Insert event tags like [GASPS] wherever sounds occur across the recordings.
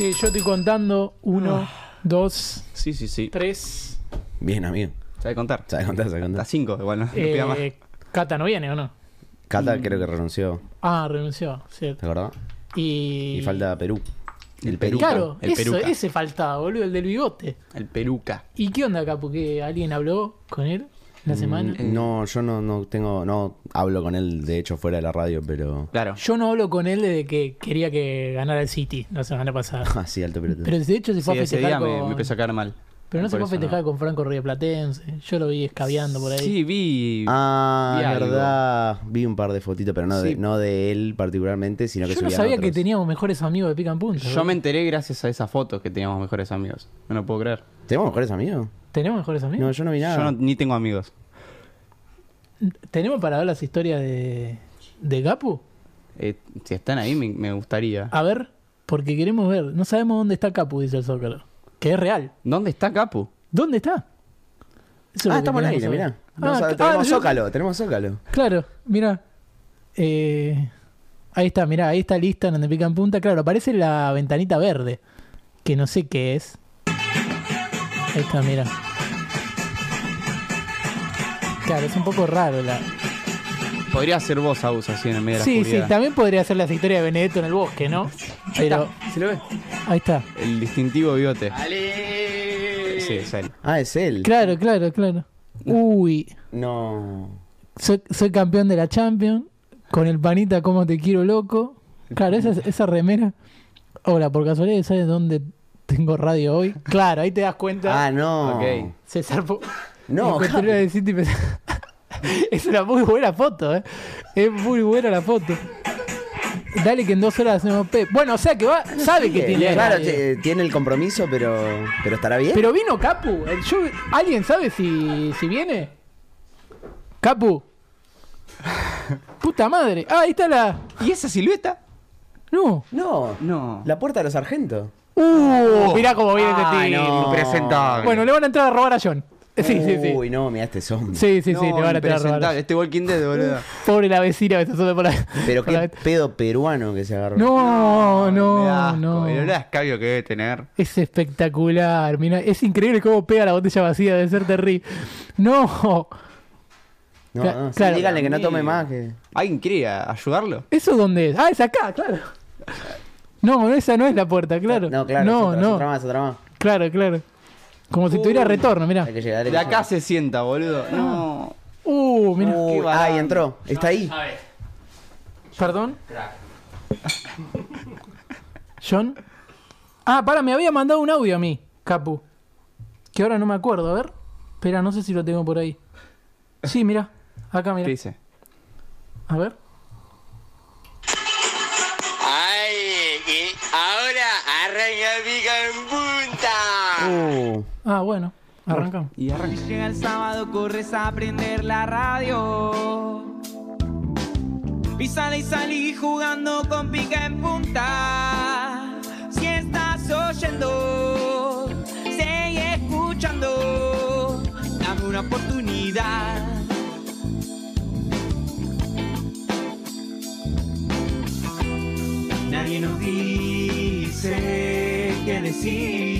Che, yo estoy contando. Uno, dos, Sí, sí, sí. tres. Bien, amigo. ¿Sabe contar? ¿Sabes contar? ¿Sabes Hasta contar? cinco, igual no, no pida más. Eh, Cata no viene o no? Cata creo que renunció, Ah, renunció, cierto. ¿te acordás? Y. Y falta Perú. El peruca. Claro, el eso, peruca. ese faltaba, boludo, el del bigote. El peruca. ¿Y qué onda acá? Porque alguien habló con él la semana. eh. No, yo no, no tengo, no hablo con él, de hecho, fuera de la radio, pero... Claro. Yo no hablo con él desde que quería que ganara el City la semana pasada. [LAUGHS] Así, alto pelotudo. Pero de hecho se fue Sí, a ese festejar día con... me, me empezó a caer mal. Pero no se fue a festejar con Franco Platense. Yo lo vi escabeando por ahí. Sí, vi. Ah, vi algo. verdad. Vi un par de fotitos, pero no, de, Sí. no de él particularmente, sino que Yo no sabía que teníamos mejores amigos de Pica en Punta. Yo me enteré gracias a esa foto que teníamos mejores amigos. No lo puedo creer. ¿Tenemos mejores amigos? ¿Tenemos mejores amigos? No, yo no vi nada. Yo no- ni tengo amigos. ¿Tenemos para ver las historias de, de Gapu? Eh, si están ahí, me, me gustaría. A ver, porque queremos ver. No sabemos dónde está Capu, dice el Zócalo. Que es real. ¿Dónde está Capu? ¿Dónde está? Eso Ah, estamos queremos aire, saber. mirá. Ah, ah, tenemos yo- Zócalo, tenemos Zócalo. Claro, mira. Eh, ahí está, mira, ahí está lista donde pica en punta. Claro, aparece la ventanita verde. Que no sé qué es. Ahí está, mira. Claro, es un poco raro la. Podría ser vos, Aus, así en el medio de la Sí, sí, también podría ser la historia de Benedetto en el bosque, ¿no? Pero ¿Se lo ve? ahí está. El distintivo bigote. Sí, es él. Ah, es él. Claro, claro, claro. Uy, No. soy, soy campeón de la Champions. Con el panita, como te quiero loco. Claro, esa, esa remera. Ahora, por casualidad, ¿sabes dónde tengo radio hoy? Claro, ahí te das cuenta. Ah, no. Ok. Se zarpó. No, de City y pensé- [LAUGHS] Es una muy buena foto, ¿eh? Es muy buena la foto. Dale que en dos horas hacemos P. Bueno, o sea que va, sabe que tiene. Claro, tiene el compromiso, pero, pero estará bien. Pero vino Capu. Show- ¿Alguien sabe si, si viene? Capu. Puta madre. Ah, ahí está la. ¿Y esa silueta? No. No, No. la puerta de los sargentos. Uh, mirá cómo viene este Ay, tipo. no. Impresentable. Bueno, le van a entrar a robar a John. [LAUGHS] Sí, sí, sí. Uy, no, mira este zombie. Sí, sí, sí, le van a a robar. Este Walking Dead, boludo. [LAUGHS] Pobre la vecina que se sube por la. Pero por la- qué [LAUGHS] pedo peruano que se agarró. No, no, asco. no. El olor a escabio que debe tener. Es espectacular. Mira, es increíble cómo pega la botella vacía. Debe ser terrible. No. No, Cla- no, sí, claro. díganle que no tome más. Que... ¿Alguien quiere ayudarlo? ¿Eso dónde es? Ah, es acá, claro. No, esa no es la puerta, claro. No, claro, No, es otra, no. es otra más, es otra más. Claro, claro. Como si tuviera retorno, mira. Hay que llegar De acá se sienta, boludo. No. Uh, Qué barato. ahí entró. Está ahí. Perdón. John. Ah, para, me había mandado un audio a mí, Capu. Que ahora no me acuerdo, a ver. Espera, no sé si lo tengo por ahí. Sí, mira. Acá, ¿Qué mira. dice? A ver. Ay, y ahora arranca pica Ah, bueno. Arrancamos. Y arranca. Llega el sábado, corres a prender la radio. Y sale y salí jugando con pica en punta. Si estás oyendo, sigue escuchando. Dame una oportunidad. Nadie nos dice qué decir.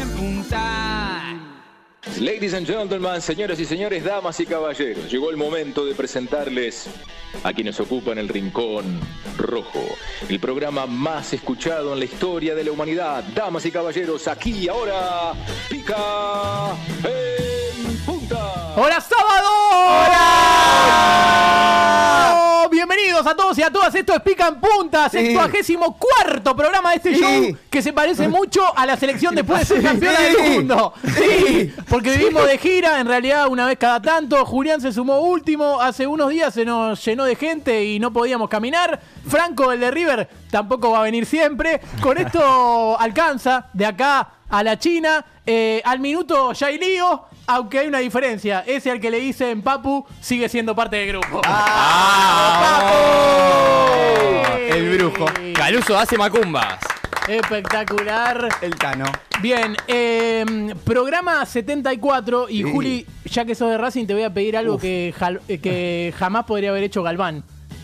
Ladies and gentlemen, señoras y señores, damas y caballeros, llegó el momento de presentarles a quienes ocupan el Rincón Rojo, el programa más escuchado en la historia de la humanidad. Damas y caballeros, aquí y ahora, pica en punta. ¡Hola, sábado! ¡Hola! A todos y a todas. Esto es Pica en Punta, sextuagésimo cuarto programa de este show que se parece [LAUGHS] mucho a la selección después de ser campeona del mundo. Sí, [LAUGHS] porque vivimos de gira, en realidad una vez cada tanto. Julián se sumó último. Hace unos días se nos llenó de gente y no podíamos caminar. Franco, el de River, tampoco va a venir siempre. Con esto [LAUGHS] alcanza de acá a la China. Eh, al minuto ya hay lío, aunque hay una diferencia. Ese al que le dicen Papu sigue siendo parte del grupo. ¡Papu! El brujo. Caluso hace macumbas. Espectacular. El Tano. Bien, eh, programa 74 y Juli, ya que sos de Racing, te voy a pedir algo que, jal- eh, que jamás podría haber hecho Galván.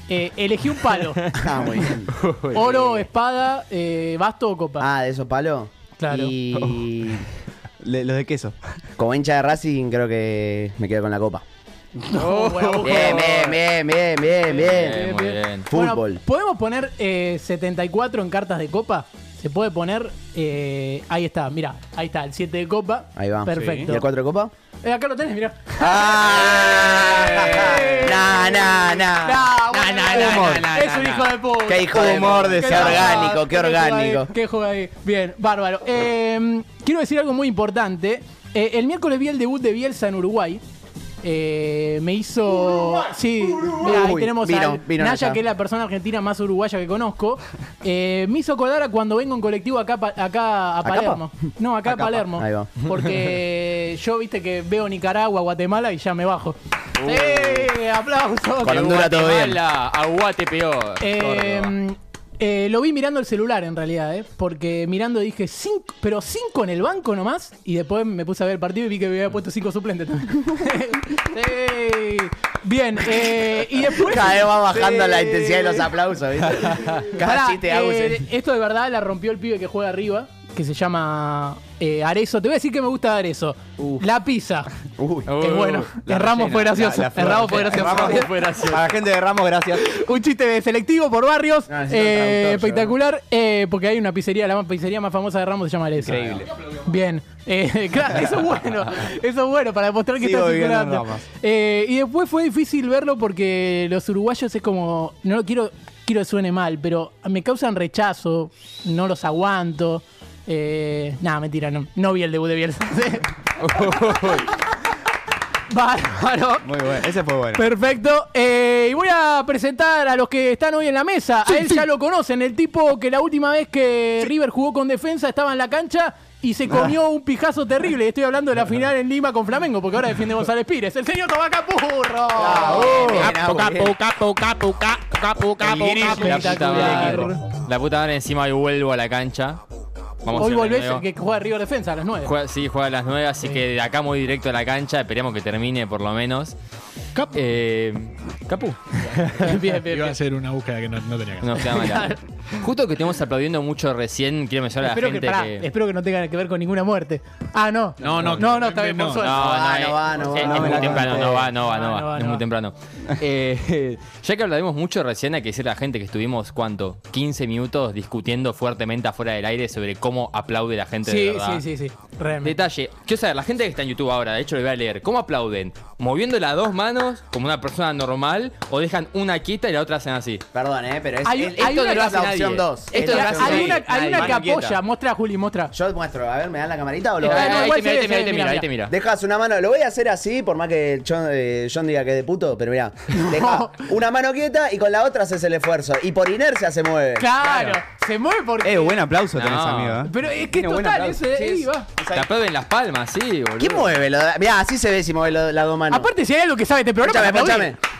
Eh, elegí un palo. [LAUGHS] Ah, muy bien. Oro, espada, eh, basto o copa. Ah, de esos palos. Claro. Y [LAUGHS] Le- los de queso. como hincha de Racing, creo que me quedo con la copa. Oh. Bien, bien, bien, bien, bien, bien. Bien, muy bien. Bueno, Fútbol. ¿Podemos poner eh, 74 en cartas de copa? Se puede poner. eh, ahí está, mira, ahí está, el 7 de copa. Ahí va. Perfecto. ¿Y el 4 de copa? Eh, acá lo tenés, mira. Nah, nah, nah. Nah, nah, bueno, nah, es un hijo de puta. Qué hijo de humor de Qué ese no, orgánico, qué juega orgánico. Qué juega ahí. Bien, bárbaro. Eh, quiero decir algo muy importante. Eh, el miércoles vi el debut de Bielsa en Uruguay. Eh, me hizo. Sí, mirá, ahí Uy, tenemos vino, a vino Naya, que es la persona argentina más uruguaya que conozco. Eh, me hizo acordar a cuando vengo en colectivo acá, acá a? Palermo. No, acá a. Palermo. Ahí va. Porque [LAUGHS] yo, viste, que veo Nicaragua, Guatemala y ya me bajo. ¡Sí! ¡Aplausos! Con Honduras todo bien. Guatemala, Aguate peor. Eh, eh, lo vi mirando el celular en realidad, ¿eh? Porque mirando dije, cinco, pero cinco en el banco nomás. Y después me puse a ver el partido y vi que me había puesto cinco suplentes también. [LAUGHS] Sí. Bien, eh, y después. Cada vez va bajando Sí. la intensidad de los aplausos, ¿viste? [LAUGHS] Cada Pará, chiste hago eh, esto de verdad la rompió el pibe que juega arriba, que se llama eh, Arezo. Te voy a decir que me gusta Arezo. La pizza. [LAUGHS] Uy. es bueno. El Ramos fue gracioso. la- la El Ramos fue gracioso. Ramos fue Para la gente de Ramos, gracias. Un chiste de selectivo por barrios. No, necesito eh, espectacular. eh, porque hay una pizzería, la pizzería más famosa de Ramos se llama Arezo. Increíble. Bien. Eh, [LAUGHS] claro, eso es bueno. Eso es bueno para demostrar que Sigo está circulando. Eh, y después fue difícil verlo porque los uruguayos es como. No lo quiero, quiero que suene mal, pero me causan rechazo. No los aguanto. Eh, nada, mentira, no, no vi el debut de Bielsa. [LAUGHS] Bárbaro. Muy bueno. Ese fue bueno. Perfecto. Eh, y voy a presentar a los que están hoy en la mesa. a él ya lo conocen, el tipo que la última vez que River jugó con defensa estaba en la cancha y se comió un pijazo terrible. Estoy hablando de la final en Lima con Flamengo, porque ahora defiende González Pires. El señor Tomás Capurro. Capu, capu, capu, capu, capu, capu, capu, El capu. La puta madre. Encima hoy vuelvo a la cancha. Vamos Hoy volvés que juega River Defensa a las 9. Juega- sí, juega a las 9, así que de acá muy directo a la cancha. Esperemos que termine por lo menos. Eh, Capu. [LAUGHS] bien, bien, bien. Iba a ser una búsqueda que no, no tenía que hacer. No queda mala. [LAUGHS] Justo que estamos aplaudiendo mucho recién, quiero mencionar a la Espero que, gente pará, que. espero que no tenga que ver con ninguna muerte. Ah, no. No, no, No, no, está bien, por no. suerte. No, no, va, eh, no va, no es- va, es no muy temprano, no va, no va, no es muy temprano. [LAUGHS] Eh, ya que hablaremos mucho recién, hay que decirle a la gente que estuvimos, ¿cuánto? 15 minutos discutiendo fuertemente afuera del aire sobre cómo aplaude la gente de Sí, verdad. sí, sí, sí. Realmente. Detalle, quiero saber, la gente que está en YouTube ahora, de hecho lo voy a leer, ¿cómo aplauden? ¿Moviendo las dos manos como una persona normal o dejan una quieta y la otra hacen así? Perdón, ¿eh? Pero es, Hay- es- hay esto una no es hace nadie. opción 2. Esto no lo hace hay nadie, una, hay nadie. una que Mano quieta. apoya. Muestra, Juli, muestra. Yo muestro, a ver, ¿me dan la camarita o lo Ahí, no, ahí igual te mira, se ahí te ve, mira, ahí te mira, mira, ahí mira. te mira. Dejas una mano, lo voy a hacer así, por más que John, eh, John diga que es de puto, pero mirá. [LAUGHS] Deja una mano quieta y con la otra haces el esfuerzo. Y por inercia se mueve. Claro, se mueve porque. Eh, buen aplauso tenés, No. amigo. ¿eh? Pero es que Tiene buen total, aplauso. ese Sí, ahí es- va. Te aplauden las palmas, sí, boludo. ¿Quién mueve? Lo, mirá, así se ve si mueve lo- las dos manos. Aparte, si hay algo que sabe este programa, Escúchame, escúchame.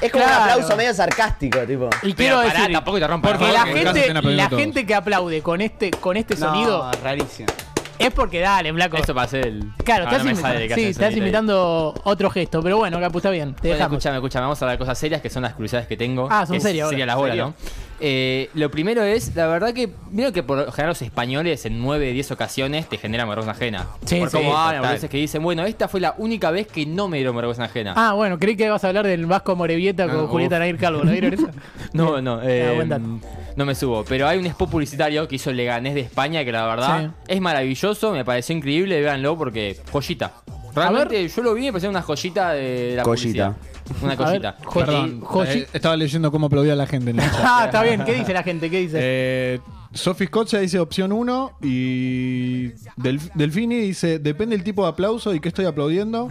Es como Claro. un aplauso medio sarcástico, tipo. Y Pero quiero pará, decir, tampoco te rompas porque la en casa gente, estén la gente que aplaude con este, con este No, sonido rarísimo. es porque dale, flaco. Eso para hacer el. Claro, Ah, estás, no me sí, estás sonito ahí. imitando otro gesto, pero bueno, Capu, está bien. Te Bueno, dejamos. escúchame, escúchame, vamos a hablar de cosas serias que son las curiosidades que tengo. Ah, son que serias ahora. Seria las bolas. ¿no? Eh, lo primero es, la verdad que, vieron que por lo general los españoles en 9 de 10 ocasiones te generan vergüenza ajena. Sí, por sí, cómo hablan, por veces que dicen, bueno, esta fue la única vez que no me dieron vergüenza ajena. Ah, bueno, creí que ibas a hablar del Vasco Morevieta con Julieta. Nair Calvo. ¿No vieron eso? [LAUGHS] No, no, eh, no me subo. Pero hay un spot publicitario que hizo el Leganés de España que la verdad Sí. es maravilloso, me pareció increíble, véanlo porque joyita. Realmente yo lo vi y me pareció una joyita de la Collita. publicidad. Una [LAUGHS] A ver, collita. jo- Perdón, Joshi- eh, estaba leyendo cómo aplaudía la gente en el [LAUGHS] chat. Ah, está bien. ¿Qué dice la gente? ¿Qué dice? Eh, Sophie Scott ya dice opción 1 y Delf- Delfini dice depende el tipo de aplauso y qué estoy aplaudiendo.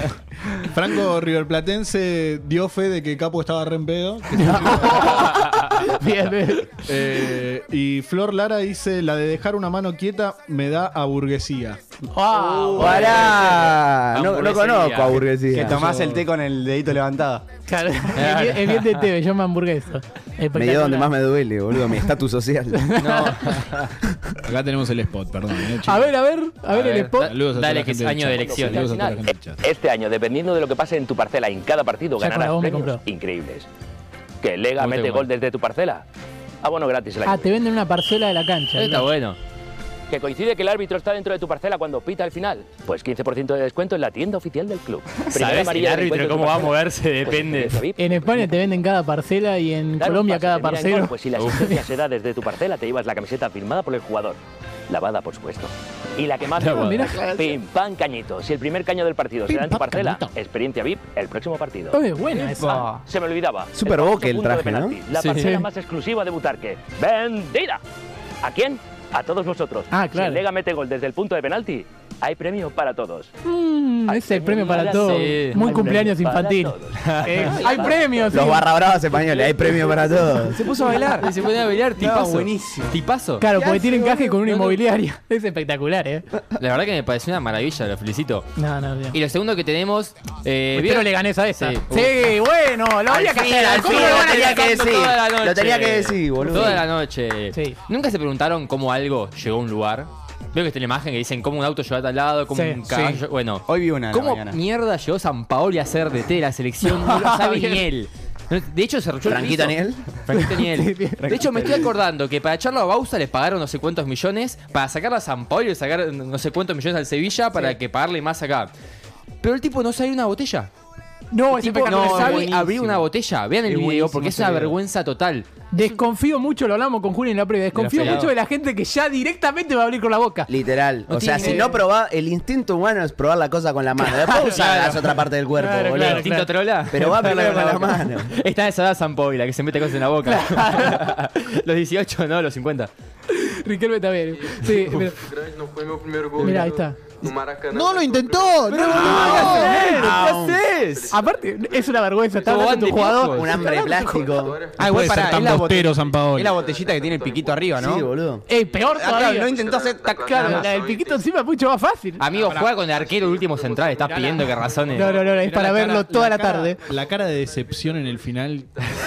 [LAUGHS] Franco Riverplatense dio fe de que Capo estaba re en pedo. [LAUGHS] Bien. Eh, y Flor Lara dice: La de dejar una mano quieta me da a burguesía. Ah, ¡Pará! No, no conozco a Que tomás el té con el dedito levantado. claro. Es bien, es bien de yo me hamburgueso. Me dio donde más me duele, boludo, mi estatus social. [LAUGHS] [LAUGHS] Acá tenemos el spot, perdón. eh. A ver, a ver, a ver el spot. Saludos Dale, que es año de elecciones. Saludos a toda la gente del chat. Este año, dependiendo de lo que pase en tu parcela en cada partido, ganarás premios increíbles. Que Lega mete gol desde tu parcela. Ah, bueno, gratis el Ah, te venden una parcela de la cancha. Está ¿no? bueno. Que coincide que el árbitro está dentro de tu parcela cuando pita el final. Pues 15% de descuento en la tienda oficial del club. [LAUGHS] ¿Sabes el árbitro cómo va a parcela. moverse? Pues Depende. En España te venden cada parcela y en Colombia pase, cada gol, Pues si la [LAUGHS] asistencia se da desde tu parcela, te llevas la camiseta firmada por el jugador. Lavada, por supuesto. Y la que más Lavada. Mira. Pim, pam, cañito. Si el primer caño del partido Pim, será en tu parcela, cañito. experiencia VIP el próximo partido. Es buena esa. Se me olvidaba. Super el de traje, ¿no? penalti, La Sí. parcela Sí. más exclusiva de Butarque. ¡Vendida! ¿A quién? A todos vosotros. Ah, Si claro. el Lega mete gol desde el punto de penalti, hay premio para todos. Mm, ese es el premio para todos. Sí. Muy Hay cumpleaños infantil. todos. [LAUGHS] Eh, hay premios. Los sí. barra bravas españoles, hay premio para todos. Se puso a bailar. [LAUGHS] Se pone a bailar, tipazo. buenísimo. Tipazo. Claro, porque tiene encaje con una No, no. inmobiliaria. [LAUGHS] Es espectacular, ¿eh? La verdad que me pareció una maravilla, lo felicito. No, no, bien. Y lo segundo que tenemos. Eh, ¿vieron? le ganes a esa. Sí. Sí, bueno, lo había que fin, hacer. al ¿Cómo fin, lo lo van a tenía que decir. Lo tenía que decir, boludo. Toda la noche. Sí. ¿Nunca se preguntaron cómo algo llegó a un lugar? Veo que está la imagen que dicen cómo un auto llegó a tal lado, cómo Sí, un caballo. Bueno, Hoy vi una en la ¿cómo mañana. mierda llegó San Paoli a ser DT de la selección? No lo sabe [LAUGHS] ni él. No, De hecho, se arruchó el ¿Franquito piso. ni él? Franquito. De hecho, me estoy acordando que para echarlo a Bausa les pagaron no sé cuántos millones para sacarla a San Paoli y sacar no sé cuántos millones al Sevilla para que pagarle más acá. Pero el tipo no sabe una botella. No, es El tipo espectacular. no sabe buenísimo. abrir una botella. Vean el Es video buenísimo porque es ese una video. vergüenza total. Desconfío mucho, lo hablamos con Juli en la previa. Desconfío mucho de la gente que ya directamente va a abrir con la boca. Literal. No o sea, tiene- si no probás, el instinto humano es probar la cosa con la mano. Después usás la otra parte del cuerpo, Claro, boludo. claro, Instinto trola. Pero va primero con la mano. Está esa edad San Paoli, la que se mete cosas en la boca. [LAUGHS] los 18, no, los 50. Riquelme también. Sí, mira. Mira, ahí está. ¡No lo intentó! ¡No! ¿Qué haces? Aparte, es una vergüenza. Está hablando tu jugador. Un hambre de plástico. Ah, puede ser tan es la bostero, San Paoli. Es la botellita que tiene el piquito arriba, ¿no? Sí, boludo. Ey, peor Ah, claro, todavía. no intentó hacer Claro, del piquito encima es mucho más fácil. Amigo, juega con el arquero el último central. Estás pidiendo que razones. No, no, no, es para verlo toda la, tarde. La cara de decepción en el final.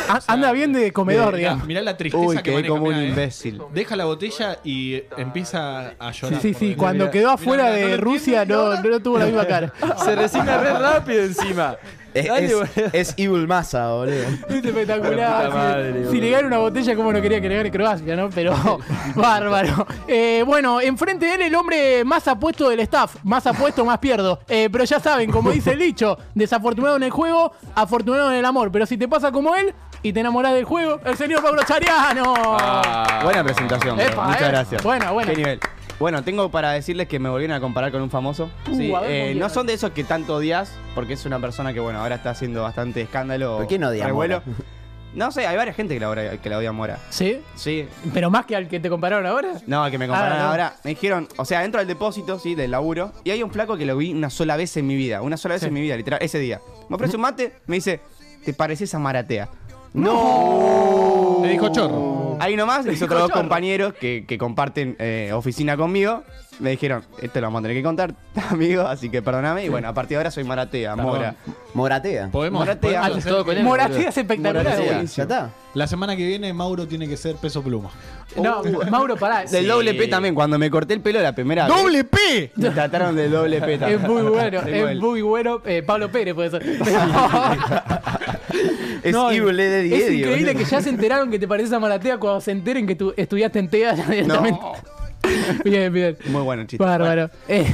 A- Anda bien de comedor, digamos. mirá la tristeza Uy, que quedé maneja, como un eh. imbécil. Deja la botella y empieza a Sí, llorar. sí, sí. dentro. Cuando quedó afuera de no Rusia no, no tuvo la misma cara. [LAUGHS] Se resigna re rápido encima. Es, Dale, es, boludo. es Evil Massa, boludo. Es espectacular. Madre, si, gana una botella, como no quería que le gane Croacia, ¿no? Pero [LAUGHS] bárbaro. Eh, bueno, enfrente de él el hombre más apuesto del staff. Más apuesto, más pierdo. Eh, pero ya saben, como dice el dicho, desafortunado en el juego, afortunado en el amor. Pero si te pasa como él y te enamorás del juego, el señor Pablo Chariano. Ah, Buena presentación. Epa, muchas eh. gracias. Buena, buena. Qué nivel. Bueno, tengo para decirles que me volvieron a comparar con un famoso. Uh, Sí, a ver, eh, no son de esos que tanto odias, porque es una persona que, bueno, ahora está haciendo bastante escándalo. ¿Por qué no odia revuelo. Mora? [LAUGHS] No sé, hay varias gente que la, odia- que la odia a Mora. ¿Sí? Sí. ¿Pero más que al que te compararon ahora? No, que me compararon Ah, no. ahora. Me dijeron, o sea, entro al depósito, sí, del laburo. Y hay un flaco que lo vi una sola vez en mi vida. Una sola vez Sí. en mi vida, literal, ese día. Me ofrece un mate, me dice, ¿te pareces a Maratea? ¡No! Le dijo chorro. Ahí nomás, mis otros dos compañeros que, que comparten eh, oficina conmigo, me dijeron, esto lo vamos a tener que contar, [LAUGHS] amigo, así que perdóname. Y bueno, a partir de ahora soy Maratea, Mora. Moratea. Podemos, Moratea. podemos hacer todo que- con él. Moratea es espectacular. Moratea. ¿Ya está? La semana que viene Mauro tiene que ser peso pluma. No, Mauro, pará. Del doble P también, cuando me corté el pelo la primera vez, ¡Doble P! me trataron del doble P también. [LAUGHS] Es muy bueno, Tengo es el- muy bueno. Eh, Pablo Pérez puede ser. [LAUGHS] Es No, Evil Eddie Es Eddie, increíble boludo. que ya se enteraron que te pareces a Malatea cuando se enteren que tú estudiaste en TEA directamente. [LAUGHS] Bien, bien. Muy bueno el chiste. Bárbaro. Eh,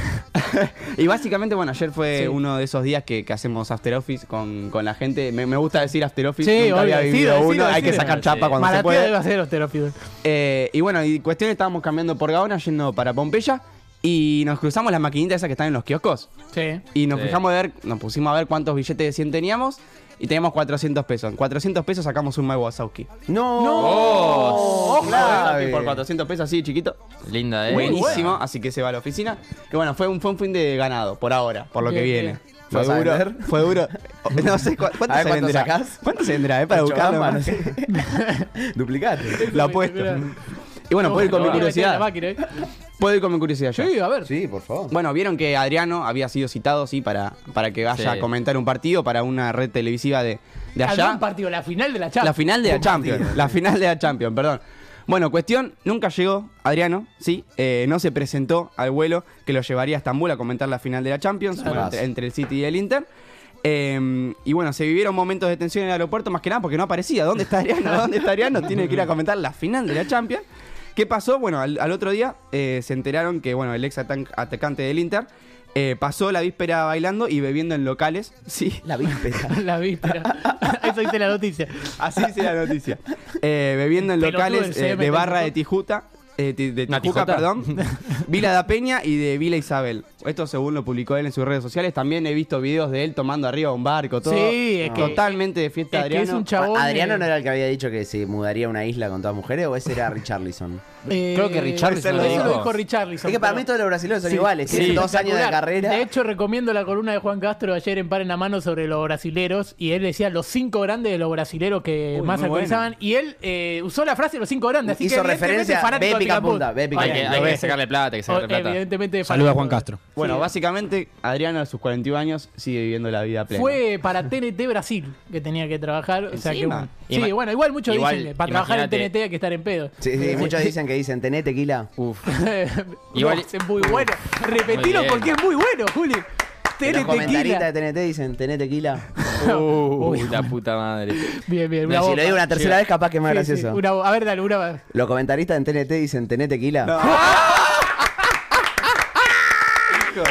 [LAUGHS] Y básicamente, bueno, ayer fue Sí. uno de esos días que, que hacemos After Office con, con la gente. Me, me gusta decir After Office, Sí, nunca obvio, había vivido uno. Hay que sacar chapa cuando se puede. debe hacer osterópido. Eh, y bueno, y cuestión estábamos cambiando por Gaona, yendo para Pompeya. Y nos cruzamos las maquinitas esas que están en los kioscos. Sí. Y nos Sí. fijamos a ver, nos pusimos a ver cuántos billetes de 100 teníamos. Y teníamos 400 pesos. En 400 pesos sacamos un Mike Wazowski. No. Oh, Ojo, clave. por 400 pesos así, chiquito. Linda, eh. Buenísimo, así que se va a la oficina. Que bueno, fue un, fue un fin de ganado, por ahora, por lo que viene. bien. Fue ¿Vas a duro, fue duro. [LAUGHS] No sé cu- cuánto ver, se ¿cuánto vendrá. sacás? ¿Cuánto se vendrá, eh? Para buscarlo. ¿no? no sé. Duplicate. Lo apuesto. Y bueno, puedo ir con mi No, no, curiosidad. máquina, ¿eh? Puedo ir con mi curiosidad ya. Sí, a ver. Sí, por favor. Bueno, vieron que Adriano había sido citado, sí, para, para que vaya Sí. a comentar un partido para una red televisiva de, de allá. partido, la final de la Champions. La final de la Champions. partido. La final de la Champions, perdón. Bueno, cuestión, nunca llegó Adriano, sí, eh, no se presentó al vuelo que lo llevaría a Estambul a comentar la final de la Champions, bueno, Además. entre, entre el City y el Inter. Eh, y bueno, se vivieron momentos de tensión en el aeropuerto, más que nada porque no aparecía. ¿Dónde está Adriano? ¿Dónde está Adriano? Tiene que ir a comentar la final de la Champions. ¿Qué pasó? Bueno, al, al otro día eh, se enteraron que bueno, el ex atacante del Inter eh, pasó la víspera bailando y bebiendo en locales. [LAUGHS] Sí, La víspera. [LAUGHS] La víspera. [LAUGHS] Eso dice la noticia. Así dice la noticia. Eh, bebiendo en Pelotudo locales eh, de barra de Tijuta. eh, ti- de ¿Una Tijuca, perdón. Vila da Peña y de Vila Isabel. Esto según lo publicó él en sus redes sociales. También he visto videos de él tomando arriba un barco, todo. Sí, es que- Totalmente de fiesta es que Adriano. es un chabón. ¿Adriano eh, no era el que había dicho que se mudaría a una isla con todas mujeres o ese era Richarlison? eh, Creo que Richarlison lo Eso dijo. lo dijo Richarlison. Es que para pero- mí todos los brasileños son Sí, iguales. sí, Tienen dos años de espectacular. carrera. De hecho, recomiendo la columna de Juan Castro ayer en Par en la Mano sobre los brasileros. Y él decía los cinco grandes de los brasileros que Uy, más muy actualizaban. Y él eh, usó la frase de los cinco grandes. Así Hizo que evidentemente referencia, fanático ve de ve Hay que, punta. hay Lo que ves. sacarle plata, hay que sacarle plata. Evidentemente es Saluda a fanático. Juan Castro. Bueno, Sí. básicamente, Adriano a sus 41 años sigue viviendo la vida plena. Fue para TNT Brasil que tenía que trabajar. O sea que, Encima. bueno. Sí, Ima- bueno, igual muchos igual, dicen que para trabajar en. TNT hay que estar en pedo. Sí, sí, muchos dicen que dicen, tené tequila. Uf. [LAUGHS] [LAUGHS] Igual es muy bueno. Repetilo porque es muy bueno, Juli. Que Los TNT comentaristas de. TNT dicen, tené tequila. [LAUGHS] Uy, la puta madre. Bien, bien. No, si boca. lo digo una tercera vez, capaz que es más Sí, sí, gracioso. una a ver, dale, una vez. Los comentaristas en TNT dicen, tené tequila. [LAUGHS]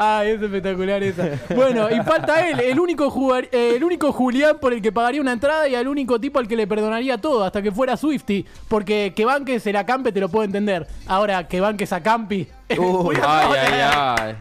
Ah, es espectacular esa. Bueno, y falta él, el único, jugar- eh, el único Julián por el que pagaría una entrada y el único tipo al que le perdonaría todo hasta que fuera Swifty. Porque que banques el acampe te lo puedo entender. Ahora, que banques a Campi. Uy, [LAUGHS] Ay, ay, ay.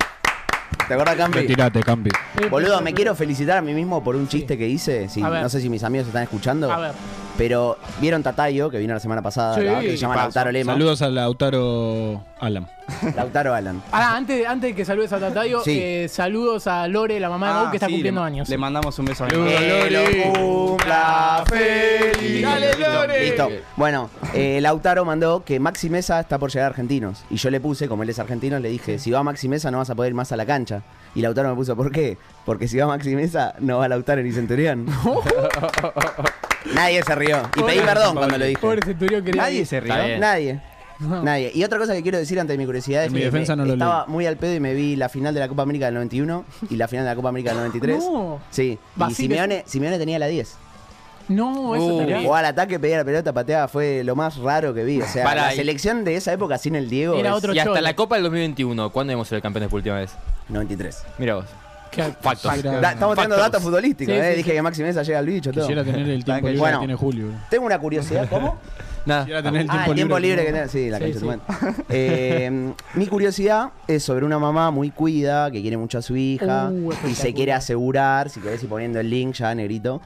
¿Te acuerdas, Campi? Retirate, Campi. Boludo, me quiero felicitar a mí mismo por un chiste que hice. Sí, A ver. no sé si mis amigos están escuchando. A ver. Pero vieron Tatayo, que vino la semana pasada, Sí, que se llama paso. Lautaro Lema. Saludos a Lautaro Alan. [LAUGHS] Lautaro Alan. Ah, antes, antes de que saludes a Tatayo, Sí. eh, saludos a Lore, la mamá de Ah, Mau, que está sí, cumpliendo le, años. Le mandamos un beso a mi mamá. Que lo cumpla feliz. Dale, Lore. Listo. Bueno, eh, Lautaro mandó que Maxi Mesa está por llegar a Argentinos. Y yo le puse, como él es argentino, le dije, si va Maxi Mesa no vas a poder ir más a la cancha. Y Lautaro me puso, ¿por qué? Porque si va Maxi Mesa no va Lautaro ni Centurión. [LAUGHS] Nadie se rió. Y pedí perdón cuando lo dije. Pobre Centurión quería Nadie se rió. Está bien. Nadie. [LAUGHS] Nadie. Y otra cosa que quiero decir ante mi curiosidad es En mi que defensa me- no lo estaba leí. muy al pedo y me vi la final de la Copa América del 91 y la final de la Copa América del 93. [LAUGHS] No. Sí. Y Simeone, Simeone tenía la 10. No, eso Uh, Jugaba al ataque, pedía la pelota, pateaba, fue lo más raro que vi. O sea, Para, la y- selección de esa época sin el Diego Era es otro Y hasta cholo. la Copa del 2021, ¿cuándo hemos sido campeones por última vez? 93. Mira vos. Que- Factos. Da- estamos teniendo Factos. datos futbolísticos, Sí, eh. sí, Dije sí. que Maxi Mesa llega al bicho, todo. Quisiera tener el tiempo libre Bueno. que tiene Julio. Tengo una curiosidad, [LAUGHS] ¿cómo? Nada. Quisiera tener el Ah, tiempo el tiempo libre que tenés. Sí, la Sí, cancha de sí. tu madre. Eh, mi curiosidad es sobre una mamá muy cuida, que quiere mucho a su hija Uh, y se espectacular. quiere asegurar, si querés ir poniendo el link ya, negrito.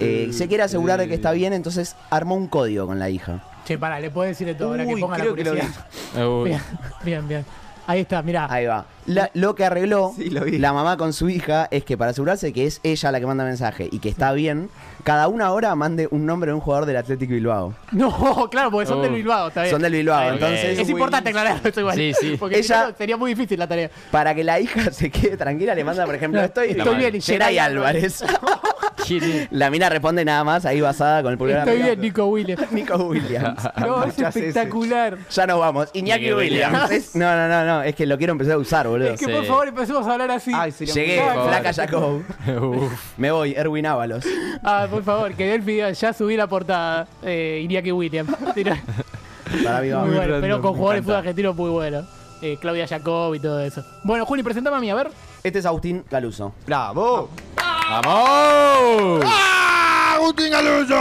Eh, se quiere asegurar de que está bien, entonces armó un código con la hija. Che, pará, le puedo decir de todo ahora que Uy, ponga la creo que lo vi. [LAUGHS] Bien, bien, bien. Ahí está, mirá. Ahí va. La- lo que arregló Sí, lo vi. la mamá con su hija es que para asegurarse que es ella la que manda mensaje y que está bien, cada una hora mande un nombre de un jugador del Atlético Bilbao. No, [LAUGHS] claro, porque son Oh. del Bilbao, está bien. Son del Bilbao, Está bien. entonces Es importante aclarar esto igual. Sí, sí. [LAUGHS] Porque Ella- si no, sería muy difícil la tarea. para que la hija [LAUGHS] se quede tranquila le manda, por ejemplo, estoy, Estoy bien, y Geray Geray Álvarez. La mina responde nada más ahí basada con el pulgar Estoy arriba. bien, Nico Williams. Nico Williams. No, es Muchas veces. espectacular. Ya nos vamos. Iñaki Iñaki Williams. Williams. Es- No, no, no, no. Es que lo quiero empezar a usar, boludo. Es que Sí. por favor empecemos a hablar así. Ay, sería Llegué, muy- flaca Jacob. Uf. Me voy, Erwin Ábalos. Ah, por favor, que Delphi diga, ya subí la portada. Eh, Iñaki Williams. [LAUGHS] Para mí va. muy bueno, random, pero con jugadores de fútbol argentino muy buenos. Eh, Claudia Jacob y todo eso. Bueno, Juli, presentame a mí, a ver. Este es Agustín Caluso. ¡Bravo! ¡Vamos! Agustín Galuso!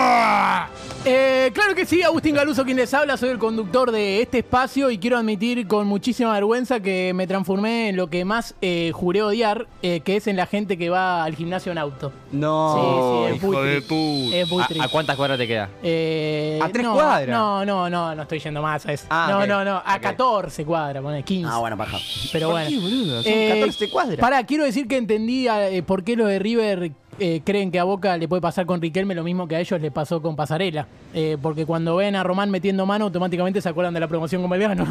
Eh, claro que sí, Agustín Galuso quien les habla, soy el conductor de este espacio y quiero admitir con muchísima vergüenza que me transformé en lo que más eh, juré odiar, eh, que es en la gente que va al gimnasio en auto. No. sí, sí, es muy triste. Es muy ¿A, triste. a cuántas cuadras te queda? Eh, ¿A tres no, cuadras? No, no, no, no estoy yendo más a eso. Ah, no, no, no, a Ok. 14 cuadras, pone 15. Ah, bueno, paja. Pero bueno. qué, boludo? Son Eh, 14 cuadras. Pará, quiero decir que entendí eh, por qué los de River eh, creen que a Boca le puede pasar con Riquelme lo mismo que a ellos le pasó con Pasarela. Eh, porque cuando ven a Román metiendo mano, automáticamente se acuerdan de la promoción con Belgrano.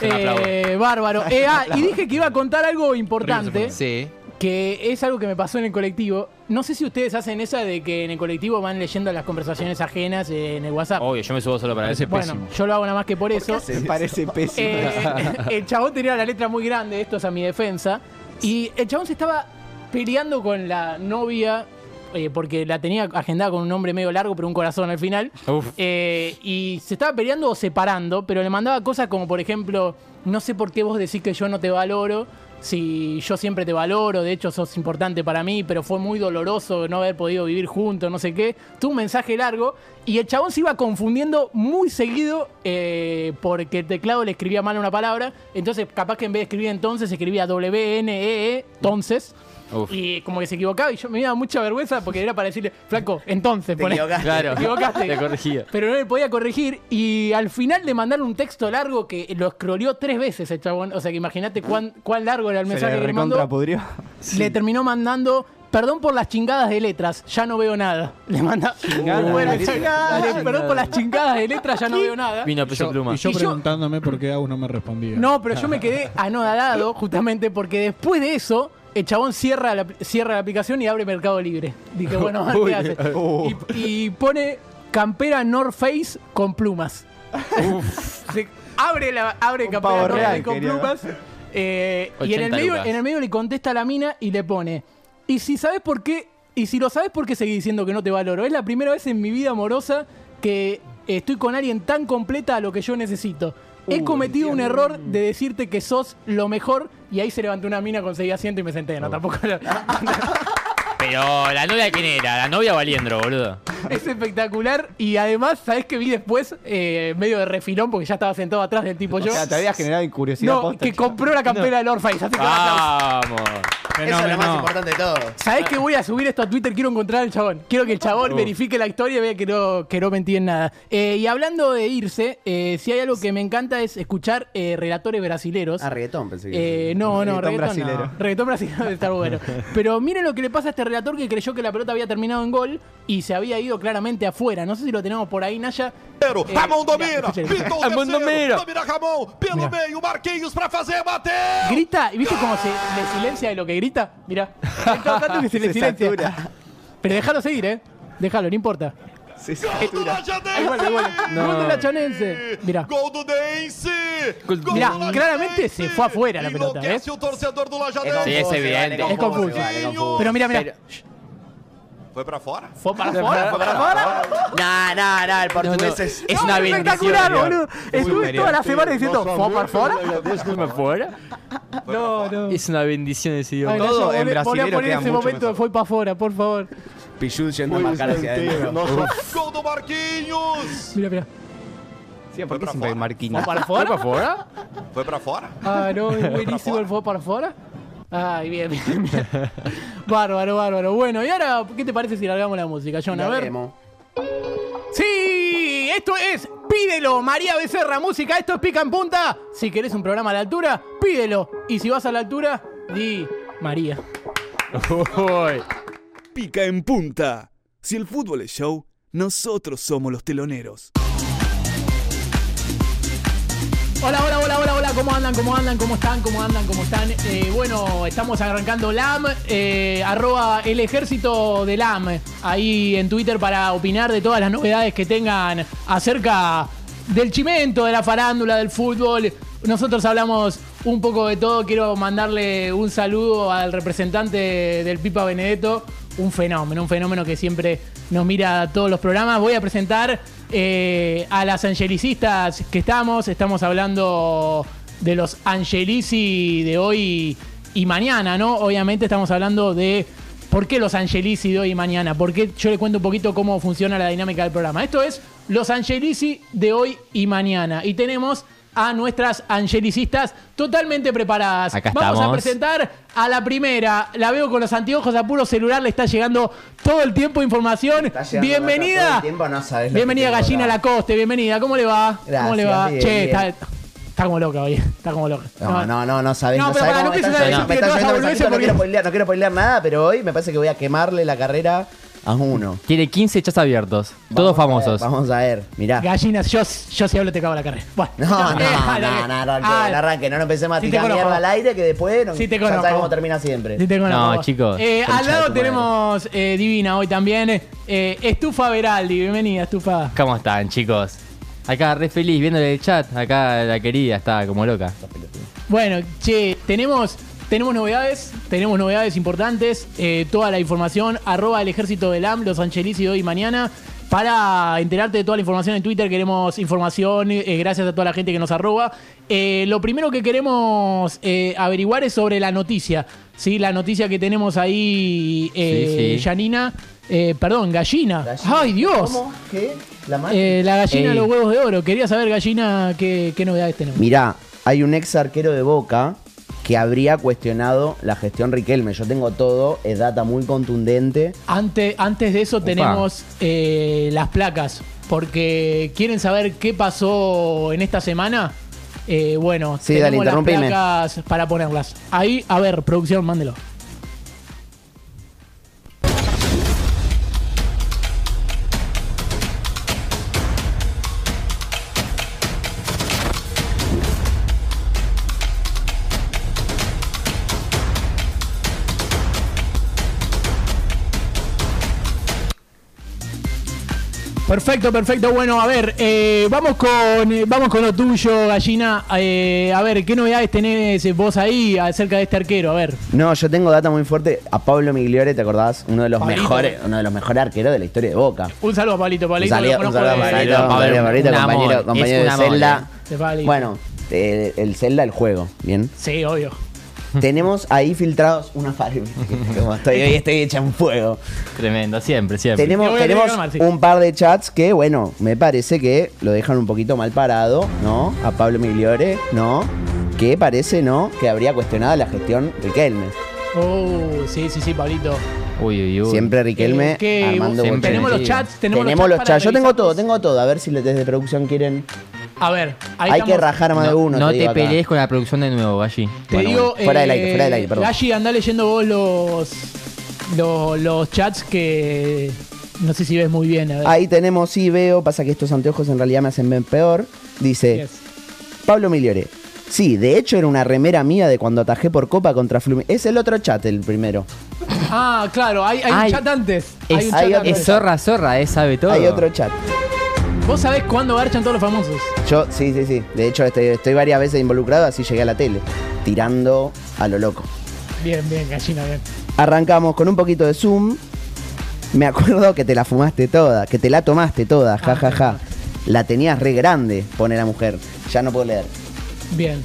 Eh, bárbaro. [LAUGHS] Eh, ah, y dije que iba a contar algo importante, Sí. que es algo que me pasó en el colectivo. No sé si ustedes hacen esa de que en el colectivo van leyendo las conversaciones ajenas en el WhatsApp. Obvio, yo me subo solo para eso. bueno, yo lo hago nada más que por eso. Me parece pésimo. Eh, el chabón tenía la letra muy grande, esto es a mi defensa. Y el chabón se estaba peleando con la novia, eh, porque la tenía agendada con un nombre medio largo, pero un corazón al final. Eh, y se estaba peleando o separando, pero le mandaba cosas como, por ejemplo, no sé por qué vos decís que yo no te valoro. Si yo siempre te valoro, de hecho sos importante para mí, pero fue muy doloroso no haber podido vivir juntos, no sé qué. Tuvo un mensaje largo y el chabón se iba confundiendo muy seguido eh, porque el teclado le escribía mal una palabra. Entonces, capaz que en vez de escribir entonces, escribía W-N-E-E, E, entonces. Uf. Y como que se equivocaba y yo me daba mucha vergüenza porque era para decirle, flaco, entonces, Te poné- equivocaste. Claro. te equivocaste. Te corregía. Pero no le podía corregir y al final le mandaron un texto largo que lo scrolleó tres veces el chabón. O sea que imagínate cuán, cuán largo era el Se mensaje le que le mandó. Le terminó mandando, perdón por las chingadas de letras, ya no veo nada. Le manda, de letras. dale, perdón por las chingadas de letras, ya no veo nada. Vino peso Yo- pluma. y yo Y yo- preguntándome por qué Agus no me respondía. No, pero yo me quedé anodado justamente porque después de eso, el chabón cierra la, cierra la aplicación y abre Mercado Libre. Dije, bueno, [LAUGHS] qué hace. [LAUGHS] Y, y pone campera North Face con plumas. [LAUGHS] Se- abre la abre Un campera North real, Face con quería. plumas. eh, y en el, 80 medio, lucas. en el medio le contesta a la mina y le pone. Y si sabes por qué, y si lo sabes por qué seguís diciendo que no te valoro. Es la primera vez en mi vida amorosa que estoy con alguien tan completa a lo que yo necesito. He cometido un error de decirte que sos lo mejor y ahí se levantó una mina, conseguí asiento y me senté. No, tampoco. [LAUGHS] Pero la novia quién era, la novia Valiendro, boludo. es espectacular y además, ¿sabés qué vi después? Eh, medio de refilón porque ya estaba sentado atrás del tipo O yo. sea, te había generado curiosidad. no, posta. que compró la campera del North Face. Así que. Vamos. Eso es lo más importante de todo. ¿Sabés que voy a subir esto a Twitter? Quiero encontrar al chabón. Quiero que el chabón verifique la historia y vea que no, que no mentí en nada. Eh, y hablando de irse, eh, si hay algo que me encanta es escuchar eh, relatores brasileros. Ah, reggaetón, pensé que. Eh, no, no, Reggaetón reggaetón, brasilero. no. Reggaetón brasilero debe estar bueno. Pero miren lo que le pasa a este relator que creyó que la pelota había terminado en gol y se había ido claramente afuera. No sé si lo tenemos por ahí, Naya. Eh, Ramon mira, domina, Ramon, pelo Mira. meio, Marquinhos pra fazer, bateu! Grita, y viste cómo se le silencia de lo que grita. Mirá. Todo tanto que se le Se silencia. satura. Pero déjalo seguir, ¿eh? Déjalo, no importa. Sí, sí. Gol do! Gol de la Chanense. Mirá. Gol do Dense! Mirá, claramente se fue afuera la pelota, Lajanense. Sí, es confuso, evidente. Es confuso. vale, confuso. Pero mira, mira. Pero- Foi pra fora? ¿Fue para afuera? ¿Fue para afuera? Nah, nah, nah, el portugués No, no, es. es una bendición. Espectacular, boludo. Estuve toda la semana diciendo, ¿fue para afuera? ¿Fuera? fuera? No, no. Es una bendición ese idioma. Todo en brasilero poner ese momento de fue para afuera, por favor. Pichud yendo a marcar hacia adentro. Gol do Marquinhos! Mira, mira. Sí, ¿por qué para siempre afuera. Marquinhos? ¿Fue para ¿Fue para afuera? afuera? Foi pra fora? Ah, no, es buenísimo el fue para afuera. Ay, bien, bien, bien. [LAUGHS] Bárbaro, bárbaro. Bueno, y ahora, ¿qué te parece si largamos la música, John? A ver. Sí, esto es Pídelo, María Becerra Música, esto es Pica en Punta. Si querés un programa a la altura, pídelo. Y si vas a la altura, di María. Uy. Pica en punta. Si el fútbol es show, nosotros somos los teloneros. Hola, hola, hola, hola, hola, ¿cómo andan? ¿Cómo andan? ¿Cómo están? ¿Cómo andan? ¿Cómo están? Eh, bueno, estamos arrancando LAM, eh, arroba el ejército de LAM, ahí en Twitter para opinar de todas las novedades que tengan acerca del chimento, de la farándula, del fútbol. Nosotros hablamos un poco de todo. Quiero mandarle un saludo al representante del Pipa Benedetto. Un fenómeno, un fenómeno que siempre nos mira todos los programas. Voy a presentar eh, a las angelicistas que estamos. Estamos hablando de los angelici de hoy y mañana, ¿no? Obviamente estamos hablando de ¿Por qué los Angelisi de hoy y mañana? ¿Por qué yo le cuento un poquito cómo funciona la dinámica del programa? Esto es los Angelisi de hoy y mañana. Y tenemos a nuestras angelicistas totalmente preparadas. Acá Vamos a presentar a la primera. La veo con los anteojos a puro celular, le está llegando todo el tiempo información. Todo Bienvenida. el tiempo, no sabes lo Bienvenida Gallina acá. Lacoste, bienvenida. ¿Cómo le va? ¿Cómo Gracias, le va? bien, che, bien. Está, está como loca hoy. Está como loca. No, no, no, no sabés. No, No, pero sabés cómo no me a lloviendo- me decir están todas lloviendo esas mensajitos, no quiero spoilear, no quiero spoilear nada, pero hoy me parece que voy a quemarle la carrera a uno. Tiene 15 chats abiertos. todos Vamos a ver, famosos. Vamos a ver, mirá. Gallinas, yo, yo si hablo te cago la carrera. Bueno, No, no, eh, no, no, no, arranque, ah, no arranque, no nos empecemos a sí tirar conozco. mierda al aire que después no, Sí te ya sabes conozco. cómo termina siempre. Sí te conozco. No, chicos. Eh, al lado tenemos eh, Divina hoy también. eh, Estufa Veraldi, bienvenida, Estufa. ¿Cómo están, chicos? Acá re feliz viéndole el chat. Acá la querida está como loca. Bueno, che, tenemos, tenemos novedades, tenemos novedades importantes. eh, toda la información, arroba el ejército del AM, los Angelisi de hoy y mañana. Para enterarte de toda la información en Twitter, queremos información, eh, gracias a toda la gente que nos arroba. Eh, lo primero que queremos eh, averiguar es sobre la noticia. ¿sí? La noticia que tenemos ahí, eh, Sí, sí. Janina. eh, perdón, gallina. Gallina. ¡Ay, Dios! ¿Cómo? ¿Qué? ¿La gallina de los huevos de oro. Quería saber, gallina, qué, qué novedades tenemos. Mirá, hay un ex arquero de Boca que habría cuestionado la gestión Riquelme. Yo tengo todo, es data muy contundente. Antes, antes de eso tenemos eh, las placas, porque quieren saber qué pasó en esta semana. Eh, bueno, Sí, dale, tenemos las placas para ponerlas. Ahí, a ver, producción, mándelo. Perfecto, perfecto. Bueno, a ver, eh, vamos con eh, vamos con lo tuyo, gallina. Eh, a ver, ¿qué novedades tenés eh, vos ahí acerca de este arquero? A ver. No, yo tengo data muy fuerte. A Pablo Migliore, ¿te acordás? Uno de los Pablito. mejores, uno de los mejores arqueros de la historia de Boca. Un saludo a Pablito, Un Pablito. saludo, un saludo a de- Pablito, un compañero, amor, compañero de de Pablito. Bueno, eh, el Zelda, el juego, ¿bien? Sí, obvio. [LAUGHS] Tenemos ahí filtrados una fábrica. [LAUGHS] Como estoy hoy, estoy hecha en fuego. Tremendo, siempre, siempre. Te Tenemos, un par de chats que, bueno, me parece que lo dejan un poquito mal parado, ¿no? A Pablo Migliore, ¿no? Que parece, ¿no? Que habría cuestionado la gestión Riquelme. Oh, sí, sí, sí, Pablito. Uy, uy, uy. Siempre Riquelme Eh, ¿qué? armando Siempre. Tenemos los chats, tenemos, Tenemos los chats. Yo tengo todo, tengo todo. A ver si desde producción quieren. A ver, ahí Hay estamos. que rajar más de No, uno. no te te, digo acá. pelees con la producción de nuevo, Galli. Te Bueno, digo, bueno, fuera del aire, eh, fuera del aire, perdón. Galli, andá leyendo vos los, los, los chats que no sé si ves muy bien. A ver. Ahí tenemos, sí, veo. Pasa que estos anteojos en realidad me hacen ver peor. Dice Yes. Pablo Migliore. Sí, de hecho era una remera mía de cuando atajé por Copa contra Fluminense. Es el otro chat, el primero. Ah, claro, hay, hay un Ay, chat antes. Hay Es, un chat es antes. zorra, zorra, eh, sabe todo. Hay otro chat. Vos sabés cuándo garchan todos los famosos. Yo, sí, sí, sí. De hecho, estoy, estoy varias veces involucrado, así llegué a la tele. Tirando a lo loco. Bien, bien, gallina, bien. Arrancamos con un poquito de zoom. Me acuerdo que te la fumaste toda, que te la tomaste toda, ja, ja, ja. La tenías re grande, pone la mujer. Ya no puedo leer. Bien.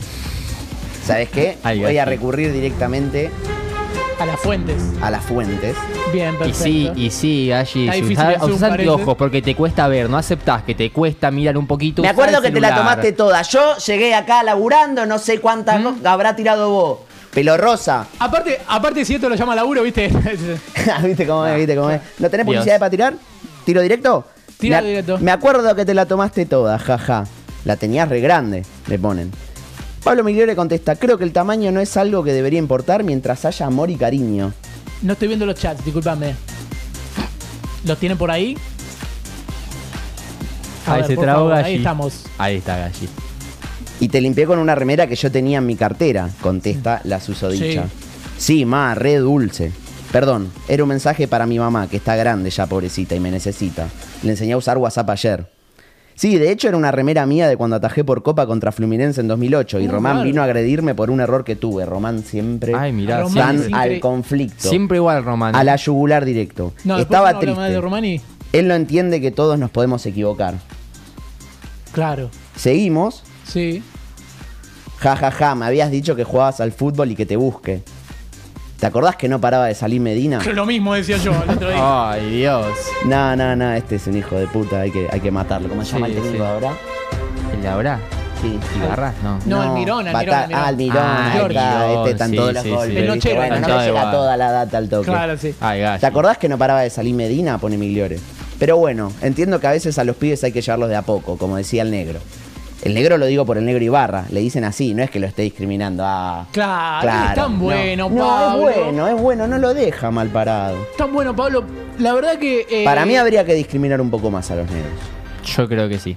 ¿Sabes qué? Voy a recurrir directamente A las fuentes. a las fuentes. Bien, Y perfecto. sí, y sí. Está Si difícil usás, anteojos porque te cuesta ver, no aceptás que te cuesta mirar un poquito. Me acuerdo que te la tomaste toda. Yo llegué acá laburando, no sé cuántas ¿Mm? habrá tirado vos. Pelo rosa. Aparte, aparte, si esto lo llama laburo, ¿viste? [LAUGHS] ¿Viste cómo es? ¿Viste cómo es? ¿No tenés Dios. publicidad para tirar? ¿Tiro directo? A- directo. Me acuerdo que te la tomaste toda, jaja. La tenías re grande, le ponen. Pablo Migliore contesta, creo que el tamaño no es algo que debería importar mientras haya amor y cariño. no estoy viendo los chats, discúlpame. ¿Los tienen por ahí? A Ahí ver, se trabó. Ahí estamos. Ahí está, Galli. Y te limpié con una remera que yo tenía en mi cartera, contesta la susodicha. Sí. Sí, ma, re dulce. Perdón, era un mensaje para mi mamá, que está grande ya, pobrecita, y me necesita. Le enseñé a usar WhatsApp ayer. Sí, de hecho era una remera mía de cuando atajé por Copa contra Fluminense en 2008 y Uh, Román vino a agredirme por un error que tuve. Román siempre Ay, mirá, Román van siempre, al conflicto, siempre igual, Román. a la yugular directo. No, después Estaba habla más de triste. Romani. Él no entiende que todos nos podemos equivocar. Claro. Seguimos. Sí. Ja, ja, ja, me habías dicho que jugabas al fútbol y que te busque. ¿Te acordás que no paraba de salir Medina? Lo mismo decía yo el otro día. Ay, Dios. No, no, no, este es un hijo de puta, hay que, hay que matarlo. ¿Cómo se llama Sí, el técnico sí. ahora? ¿El de ahora? Sí. ¿Ibarra? No. No, Almirón, Almirón, Bata- Almirón. Ah, Almirón, Ah, ahí está, Almirón, este están sí, todos los sí, golpes. sí. El ¿viste? nochero, Bueno, no me nochero. llega toda la data al toque. Claro, sí. Ay. ¿Te acordás que no paraba de salir Medina? Pone Migliore. Pero bueno, entiendo que a veces a los pibes hay que llevarlos de a poco, como decía el negro. El negro lo digo por el negro Ibarra, le dicen así, no es que lo esté discriminando. Ah, Claro, es tan no. bueno, No, Pablo. es bueno, es bueno, no lo deja mal parado. Tan bueno, Pablo. La verdad que. eh, Para mí habría que discriminar un poco más a los negros. Yo creo que sí.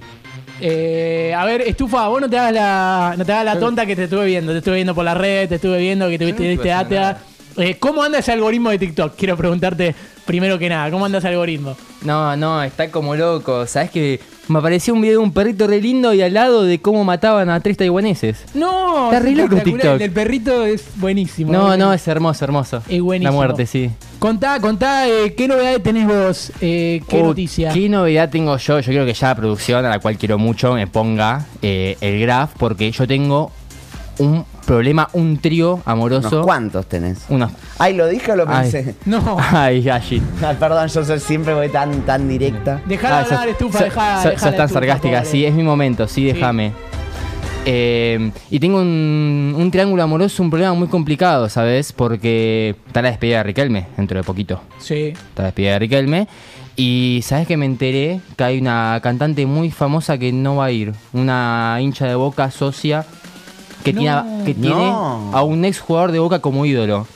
eh, a ver, Estufa, vos no te hagas la, no te hagas la tonta que te estuve viendo. Te estuve viendo por la red, te estuve viendo que no estuve haciendo ATA. Eh, ¿Cómo anda ese algoritmo de TikTok? Quiero preguntarte primero que nada, ¿cómo anda ese algoritmo? No, no, está como loco. ¿Sabes que Me apareció un video de un perrito re lindo y al lado de cómo mataban a tres taiwaneses. No, Está re loco. TikTok. El del perrito es buenísimo. No, no, es hermoso, hermoso. Es buenísimo. La muerte, sí. Contá, contá, eh, ¿qué novedades tenés vos? Eh, ¿Qué Uh, noticia? ¿Qué novedad tengo yo? Yo quiero que ya la producción, a la cual quiero mucho, me ponga eh, el graph, porque yo tengo un problema, un trío amoroso. ¿Unos cuántos tenés? Unos. Ay, ¿lo dije o lo Ay. pensé? No. [LAUGHS] Ay, Gashi. Ah, perdón, yo soy- siempre voy tan, tan directa. Dejala Ah, hablar, estufa, sos- dejá, sos- dejá sos la tan estufa, sarcástica, pobre. sí, es mi momento, sí, déjame. Eh, y tengo un, un triángulo amoroso, un problema muy complicado, ¿sabes? Porque está la despedida de Riquelme dentro de poquito. Sí. Está la despedida de Riquelme. Y sabes que me enteré que hay una cantante muy famosa que no va a ir. Una hincha de boca socia que, No. tiene, que tiene No. a un ex jugador de boca como ídolo.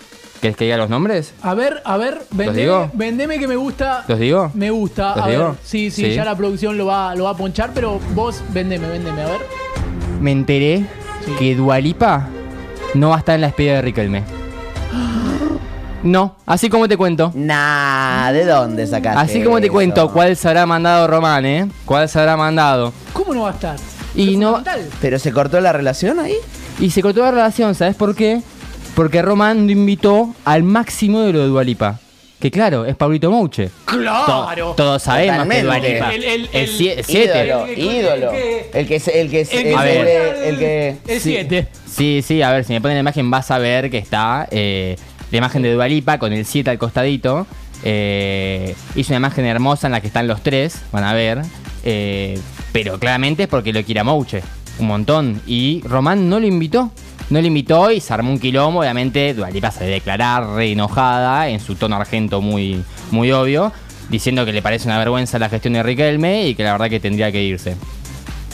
¿Querés que diga los nombres? A ver, a ver, vendeme, digo? vendeme que me gusta. ¿Los digo? Me gusta. ¿Los a digo? ver, sí, sí, Sí. ya la producción lo va, lo va a ponchar, pero vos vendeme, vendeme, a ver. Me enteré Sí. que Dualipa no va a estar en la despedida de Riquelme. [GASPS] No, así como te cuento. Nah, ¿de dónde sacaste? Así como te eso? cuento, ¿cuál se habrá mandado Román, eh? ¿Cuál se habrá mandado? ¿Cómo no va a estar? Y Es no-. ¿Pero se cortó la relación ahí? Y se cortó la relación, ¿sabes por qué? Porque Román lo invitó al máximo de lo de Dualipa. Que claro, es Pablito Mouche. Claro. Todos sabemos que. Dualipa. El- el- El el- 7. Ídolo, El que- ídolo. el que- el que El 7. Sí, sí, a ver, si me ponen la imagen vas a ver que está eh, la imagen de Dualipa con el 7 al costadito. Eh, hizo una imagen hermosa en la que están los tres, van a ver. Eh, pero claramente es porque lo quiere a Mouche, un montón. Y Román no lo invitó. No lo invitó y se armó un quilombo. Obviamente Dualipa se declarar re enojada en su tono argento muy, muy obvio. Diciendo que le parece una vergüenza la gestión de Riquelme y que la verdad que tendría que irse.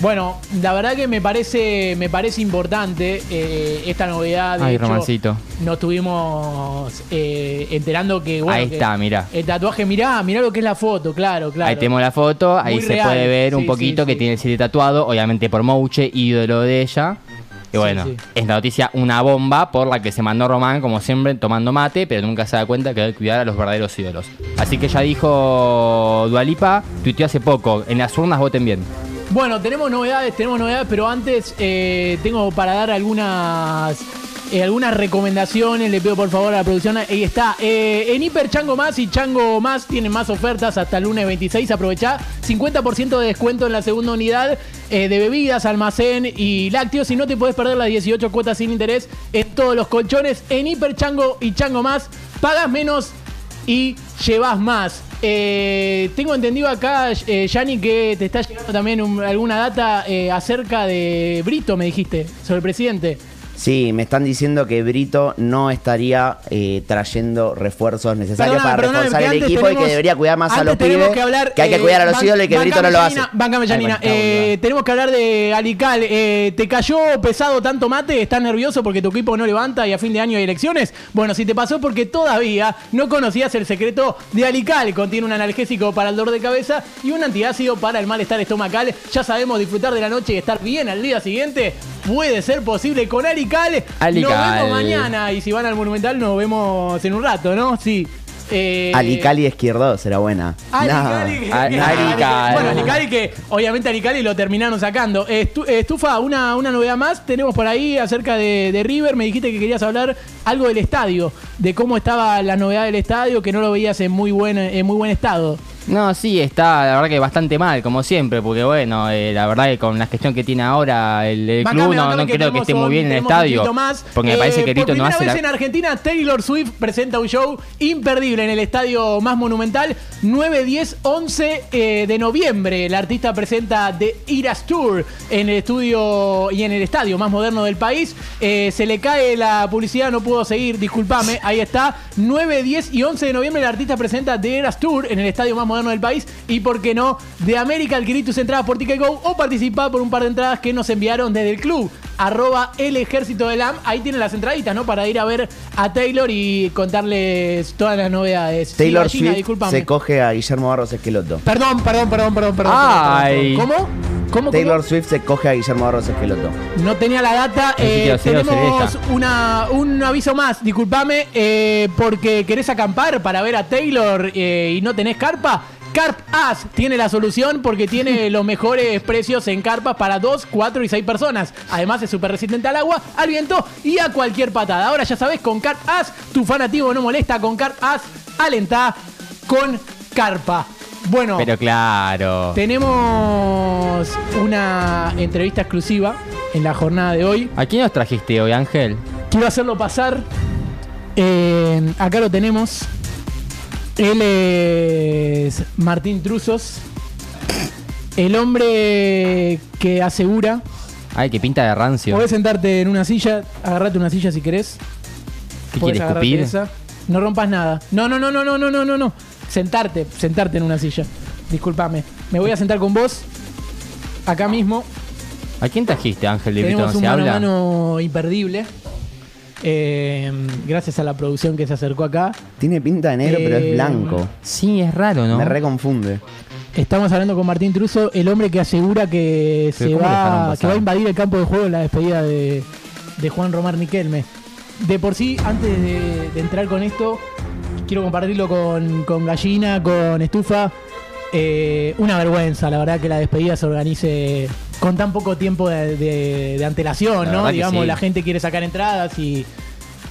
Bueno, la verdad que me parece, me parece importante eh, esta novedad. De Ay, hecho, Romancito. Nos estuvimos eh, enterando que, bueno, Ahí que está, mira. El tatuaje, mirá, mirá lo que es la foto, claro, claro. Ahí tenemos la foto, ahí Muy se real, puede ver un poquito sí, que sí. tiene el 7 tatuado, obviamente por Mouche, ídolo de ella. Y bueno, es la noticia una bomba por la que se mandó Román, como siempre, tomando mate, pero nunca se da cuenta que hay que cuidar a los verdaderos ídolos. Así que ya dijo Dualipa, tuiteó hace poco, en las urnas voten bien. Bueno, tenemos novedades, tenemos novedades, pero antes eh, tengo para dar algunas eh, algunas recomendaciones. Le pido por favor a la producción. Ahí está. Eh, en Hiper Chango Más y Chango Más tienen más ofertas hasta el lunes 26. Aprovechá 50% de descuento en la segunda unidad de bebidas, almacén y lácteos. Y no te podés perder las 18 cuotas sin interés en todos los colchones. En Hiper Chango y Chango Más pagas menos y llevas más. Eh, tengo entendido acá, eh, Yanni, que te está llegando también un- alguna data eh, acerca de Brito, me dijiste, sobre el presidente. Sí, me están diciendo que Brito no estaría eh, trayendo refuerzos necesarios para perdóname, reforzar que el equipo y que debería cuidar más a los pibes. que hablar, hay que eh, cuidar a los ban- ídolos y que Brito no lo hace. Bancame, Ay, Janina. bueno, Eh, tenemos que hablar de Alical. Eh, ¿Te cayó pesado tanto mate? ¿Estás nervioso porque tu equipo no levanta y a fin de año hay elecciones? Bueno, si te pasó porque todavía no conocías el secreto de Alical. Contiene un analgésico para el dolor de cabeza y un antiácido para el malestar estomacal. Ya sabemos disfrutar de la noche y estar bien al día siguiente. Puede ser posible con. Alical. Nos vemos mañana y si van al Monumental nos vemos en un rato, ¿no? Sí. Eh, Alicali Izquierdo será buena. Alicali, No. que- Alicali. Bueno, Alicali que obviamente Alicali lo terminaron sacando. Estu- Estufa, una, una novedad más tenemos por ahí acerca de, de River. Me dijiste que querías hablar algo del estadio, de cómo estaba la novedad del estadio, que no lo veías en muy buen, en muy buen estado. No, sí, está la verdad que bastante mal, como siempre, porque bueno, eh, la verdad que con la gestión que tiene ahora el, club no, creo que esté muy bien en el estadio. más. Porque me parece Eh, que Tito por no primera hace vez la... en Argentina, Taylor Swift presenta un show imperdible en el estadio más monumental, 9, 10, 11 eh, de noviembre. El artista presenta The Eras Tour en el estudio y en el estadio más moderno del país. Eh, se le cae la publicidad, no puedo seguir, discúlpame. Ahí está, 9, 10 y 11 de noviembre el artista presenta The Eras Tour en el estadio más moderno del país. Y por qué no, de América adquirí tus entradas por Ticket Go o participá por un par de entradas que nos enviaron desde el club. Arroba el ejército del AM. Ahí tienen las entraditas, ¿no? Para ir a ver a Taylor y contarles todas las novedades. Sí, Taylor gallina, Swift discúlpame. se coge a Guillermo Barros Esqueloto. Perdón, perdón, perdón, perdón, perdón. Ay. perdón, perdón. ¿Cómo? ¿Cómo? Taylor Swift se coge a Guillermo Barros Esqueloto. No tenía la data. Eh, tenemos una, un aviso más. Disculpame, eh, porque querés acampar para ver a Taylor eh, y no tenés carpa. Carp As tiene la solución porque tiene [LAUGHS] los mejores precios en carpas para 2, 4 y 6 personas. Además es súper resistente al agua, al viento y a cualquier patada. Ahora ya sabes, con Carp As tu fanativo no molesta. Con Carp As alentá con carpa. Bueno, Pero claro. tenemos una entrevista exclusiva en la jornada de hoy. ¿A quién nos trajiste hoy, Ángel? Quiero hacerlo pasar. Eh, acá lo tenemos. Él es Martín Truzos. El hombre que asegura. Ay, que pinta de rancio. Podés sentarte en una silla. Agarrate una silla si querés. ¿Qué Podés quiere agarrarte escupir? esa. No rompas nada. No, no, no, no, no, no, no, no, no. Sentarte, sentarte en una silla. Disculpame. Me voy a sentar con vos. Acá mismo. ¿A quién trajiste, Ángel de Vito? Tenemos ¿No un se mano habla? mano imperdible. Eh, gracias a la producción que se acercó acá. Tiene pinta de negro, pero Eh, es blanco. Sí, es raro, ¿no? Me reconfunde. Estamos hablando con Martín Truso, el hombre que asegura que se ¿cómo dejaron va, que va a invadir el campo de juego en la despedida de, de Juan Román Riquelme. De por sí, antes de, de entrar con esto, quiero compartirlo con, con Gallina, con Estufa. Eh, una vergüenza, la verdad, que la despedida se organice con tan poco tiempo de, de- de antelación, La ¿no? Digamos, sí. la gente quiere sacar entradas y,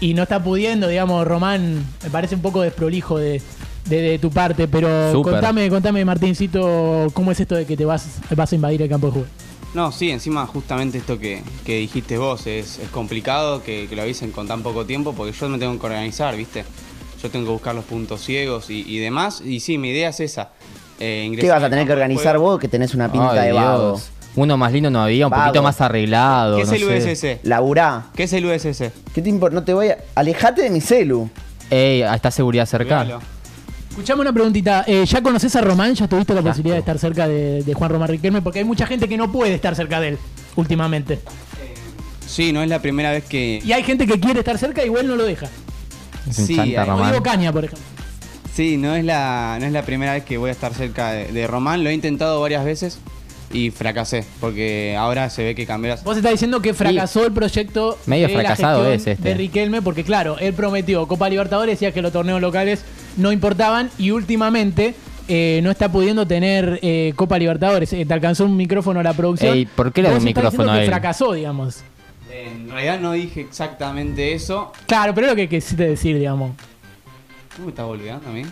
y no está pudiendo, digamos, Román, me parece un poco desprolijo de, de- de tu parte, pero contame, contame, Martincito, ¿cómo es esto de que te vas, vas a invadir el campo de juego? No, sí, encima justamente esto que, que dijiste vos, es, es complicado que, que lo avisen con tan poco tiempo porque yo me tengo que organizar, ¿viste? Yo tengo que buscar los puntos ciegos y, y demás. Y sí, mi idea es esa. eh, ¿Qué vas a tener que organizar juego. vos que tenés una pinta Ay, de vago? Dios. Uno más lindo no había, un Vago. poquito más arreglado. ¿Qué es no el sé. USS? Laburá. ¿Qué es el USS? ¿Qué te importa? No te voy a. Alejate de mi celu. Ey, está seguridad cerca. Cuidalo. Escuchame una preguntita, eh, ¿ya conoces a Román? ¿Ya tuviste la posibilidad de estar cerca de, de Juan Román Riquelme? Porque hay mucha gente que no puede estar cerca de él últimamente. Sí, no es la primera vez que. Y hay gente que quiere estar cerca y igual no lo deja. Es Sí, Román. Caña, por ejemplo. Sí, no es la, no es la primera vez que voy a estar cerca de, de Román. Lo he intentado varias veces y fracasé. Porque ahora se ve que cambió las. Vos estás diciendo que fracasó el proyecto Medio de la fracasado gestión es este. de Riquelme, porque claro, él prometió Copa Libertadores, decía que los torneos locales no importaban y últimamente eh, no está pudiendo tener eh, Copa Libertadores. Eh, te alcanzó un micrófono a la producción. Ey, ¿por qué le da un micrófono a que él? fracasó, digamos. En realidad no dije exactamente eso. Claro, pero es lo que quisiste decir, digamos. ¿Tú me estás volviendo a mí?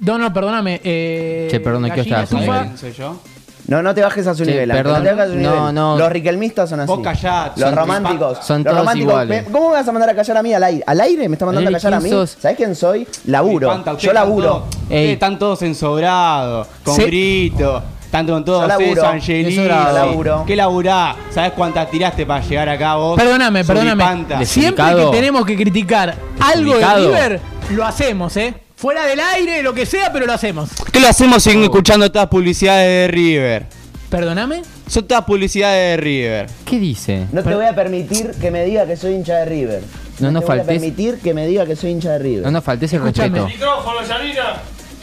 No, no, perdóname. Eh, Che, perdón, ¿qué estás soy yo? No, no te bajes a su Che, nivel. Perdón. no te bajes a su No, nivel. no. Los riquelmistas son así. Vos callá, Los son románticos. Son los todos románticos. iguales. ¿Cómo me vas a mandar a callar a mí al aire? ¿Al aire me está mandando a callar a ¿quién mí? sos? ¿Sabés quién soy? Laburo. espanta, Yo laburo. ustedes Están todos ensobrados, con Sí. grito. Tanto con todos Yo laburo. ¿Qué laburá? ¿Sabés cuántas tiraste para llegar acá vos? Perdóname, perdóname. Siempre que tenemos que criticar algo de. River, lo hacemos, ¿eh? Fuera del aire, lo que sea, pero lo hacemos. ¿Qué lo hacemos sin escuchando todas publicidades de River? Perdóname. Son todas publicidades de River. ¿Qué dice? No te voy a permitir que me diga que soy hincha de River. No nos te voy a faltes- permitir que me diga que soy hincha de River. No nos faltes el Escúchame. respeto.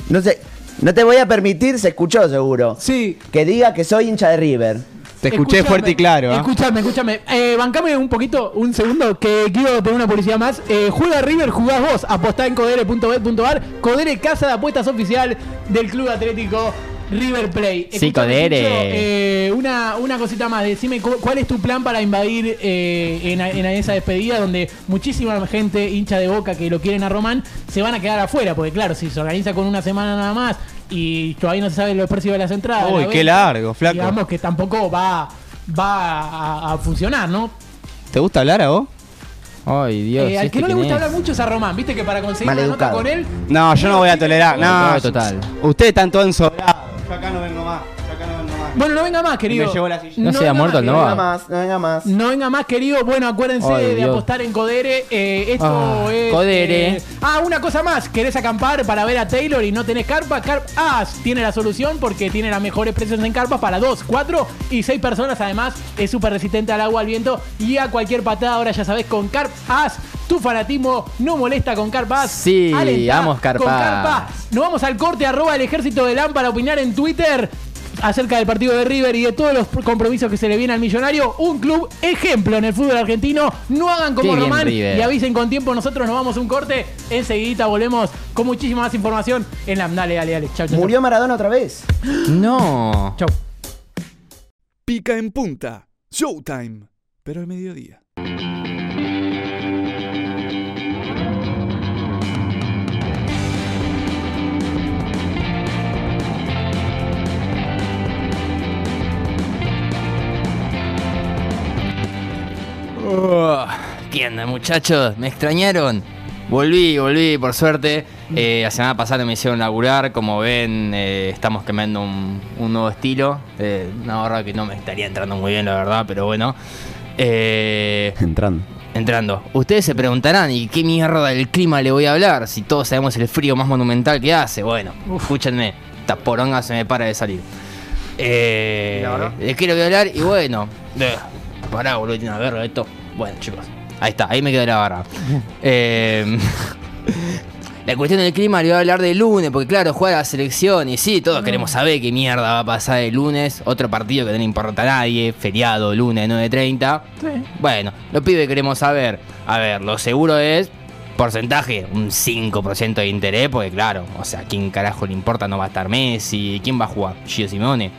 No sé, no te voy a permitir, se escuchó seguro, Sí. que diga que soy hincha de River. Te escuché Escúchame, fuerte y claro. ¿ah? Escúchame, escúchame. Eh, bancame un poquito, un segundo, que quiero tener una publicidad más. Eh, juega River, jugás vos. Apostá en codere.bet.ar. Codere, casa de apuestas oficial del Club Atlético River Play. Sí, Escuchame, eh, una, una cosita más, decime cu- cuál es tu plan para invadir eh, en, en esa despedida donde muchísima gente hincha de boca que lo quieren a Román se van a quedar afuera, porque claro, si se organiza con una semana nada más y todavía no se sabe los precios de las entradas. Uy, la qué venta, largo, flaco. Digamos que tampoco va, va a, a funcionar, ¿no? ¿Te gusta hablar a vos? Ay, Dios. Eh, al ¿este que no le gusta es? hablar mucho es a Román, viste que para conseguir una nota con él. No, yo no voy a tolerar. No, No, total. Ustedes están todos ensobrados. Acá no vengo más. Bueno, no venga más, querido. Me llevó la silla. No se ha muerto el No venga más, no venga más. No venga más, querido. Bueno, acuérdense Ay, de Dios. apostar en Codere. Eh, esto Ah, es. Codere. eh, ah, una cosa más. ¿Querés acampar para ver a Taylor y no tenés carpa? Carp As tiene la solución porque tiene las mejores precios en carpas para dos, cuatro y seis personas. Además, es súper resistente al agua, al viento y a cualquier patada. Ahora ya sabés, con Carp As, tu fanatismo no molesta con Carp As. Sí, Alentá vamos, Carp con. Carpa. Nos vamos al corte, arroba el ejército de LAM para opinar en Twitter acerca del partido de River y de todos los compromisos que se le viene al millonario. Un club ejemplo en el fútbol argentino. No hagan como Qué Román y avisen con tiempo. Nosotros nos vamos a un corte. Enseguidita volvemos con muchísima más información en LAM. Dale, dale, dale. Chau, chau. Murió Maradona otra vez. No. Chau. Pica en punta. Showtime. Pero al mediodía. Oh, ¿Qué onda, muchachos? ¿Me extrañaron? Volví, volví, por suerte. Eh, la semana pasada me hicieron laburar. Como ven, eh, estamos quemando un, un nuevo estilo. Eh, una barra que no me estaría entrando muy bien, la verdad, pero bueno. Eh, Entrando. entrando. Ustedes se preguntarán, ¿y qué mierda del clima le voy a hablar? Si todos sabemos el frío más monumental que hace. Bueno, escúchenme, esta poronga se me para de salir. Eh, ¿De qué le voy a hablar? Y bueno, pará, boludo, tiene una verga esto. Bueno, chicos, ahí está, ahí me queda la barra. [LAUGHS] Eh, [LAUGHS] la cuestión del clima le voy a hablar del lunes, porque claro, juega la selección y sí, todos queremos saber qué mierda va a pasar el lunes. Otro partido que no le importa a nadie, feriado, lunes 9.30. Bueno, los pibes queremos saber. A ver, lo seguro es porcentaje, un 5% de interés, porque claro, o sea, ¿quién carajo le importa? No va a estar Messi, ¿quién va a jugar? Gio Simone,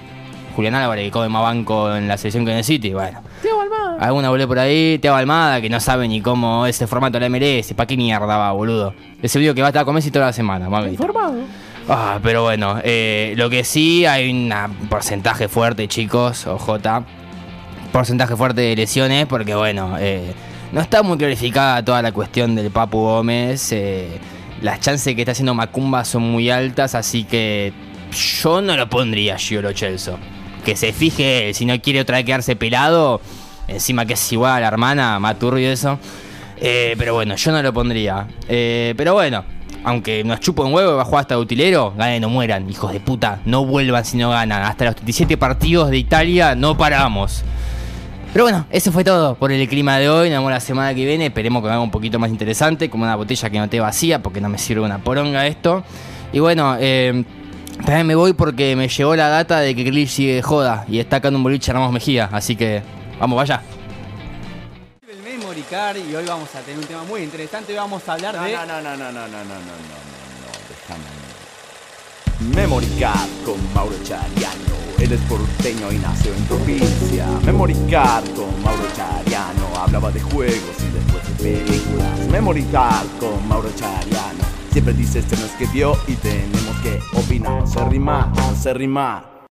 Julián Álvarez, que come más banco en la selección que en el City, bueno. Teo Almada. Alguna volé por ahí, Teo Almada, que no sabe ni cómo es el formato de la MLS, ¿para qué mierda va, boludo? Ese video que va a estar con Messi toda la semana, mami. Informado. Ah, pero bueno, eh, lo que sí hay un porcentaje fuerte, chicos, OJ. Porcentaje fuerte de lesiones, porque bueno, eh, no está muy clarificada toda la cuestión del Papu Gómez. eh, las chances que está haciendo Macumba son muy altas, así que yo no lo pondría Giolo Chelso. Que se fije, si no quiere otra vez quedarse pelado, encima que es igual a la hermana, más turbio eso. Eh, pero bueno, yo no lo pondría. Eh, pero bueno, aunque nos chupo un huevo y va a jugar hasta de utilero, ganen o mueran, hijos de puta. No vuelvan si no ganan. Hasta los 37 partidos de Italia no paramos. Pero bueno, eso fue todo por el clima de hoy. Nos vemos la semana que viene. Esperemos que haga un poquito más interesante, como una botella que no te vacía, porque no me sirve una poronga esto. Y bueno, eh, también me voy porque me llegó la data de que Grealish sigue de joda y está acá en un boliche Ramos Mejía. Así que vamos, vaya. El Memory Card y hoy vamos a tener un tema muy interesante. Hoy vamos a hablar de. no, no, no, no, no, no, no, no, no, déjame. Memory Card con Mauro Chariano. Él es porteño y nació en provincia. Memory Card con Mauro Chariano. Hablaba de juegos y después de películas. Memory Card con Mauro Chariano. Siempre dice este no es que vio y tenemos que opinar. No sé rimar, no sé rimar.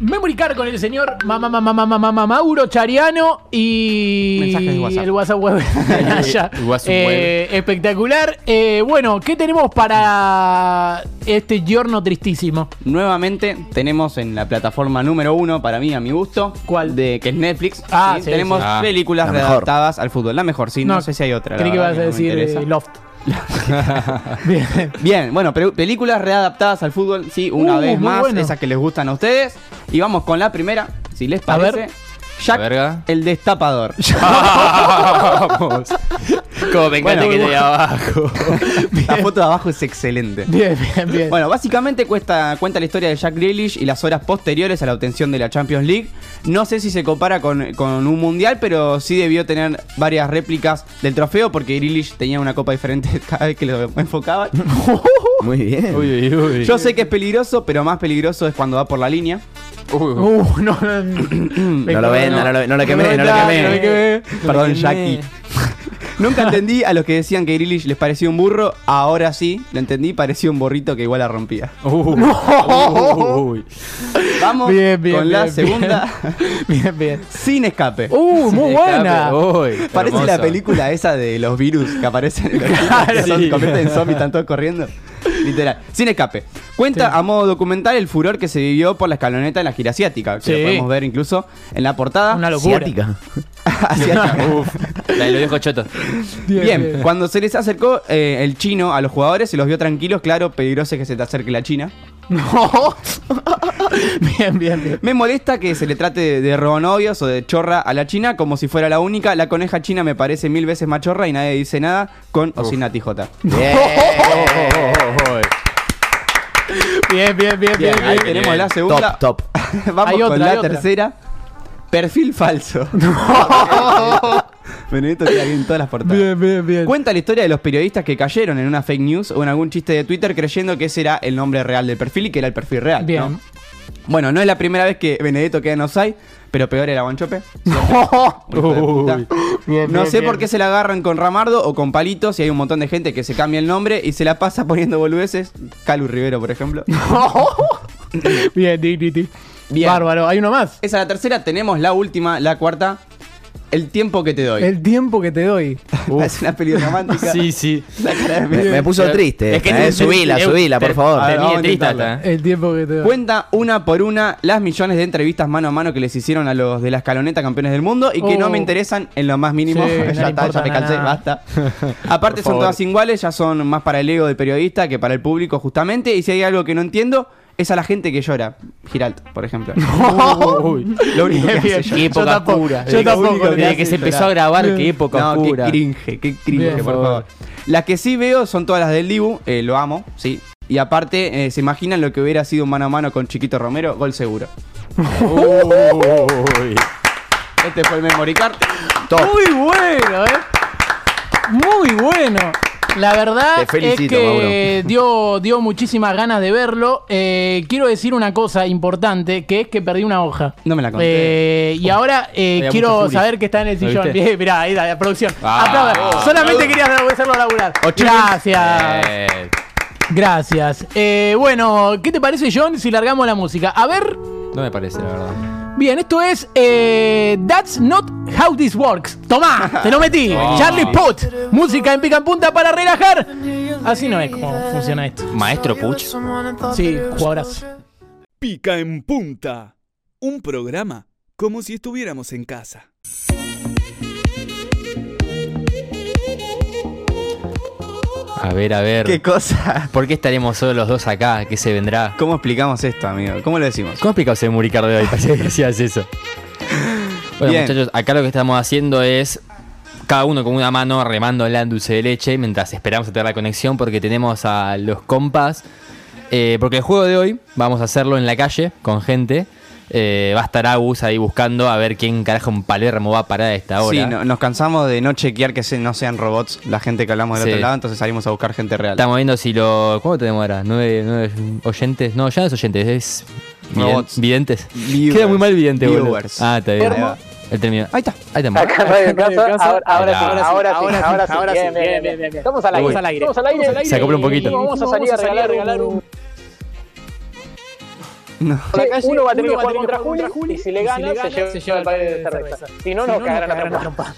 Memory Card con el señor mamá, mamá, mamá, mamá, Mauro Chariano y Mensajes de WhatsApp. el WhatsApp web [LAUGHS] [LAUGHS] eh, espectacular. Eh, bueno, ¿qué tenemos para este giorno tristísimo? Nuevamente tenemos en la plataforma número uno, para mí, a mi gusto. ¿Cuál? De, que es Netflix. Ah, tenemos ah, películas la mejor. adaptadas al fútbol. La mejor, sí. No, sé si hay otra. la que vas a decir eh, Loft. [LAUGHS] Bien. Bien, bueno, películas readaptadas al fútbol, sí, una Uh, vez más, bueno. esas que les gustan a ustedes. Y vamos con la primera, si les A ver. Jack verga. el destapador. [LAUGHS] Vamos. Como me encanta Bueno, que esté abajo. [LAUGHS] La foto de abajo es excelente. Bien, bien, bien. Bueno, básicamente cuesta, cuenta la historia de Jack Grealish y las horas posteriores a la obtención de la Champions League. No sé si se compara con, con un mundial, pero sí debió tener varias réplicas del trofeo porque Grealish tenía una copa diferente [LAUGHS] cada vez que lo enfocaban. Muy bien. Uy, uy, uy. Yo sé que es peligroso, pero más peligroso es cuando va por la línea. Uh, no, no, No lo venda, no lo, no lo quemé, no lo quemé. Perdón, Jackie. [LAUGHS] Nunca entendí a los que decían que Grealish les parecía un burro. Ahora sí, lo entendí, parecía un borrito que igual la rompía. [LAUGHS] Uy. Vamos Bien, bien, con la bien, segunda [LAUGHS] Bien, bien. sin escape. Uh, muy buena. Uy, Parece hermoso. la película esa de los virus que aparecen en los Claro, que son- sí. convierten en zombies, están todos corriendo. Literal. Sin escape. Cuenta a modo documental el furor que se vivió por la escaloneta en la gira asiática. Que Sí. lo podemos ver incluso en la portada. Una locura. Asiática. [LAUGHS] Asiática. [LAUGHS] La de los viejos chotos. Bien, cuando se les acercó eh, el chino a los jugadores, se los vio tranquilos. Claro, peligroso que se te acerque la China. [LAUGHS] No. bien, bien, bien. Me molesta que se le trate de, de robonovios o de chorra a la China como si fuera la única. La coneja china me parece mil veces más chorra y nadie dice nada con o sin J. [LAUGHS] Bien, bien, bien, bien. Bien, ahí bien. tenemos la segunda. Top, top. Vamos con la tercera. Perfil falso. [LAUGHS] [LAUGHS] Benedetto queda bien en todas las portadas. Bien, bien, bien. Cuenta la historia de los periodistas que cayeron en una fake news o en algún chiste de Twitter creyendo que ese era el nombre real del perfil y que era el perfil real. Bien. ¿no? Bueno, no es la primera vez que Benedetto queda en offside, pero peor era Guanchope. [LAUGHS] Bien, No sé por qué se la agarran con Ramardo o con Palitos y hay un montón de gente que se cambia el nombre y se la pasa [LAUGHS] poniendo boludeces. Calu Rivero, por ejemplo. Bien, di, di, di. Bien. Bárbaro. ¿Hay uno más? Esa es la tercera, tenemos la última, la cuarta. El tiempo que te doy. El tiempo que te doy. [LAUGHS] Es una peli romántica. Sí, sí. Me, puso triste. Es que eh, te- subila, te- subila, por favor. Ver, vamos triste. El tiempo que te doy. Cuenta una por una las millones de entrevistas mano a mano que les hicieron a los de la escaloneta campeones del mundo y que Oh. no me interesan en lo más mínimo. Sí, [LAUGHS] ya está, ya me cansé, nada. basta. [LAUGHS] Aparte son todas iguales, ya son más para el ego del periodista que para el público justamente. Y si hay algo que no entiendo, es a la gente que llora. Giralt, por ejemplo. [LAUGHS] Uy. Lo único que hace bien. Qué época Yo tampoco- oscura. yo Desde- tampoco, Desde que se empezó a grabar, qué época No, oscura. qué cringe, qué cringe, Bien, por favor. Las que sí veo son todas las del Dibu, eh, lo amo, sí. Y aparte, eh, ¿se imaginan lo que hubiera sido un mano a mano con Chiquito Romero? Gol seguro. Uy. Este fue el memory card. Muy bueno, ¿eh? Muy bueno. La verdad Te felicito, es que [LAUGHS] dio, dio muchísimas ganas de verlo. Eh, quiero decir una cosa importante, que es que perdí una hoja. No me la conté. Eh, y ahora eh, quiero saber que está en el ¿Lo sillón. Bien, mirá, ahí está, la producción. Ah. Aplauda. Solamente quería hacerlo laburar. Gracias. Eh, Gracias. Eh, bueno, ¿qué te parece, John, si largamos la música? A ver, no me parece, la verdad. Bien, esto es eh, That's Not How This Works. Tomá, te lo metí. Oh. [LAUGHS] Charlie Puth. Música en pica en punta para relajar. Así no es como funciona esto. Maestro Puch. Sí, jugadoras. Pica en punta. Un programa como si estuviéramos en casa. A ver, a ver. ¿Qué cosa? ¿Por qué estaremos solo los dos acá? ¿Qué se vendrá? ¿Cómo explicamos esto, amigo? ¿Cómo lo decimos? ¿Cómo explicamos el Muricar de hoy? Parecía que decías eso. [LAUGHS] Bueno, Bien. muchachos, acá lo que estamos haciendo es cada uno con una mano remando el dulce de leche mientras esperamos a tener la conexión porque tenemos a los compas. Eh, porque el juego de hoy vamos a hacerlo en la calle con gente. Eh, va a estar Agus ahí buscando a ver quién carajo en Palermo va a parar a esta hora. Sí, no- nos cansamos de no chequear que se- no sean robots la gente que hablamos del Sí. otro lado, entonces salimos a buscar gente real. Estamos viendo si lo. ¿Cómo tenemos ahora? ¿Nueve, nueve oyentes? No, ya no es oyentes, es. viden- Robots. videntes. Viewers. Queda muy mal vidente, boludo. Viewers. Ah, está bien. El término. Ahí está. Ahí está. Acá en Radio Casa, ahora, ahora sí, Ahora sí, ahora sí, ahora sí, bien, bien, bien, bien. Estamos al aire, estamos al aire, estamos al aire. Se acopla un poquito. Y Vamos a salir a regalar un... No. Por la calle, uno va a tener que uno jugar tener contra jugar Juli y si le y si gana, le se gana, lleva se lleva el paquete de el cerveza. cerveza. Si no, Si nos no, cagarán a trompa. trompa.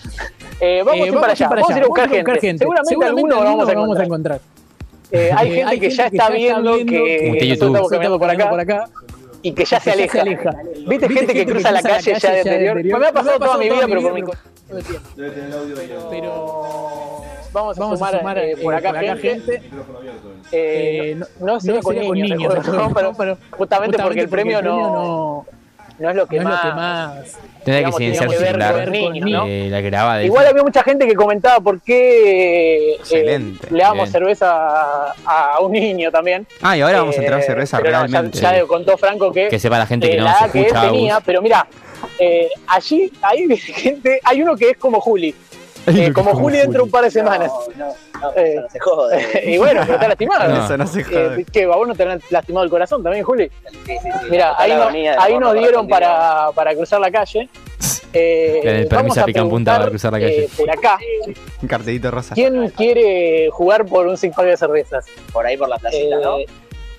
Eh, vamos a ir para allá, vamos a ir a buscar gente. Seguramente alguno lo vamos a encontrar. Eh, hay Eh, gente que ya está viendo que estamos caminando por acá y que ya se aleja. ¿Viste gente que cruza la calle ya de anterior? Me ha pasado toda mi vida, pero por mi Pero vamos a Vamos a sumar, sumar eh, eh, por acá gente. Eh, Eh, no, no sería no con sería con niños, niños, el [LAUGHS] juego, no, pero pero justamente porque el premio no... no es lo que No es más. lo que más. Tendría que silenciar que ver celular. con niños, ¿no? eh, la graba de Igual había mucha gente que comentaba por qué eh, le damos Bien. cerveza a, a un niño también. Ah, y ahora vamos a entrar Eh, cerveza pero no, ya- realmente. ya, contó Franco que, Que sepa la gente eh, que no la se edad que él escucha. tenía, pero mira, eh, allí hay gente, hay uno que es como Juli. Eh, como Juli dentro de un par de semanas. Eh, Se jode. [LAUGHS] y bueno, pero está lastimado. No. Eso no se Eh, jode. ¿Qué? ¿A vos no te han lastimado el corazón también, Juli? Mira, la no- avenida de ahí nos dieron para, para cruzar la calle. [LAUGHS] Eh, el permiso a pica en punta para cruzar la calle. eh, por acá, Un cartelito rosa. ¿quién quiere jugar por un six pack de cervezas? Por ahí por la placita, ¿no?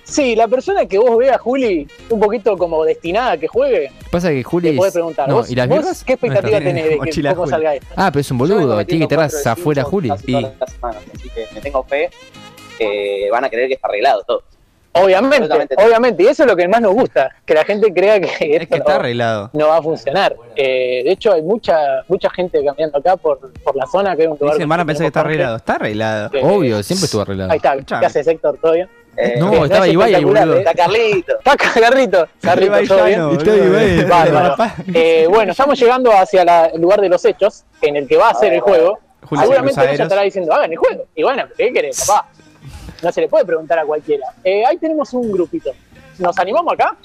Eh, Sí, la persona que vos veas, Juli, un poquito como destinada a que juegue, Pasa que Juli. te podés preguntar. No, ¿Vos, ¿y las vos birras? qué expectativa ¿Dónde tenés de que cómo Juli. salga esto? Ah, pero es un boludo. Tiene que tener afuera Juli. así que me tengo fe que van a creer que está arreglado todo. Obviamente, obviamente, y eso es lo que más nos gusta, que la gente crea que Es esto que está no, arreglado. no va a funcionar. Eh, de hecho, hay mucha mucha gente caminando acá por, por la zona, que es un lugar... Van a pensar que está arreglado. Está arreglado. que- obvio, siempre estuvo arreglado. Ahí está, Escuchame. ¿qué haces, Héctor? ¿Todo bien? Eh, No, Bien, estaba es Ibai ahí, boludo. ¿eh? [LAUGHS] Está Carlito. Está Carrito, Carrito, ¿todo bien? boludo. Está Ibai. Bárbaro. Eh, bueno, estamos llegando hacia la- el lugar de los hechos, en el que va a ser el juego. Julio Seguramente ella estará diciendo, hagan el juego. Y bueno, ¿qué querés, papá? No se le puede preguntar a cualquiera. Eh, ahí tenemos un grupito. ¿Nos animamos acá?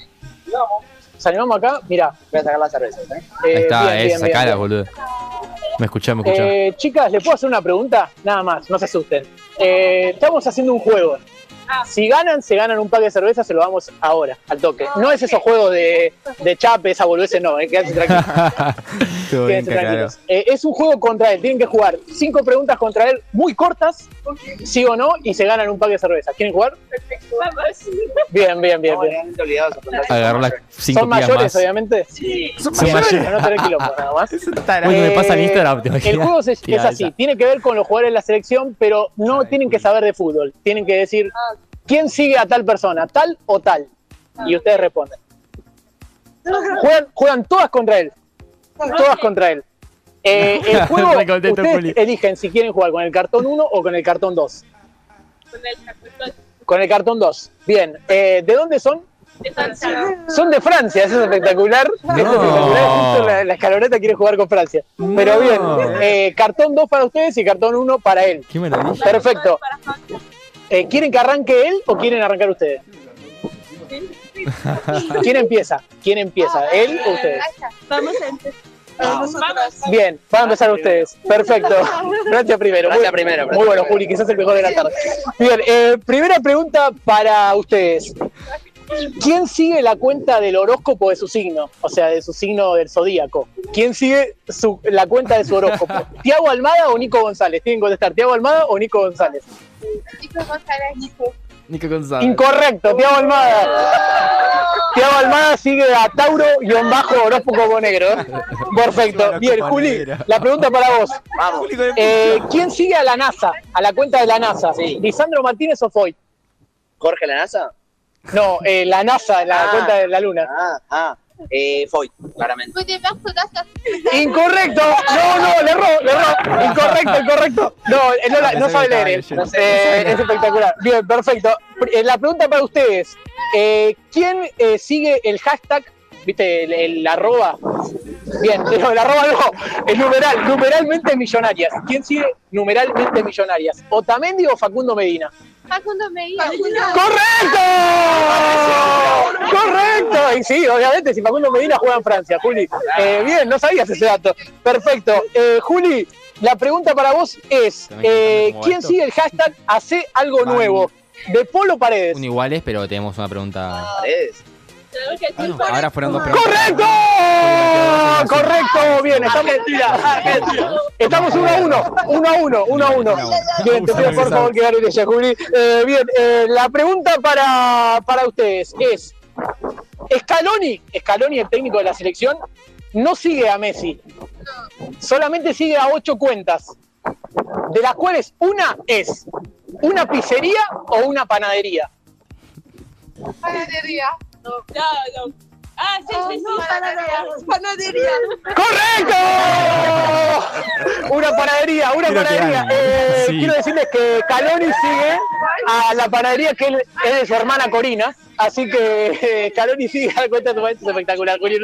¿Nos animamos acá? Mira. Voy a sacar las cervezas, ¿eh? Ahí está, bien, es bien, bien, sacala, bien. boludo. Me escuchá, me escuchá. Eh, chicas, ¿les puedo hacer una pregunta? Nada más, no se asusten. Eh, estamos haciendo un juego. Si ganan, se ganan un pack de cerveza, se lo damos ahora, al toque. No es esos juegos de, de chape, esa boludez, no, eh, quédense tranquilos. [LAUGHS] Quédense claro. tranquilos. Eh, es un juego contra él, tienen que jugar cinco preguntas contra él, muy cortas, sí o no, y se ganan un pack de cerveza. ¿Quieren jugar? Bien, bien, bien, bien. Las cinco ¿Son mayores, más. obviamente? Son Bien, mayores. no tener quilombo, nada más. [LAUGHS] Bueno, me pasa en Eh, Instagram, ¿te El juego es, es así, tiene que ver con los jugadores de la selección, pero no tienen que saber de fútbol. Tienen que decir quién sigue a tal persona, tal o tal. Y ustedes responden. Juegan, juegan todas contra él. Todas contra él. Eh, el [LAUGHS] juego, ustedes eligen si quieren jugar con el cartón 1 o con el cartón 2. Con el cartón 2. Bien. Eh, ¿De dónde son? Son de Francia, eso es espectacular. Eso es espectacular. Justo la, la escaloneta quiere jugar con Francia. Pero bien, eh, cartón 2 para ustedes y cartón 1 para él. Qué maravilla. Perfecto. Eh, ¿Quieren que arranque él o quieren arrancar ustedes? [LAUGHS] ¿Quién empieza? ¿Quién empieza? ¿Él o ustedes? Vamos a empezar. Bien, van a empezar ustedes. Perfecto. [LAUGHS] Francia primero. Francia Muy- primero, Muy bueno, Juli, quizás el mejor de la tarde. Bien, eh, primera pregunta para ustedes. ¿Quién sigue la cuenta del horóscopo de su signo? O sea, de su signo del zodíaco. ¿Quién sigue su- la cuenta de su horóscopo? ¿Tiago Almada o Nico González? Tienen que contestar, ¿Tiago Almada o Nico González? Nico González. Incorrecto, Tiago Almada. Tiago Almada sigue a Tauro-horóscopo negro. Perfecto. Bien, Juli, la pregunta para vos. Vamos. Eh, ¿Quién sigue a la NASA? A la cuenta de la NASA. ¿Lisandro Martínez o Foy? ¿Jorge la NASA? No, eh, la NASA, la Ah. cuenta de la Luna. Ah, ah. Eh, Foy, claramente. Incorrecto. No, no, le erró, le erró. Incorrecto, incorrecto. No, eh, no, la- no sabe leer. él. Eh, es espectacular. Bien, perfecto. Eh, La pregunta para ustedes. eh, ¿Quién eh, sigue el hashtag? ¿Viste? El, el arroba. Bien, pero el arroba no. El numeral, numeralmente millonarias. ¿Quién sigue numeralmente millonarias? ¿Otamendi o Facundo Medina? Facundo Medina. ¡Correcto! ¡Correcto! Y sí, obviamente, si Facundo Medina juega en Francia, Juli. Eh, bien, no sabías ese dato. Perfecto. Eh, Juli, la pregunta para vos es: eh, ¿quién sigue el hashtag hace algo nuevo? ¿De Polo Paredes? Un iguales, pero tenemos una pregunta. Paredes. Ahora fueron dos preguntas. ¡Correcto! ¡Correcto! Bien, estamos, estamos uno a uno, uno a uno, uno a uno. Bien, te pido por favor que gane ella, Juli. Eh, bien, eh, la pregunta para, para ustedes es: Scaloni, Scaloni, el técnico de la selección, no sigue a Messi. Solamente sigue a ocho cuentas, de las cuales una es una pizzería o una panadería. Panadería. No, no. Ah, sí, sí, sí. panadería. Panadería. ¡Correcto! Una panadería, una panadería. Eh, Sí. Quiero decirles que Caloni sigue a la panadería que él- es de su hermana Corina. Así que eh, Caloni sigue a la cuenta de tu. Es espectacular, Juli.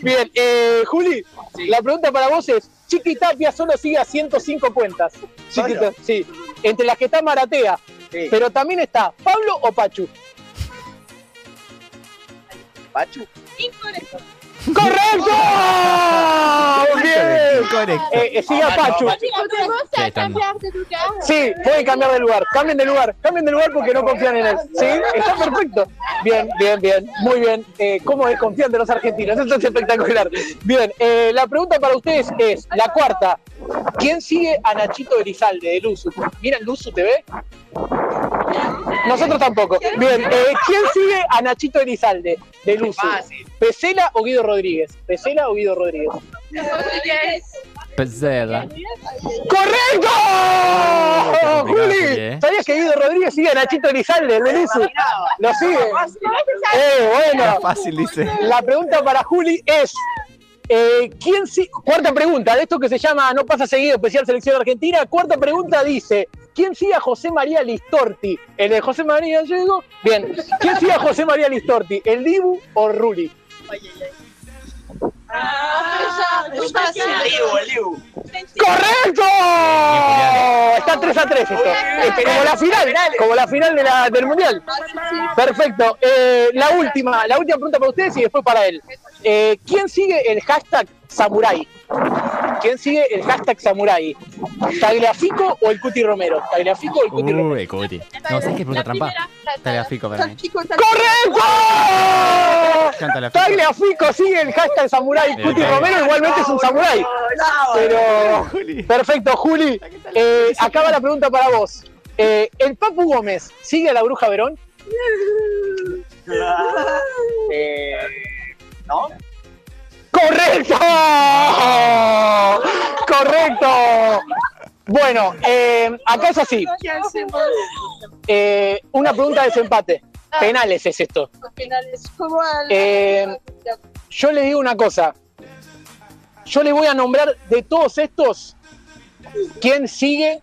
Bien, eh, Juli, la pregunta para vos es: Chiqui Tapia solo sigue a 105 cuentas. Chiqui ¿Solo? Ta- sí. Entre las que está Maratea. Sí. Pero también está Pablo o Pachu. Pachu. Incorrecto. ¡Correcto! [LAUGHS] Bien. Correcto. Eh, eh, sigue a Pachu. ¿Podemos Sí, están- cambiar de lugar? Sí, pueden cambiar de lugar. Cambien de lugar. Cambien de lugar porque no confían en él. ¿Sí? Está perfecto. Bien, bien, bien. Muy bien. Eh, ¿Cómo desconfían de los argentinos? Esto es espectacular. Bien, eh, la pregunta para ustedes es, la cuarta. ¿Quién sigue a Nachito Elizalde de Luzu? ¿Miran Luzu TV? Nosotros tampoco. Bien, eh, ¿quién sigue a Nachito Elizalde de Luzu? ¿Pesela o Guido Rodríguez? ¿Pesela o Guido Rodríguez? Rodríguez. Pesela. ¡Correcto! complicado, ¡Juli! ¿eh? ¿Sabías que Guido Rodríguez sigue a Nachito Elizalde, el de Luzu? ¿Lo sigue? Eh, bueno. Fácil, dice. La pregunta para Juli es: eh, ¿quién si- Cuarta pregunta, de esto que se llama No pasa seguido, especial selección argentina. Cuarta pregunta dice: ¿Quién sigue a José María Listorti? ¿El de José María llegó? Bien. ¿Quién sigue a José María Listorti? ¿El Dibu o Ruli? Ah, fácil. ¡Correcto! Está 3 a 3 esto. Es como la final, como la final de la- del mundial. Perfecto. Eh, la última, la última pregunta para ustedes y después para él. Eh, ¿Quién sigue el hashtag Samurai? ¿Quién sigue el hashtag Samurai? ¿Tagliafico o el Cuti Romero? ¿Tagliafico o el Cuti Romero? Uy, Cuti. No, ¿sabes qué pregunta trampa? Tagliafico para mí. ¡Correcto! Canta la Tagliafico sigue el hashtag Samurai. Bien, Cuti bien. Romero igualmente es un Samurai. Pero. Perfecto, Juli. Eh, acaba la pregunta para vos. Eh, ¿El Papu Gómez sigue a la Bruja Verón? [LAUGHS] Eh, ¿No? ¡Correcto! ¡Correcto! Bueno, eh, acá es así. Eh, una pregunta de desempate. Penales es esto. Los finales. ¿Cómo al- Eh, Yo les digo una cosa. Yo les voy a nombrar de todos estos quién sigue,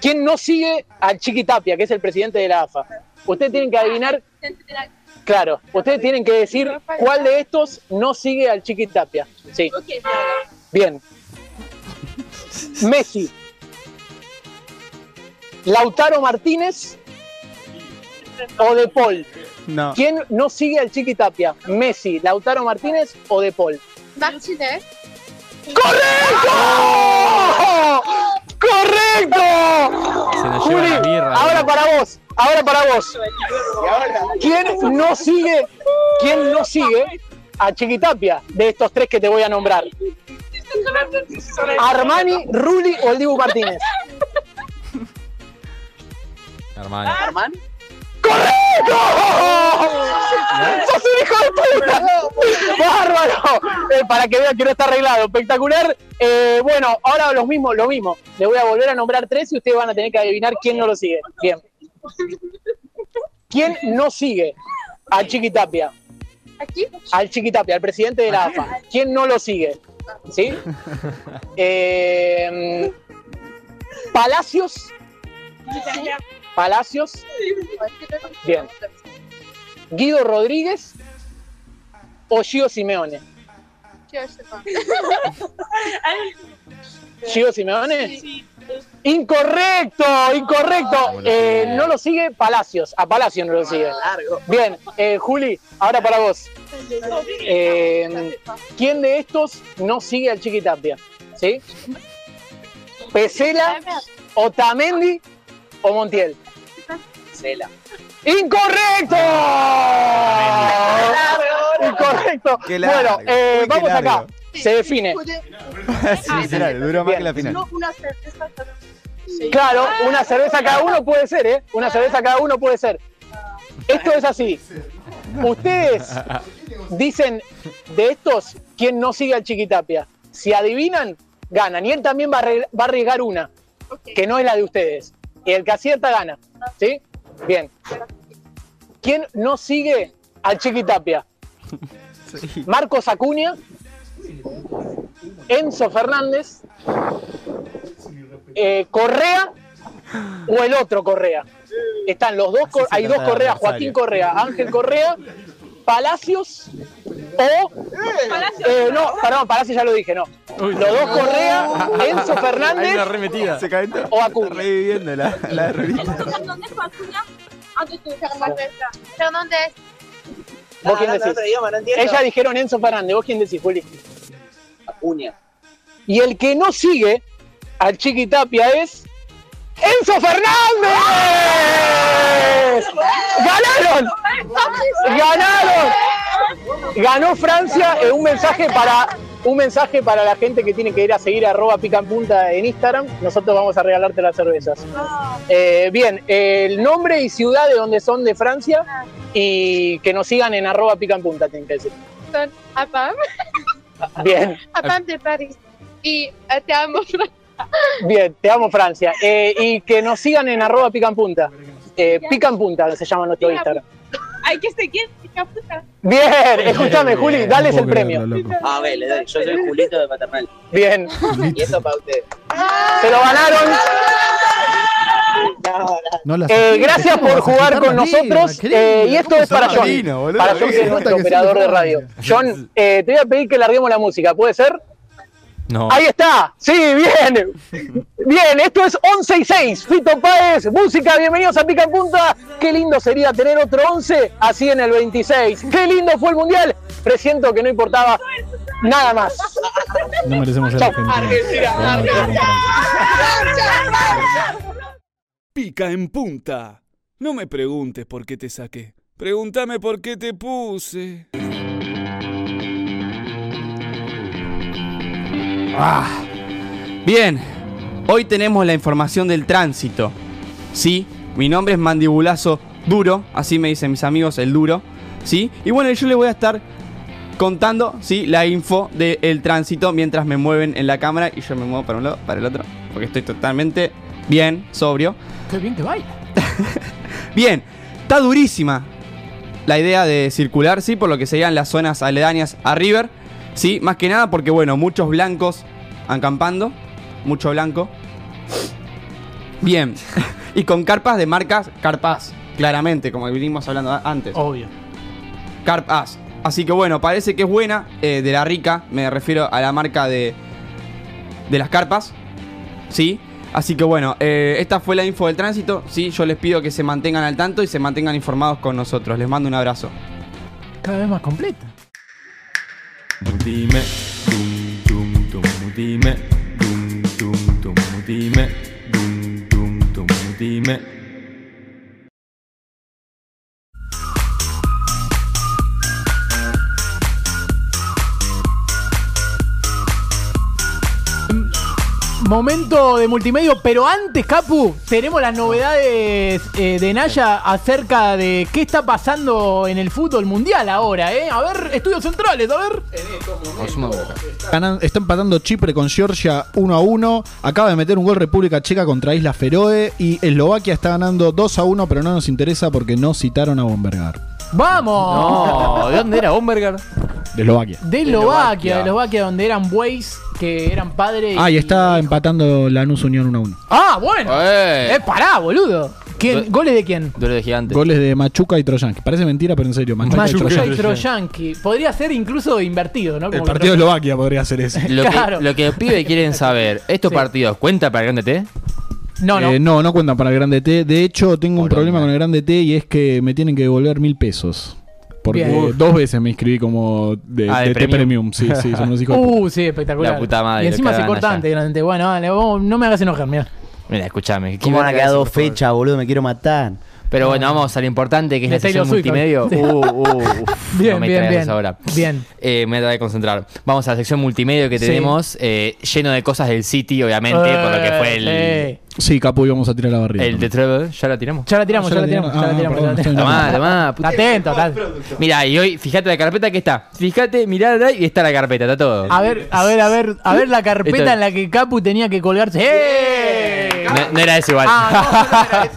quién no sigue al Chiqui Tapia, que es el presidente de la AFA. Ustedes tienen que adivinar, claro, ustedes tienen que decir cuál de estos no sigue al Chiqui Tapia. Sí, Ok, bien. Messi. Lautaro Martínez o De Paul. No. ¿Quién no sigue al Chiqui Tapia? Messi, Lautaro Martínez o De Paul. Martínez. ¡Correcto! ¡Correcto! Se nos Juli, lleva la birra. ahora para vos, ahora para vos. ¿Quién no sigue, quién no sigue a Chiquitapia de estos tres que te voy a nombrar? Armani, Ruli o el Dibu Martínez. Hermano. ¿Armán? ¡Correcto! ¡Sos un hijo de puta! ¡Bárbaro! Eh, para que vean que no está arreglado. Espectacular. Eh, bueno, ahora lo mismo, lo mismo. Le voy a volver a nombrar tres y ustedes van a tener que adivinar quién no lo sigue. Bien. ¿Quién no sigue al Chiquitapia? Aquí. Al Chiquitapia, al presidente de la AFA. ¿Quién no lo sigue? ¿Sí? [LAUGHS] Eh, Palacios. Palacios. Bien. Guido Rodríguez o Gio Simeone. Gio Simeone. Incorrecto, incorrecto. Eh, no lo sigue Palacios. A Palacios no lo sigue. Bien, eh, Juli, ahora para vos. Eh, ¿Quién de estos no sigue al Chiquitapia? ¿Sí? ¿Pesela, Otamendi o Montiel? Cela. ¡Incorrecto! Incorrecto. Qué largo, Bueno, eh, vamos acá. Se define. [LAUGHS] sí, literal, duró más que la final. No, una cerveza cada uno. Claro, una cerveza cada uno puede ser, ¿eh? Una cerveza cada uno puede ser. Esto es así. Ustedes dicen de estos quién no sigue al Chiquitapia. Si adivinan, ganan. Y él también va a, arre- va a arriesgar una, que no es la de ustedes. Y el que acierta gana. ¿Sí? Bien. ¿Quién no sigue al Chiquitapia? [LAUGHS] Marcos Acuña, Enzo Fernández, eh, Correa o el otro Correa. Están los dos, Cor- hay dos Correa. Joaquín Correa, Ángel Correa, Palacios o... eh, no, perdón, Palacios ya lo dije, no. Los dos Correa, Enzo Fernández Se calentó. o Acuña. Reviviendo la, la. Fernández o Acuña. Fernández. Fernández. ¿Vos quién Ah, no, decís? Ellas dijeron Enzo Fernández, ¿vos quién decís, Juli? Acuña. Y el que no sigue al Chiqui Tapia es Enzo Fernández. ¡Ganaron! ¡Ganaron! Ganó Francia eh, un mensaje para un mensaje para la gente que tiene que ir a seguir arroba pica en en Instagram. Nosotros vamos a regalarte las cervezas. Eh, bien, el nombre y ciudad de donde son de Francia y que nos sigan en arroba pica en punta, tienen que decir. Son Apam. Bien, Apam de París. Y eh, te amo, [LAUGHS] Fran. bien, te amo Francia. Eh, y que nos sigan en arroba pica en punta. Eh, pica en punta se llama nuestro Instagram. Hay que seguir. Bien, escúchame, Juli, dales el premio. A ver, le doy. Yo soy Julito de Paternal. Bien, [LAUGHS] Y esto para usted. se lo ganaron. No la Eh, gracias por jugar con nosotros. eh, y esto es para John. Para John, que es nuestro operador de radio. John, eh, te voy a pedir que larguemos la música, ¿puede ser? No. Ahí está. Sí, bien. Bien, esto es 11 y 6. Fito Páez, música, bienvenidos a Pica en Punta. Qué lindo sería tener otro 11 así en el 26. Qué lindo fue el Mundial. Presiento que no importaba nada más. No merecemos Francia. Pica en punta. No me preguntes por qué te saqué. Pregúntame por qué te puse. Ah, bien, hoy tenemos la información del tránsito. Sí, mi nombre es Mandibulazo Duro, así me dicen mis amigos, el duro. Sí, y bueno, yo les voy a estar contando, sí, la info del tránsito mientras me mueven en la cámara y yo me muevo para un lado, para el otro, porque estoy totalmente bien, sobrio. Qué bien que baila. [LAUGHS] Bien, está durísima la idea de circular, sí, por lo que serían las zonas aledañas a River. Sí, más que nada porque, bueno, muchos blancos acampando, mucho blanco. Bien, [LAUGHS] y con carpas de marcas carpas, claramente, como vinimos hablando antes. Obvio. Carpas. Así que bueno, parece que es buena, eh, de la rica, me refiero a la marca de, de las carpas. ¿Sí? Así que bueno, eh, esta fue la info del tránsito. Sí, yo les pido que se mantengan al tanto y se mantengan informados con nosotros. Les mando un abrazo. Cada vez más completa. Dime, dum, dum, dum, dime, dum, dum, dum, dime, dum, dum, dum, dime. Momento de multimedio, pero antes, Capu, tenemos las novedades eh, de Naya acerca de qué está pasando en el fútbol mundial ahora, ¿eh? A ver, estudios centrales, a ver. Ganan- está empatando Chipre con Georgia 1 a 1. Acaba de meter un gol República Checa contra Isla Feroe. Y Eslovaquia está ganando 2 a 1, pero no nos interesa porque no citaron a Bombergar. ¡Vamos! No, ¿de dónde era Bomberger? De Eslovaquia. De Eslovaquia, de Eslovaquia, donde eran bueyes que eran padres. Ah, y está empatando Lanús Unión 1 a 1. Ah, bueno. Eh. Eh, pará, boludo. ¿Quién? ¿Goles de quién? Duelo de gigantes. Goles de Machuca y Troyanqui. Parece mentira, pero en serio. Machuca, y Machuca y Troyanqui. Podría ser incluso invertido, ¿no? El partido de lo- Eslovaquia podría ser ese. Lo, Claro. que, lo que los pibes quieren saber, ¿estos Sí. partidos cuenta para el Grande T? No, no. Eh, no, no cuentan para el Grande T. De hecho, tengo un problema con el Grande T y es que me tienen que devolver mil pesos. Porque Bien. dos veces me inscribí como de, Ah, de de T premium. Premium. Sí, sí, son unos hijos de Uh, sí, espectacular. La puta madre, Y encima allá. antes, grande. Bueno, dale, vos no me hagas enojar, mira. Mira, escúchame. ¿qué ¿Cómo van a quedar es dos fechas, boludo? Me quiero matar. Pero bueno, vamos a lo importante que es De la Swift, multimedia. [LAUGHS] sí. Uh, uh, Bien, [LAUGHS] no me bien, bien. ahora. Bien. Eh, me voy a tratar de concentrar. Vamos a la sección multimedia que Sí. tenemos, eh, lleno de cosas del City, obviamente, por lo que fue el, Eh, Sí, Capu, íbamos a tirar la barriga. el The Treble. ¿Ya la tiramos? Ya la tiramos, Ah, ya ya la tiramos, ya la tiramos. Ah, ya la perdón, tiramos. Tomá, tomá, puta. Atento, tal. Mira, y hoy, fíjate la carpeta que está. Fíjate, mirá y está la carpeta, está todo. A ver, a ver, a ver, a ver la carpeta Esto- en la que Capu tenía que colgarse. ¡Eh! No, no era eso igual. Ah, no, no era eso.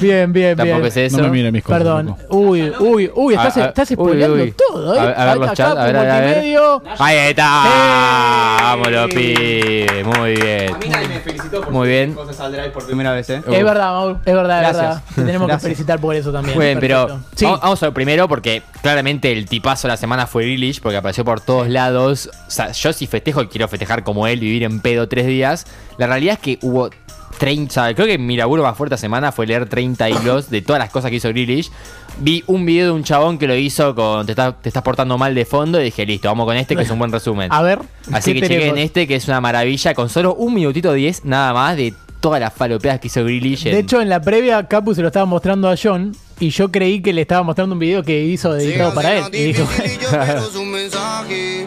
Bien, bien, Tampoco bien. es eso. No me mire mis cosas. Perdón. Uy, uy, uy, estás, A- a- estás uy, spoileando uy. todo, ¿eh? A, a ver los Acá, chats, a ver, a ver, a multimedio. Ahí está. ¡Eh! Vámonos, pibe. Muy bien. me felicitó por Muy bien. cosas al drive por primera vez, ¿eh? Uh. Es verdad, Mauro, es verdad, es Gracias. verdad. Te tenemos Gracias. que felicitar por eso también. Muy bien, pero Perfecto. Sí. vamos, vamos a lo primero porque claramente el tipazo de la semana fue Grealish porque apareció por todos lados. O sea, yo si festejo y quiero festejar como él, vivir en pedo tres días. La realidad es que hubo 30, o sea, creo que mi laburo más fuerte esta semana fue leer 30 hilos de todas las cosas que hizo Grealish. Vi un video de un chabón que lo hizo con te, estás- te estás portando mal de fondo y dije, listo, vamos con este que es un buen resumen. A ver. Así ¿qué que chequen tenemos? este que es una maravilla con solo un minutito 10 nada más de todas las falopeas que hizo Grealish. De en- hecho, en la previa, Capu se lo estaba mostrando a John y yo creí que le estaba mostrando un video que hizo dedicado para él. Y dijo,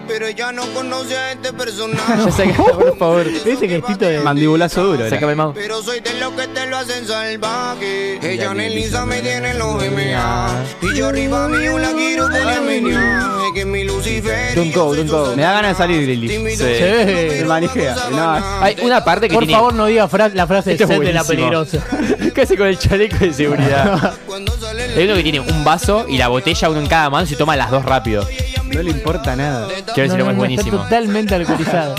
Pero ella no conoce a este personaje. [LAUGHS] Ya saca, por favor. ese gestito de. Mandibulazo duro. Sácame mouse. Pero soy de los que te lo hacen salvaje. Ella en Elisa me tiene los MA. Y yo arriba mío la quiero poner que mi Lucifer. Don't go, don't go. Me da ganas de salir, Grealish. Sí. Me manijea. No, Hay una parte que Por tiene. favor, no diga fra- la frase Esto es de la peligrosa. [LAUGHS] Casi con el chaleco de seguridad. [LAUGHS] Hay uno que tiene un vaso y la botella, uno en cada mano, y toma las dos rápido. no le importa nada. Quiero decirlo, No, no, es no, buenísimo. Está totalmente alcoholizado.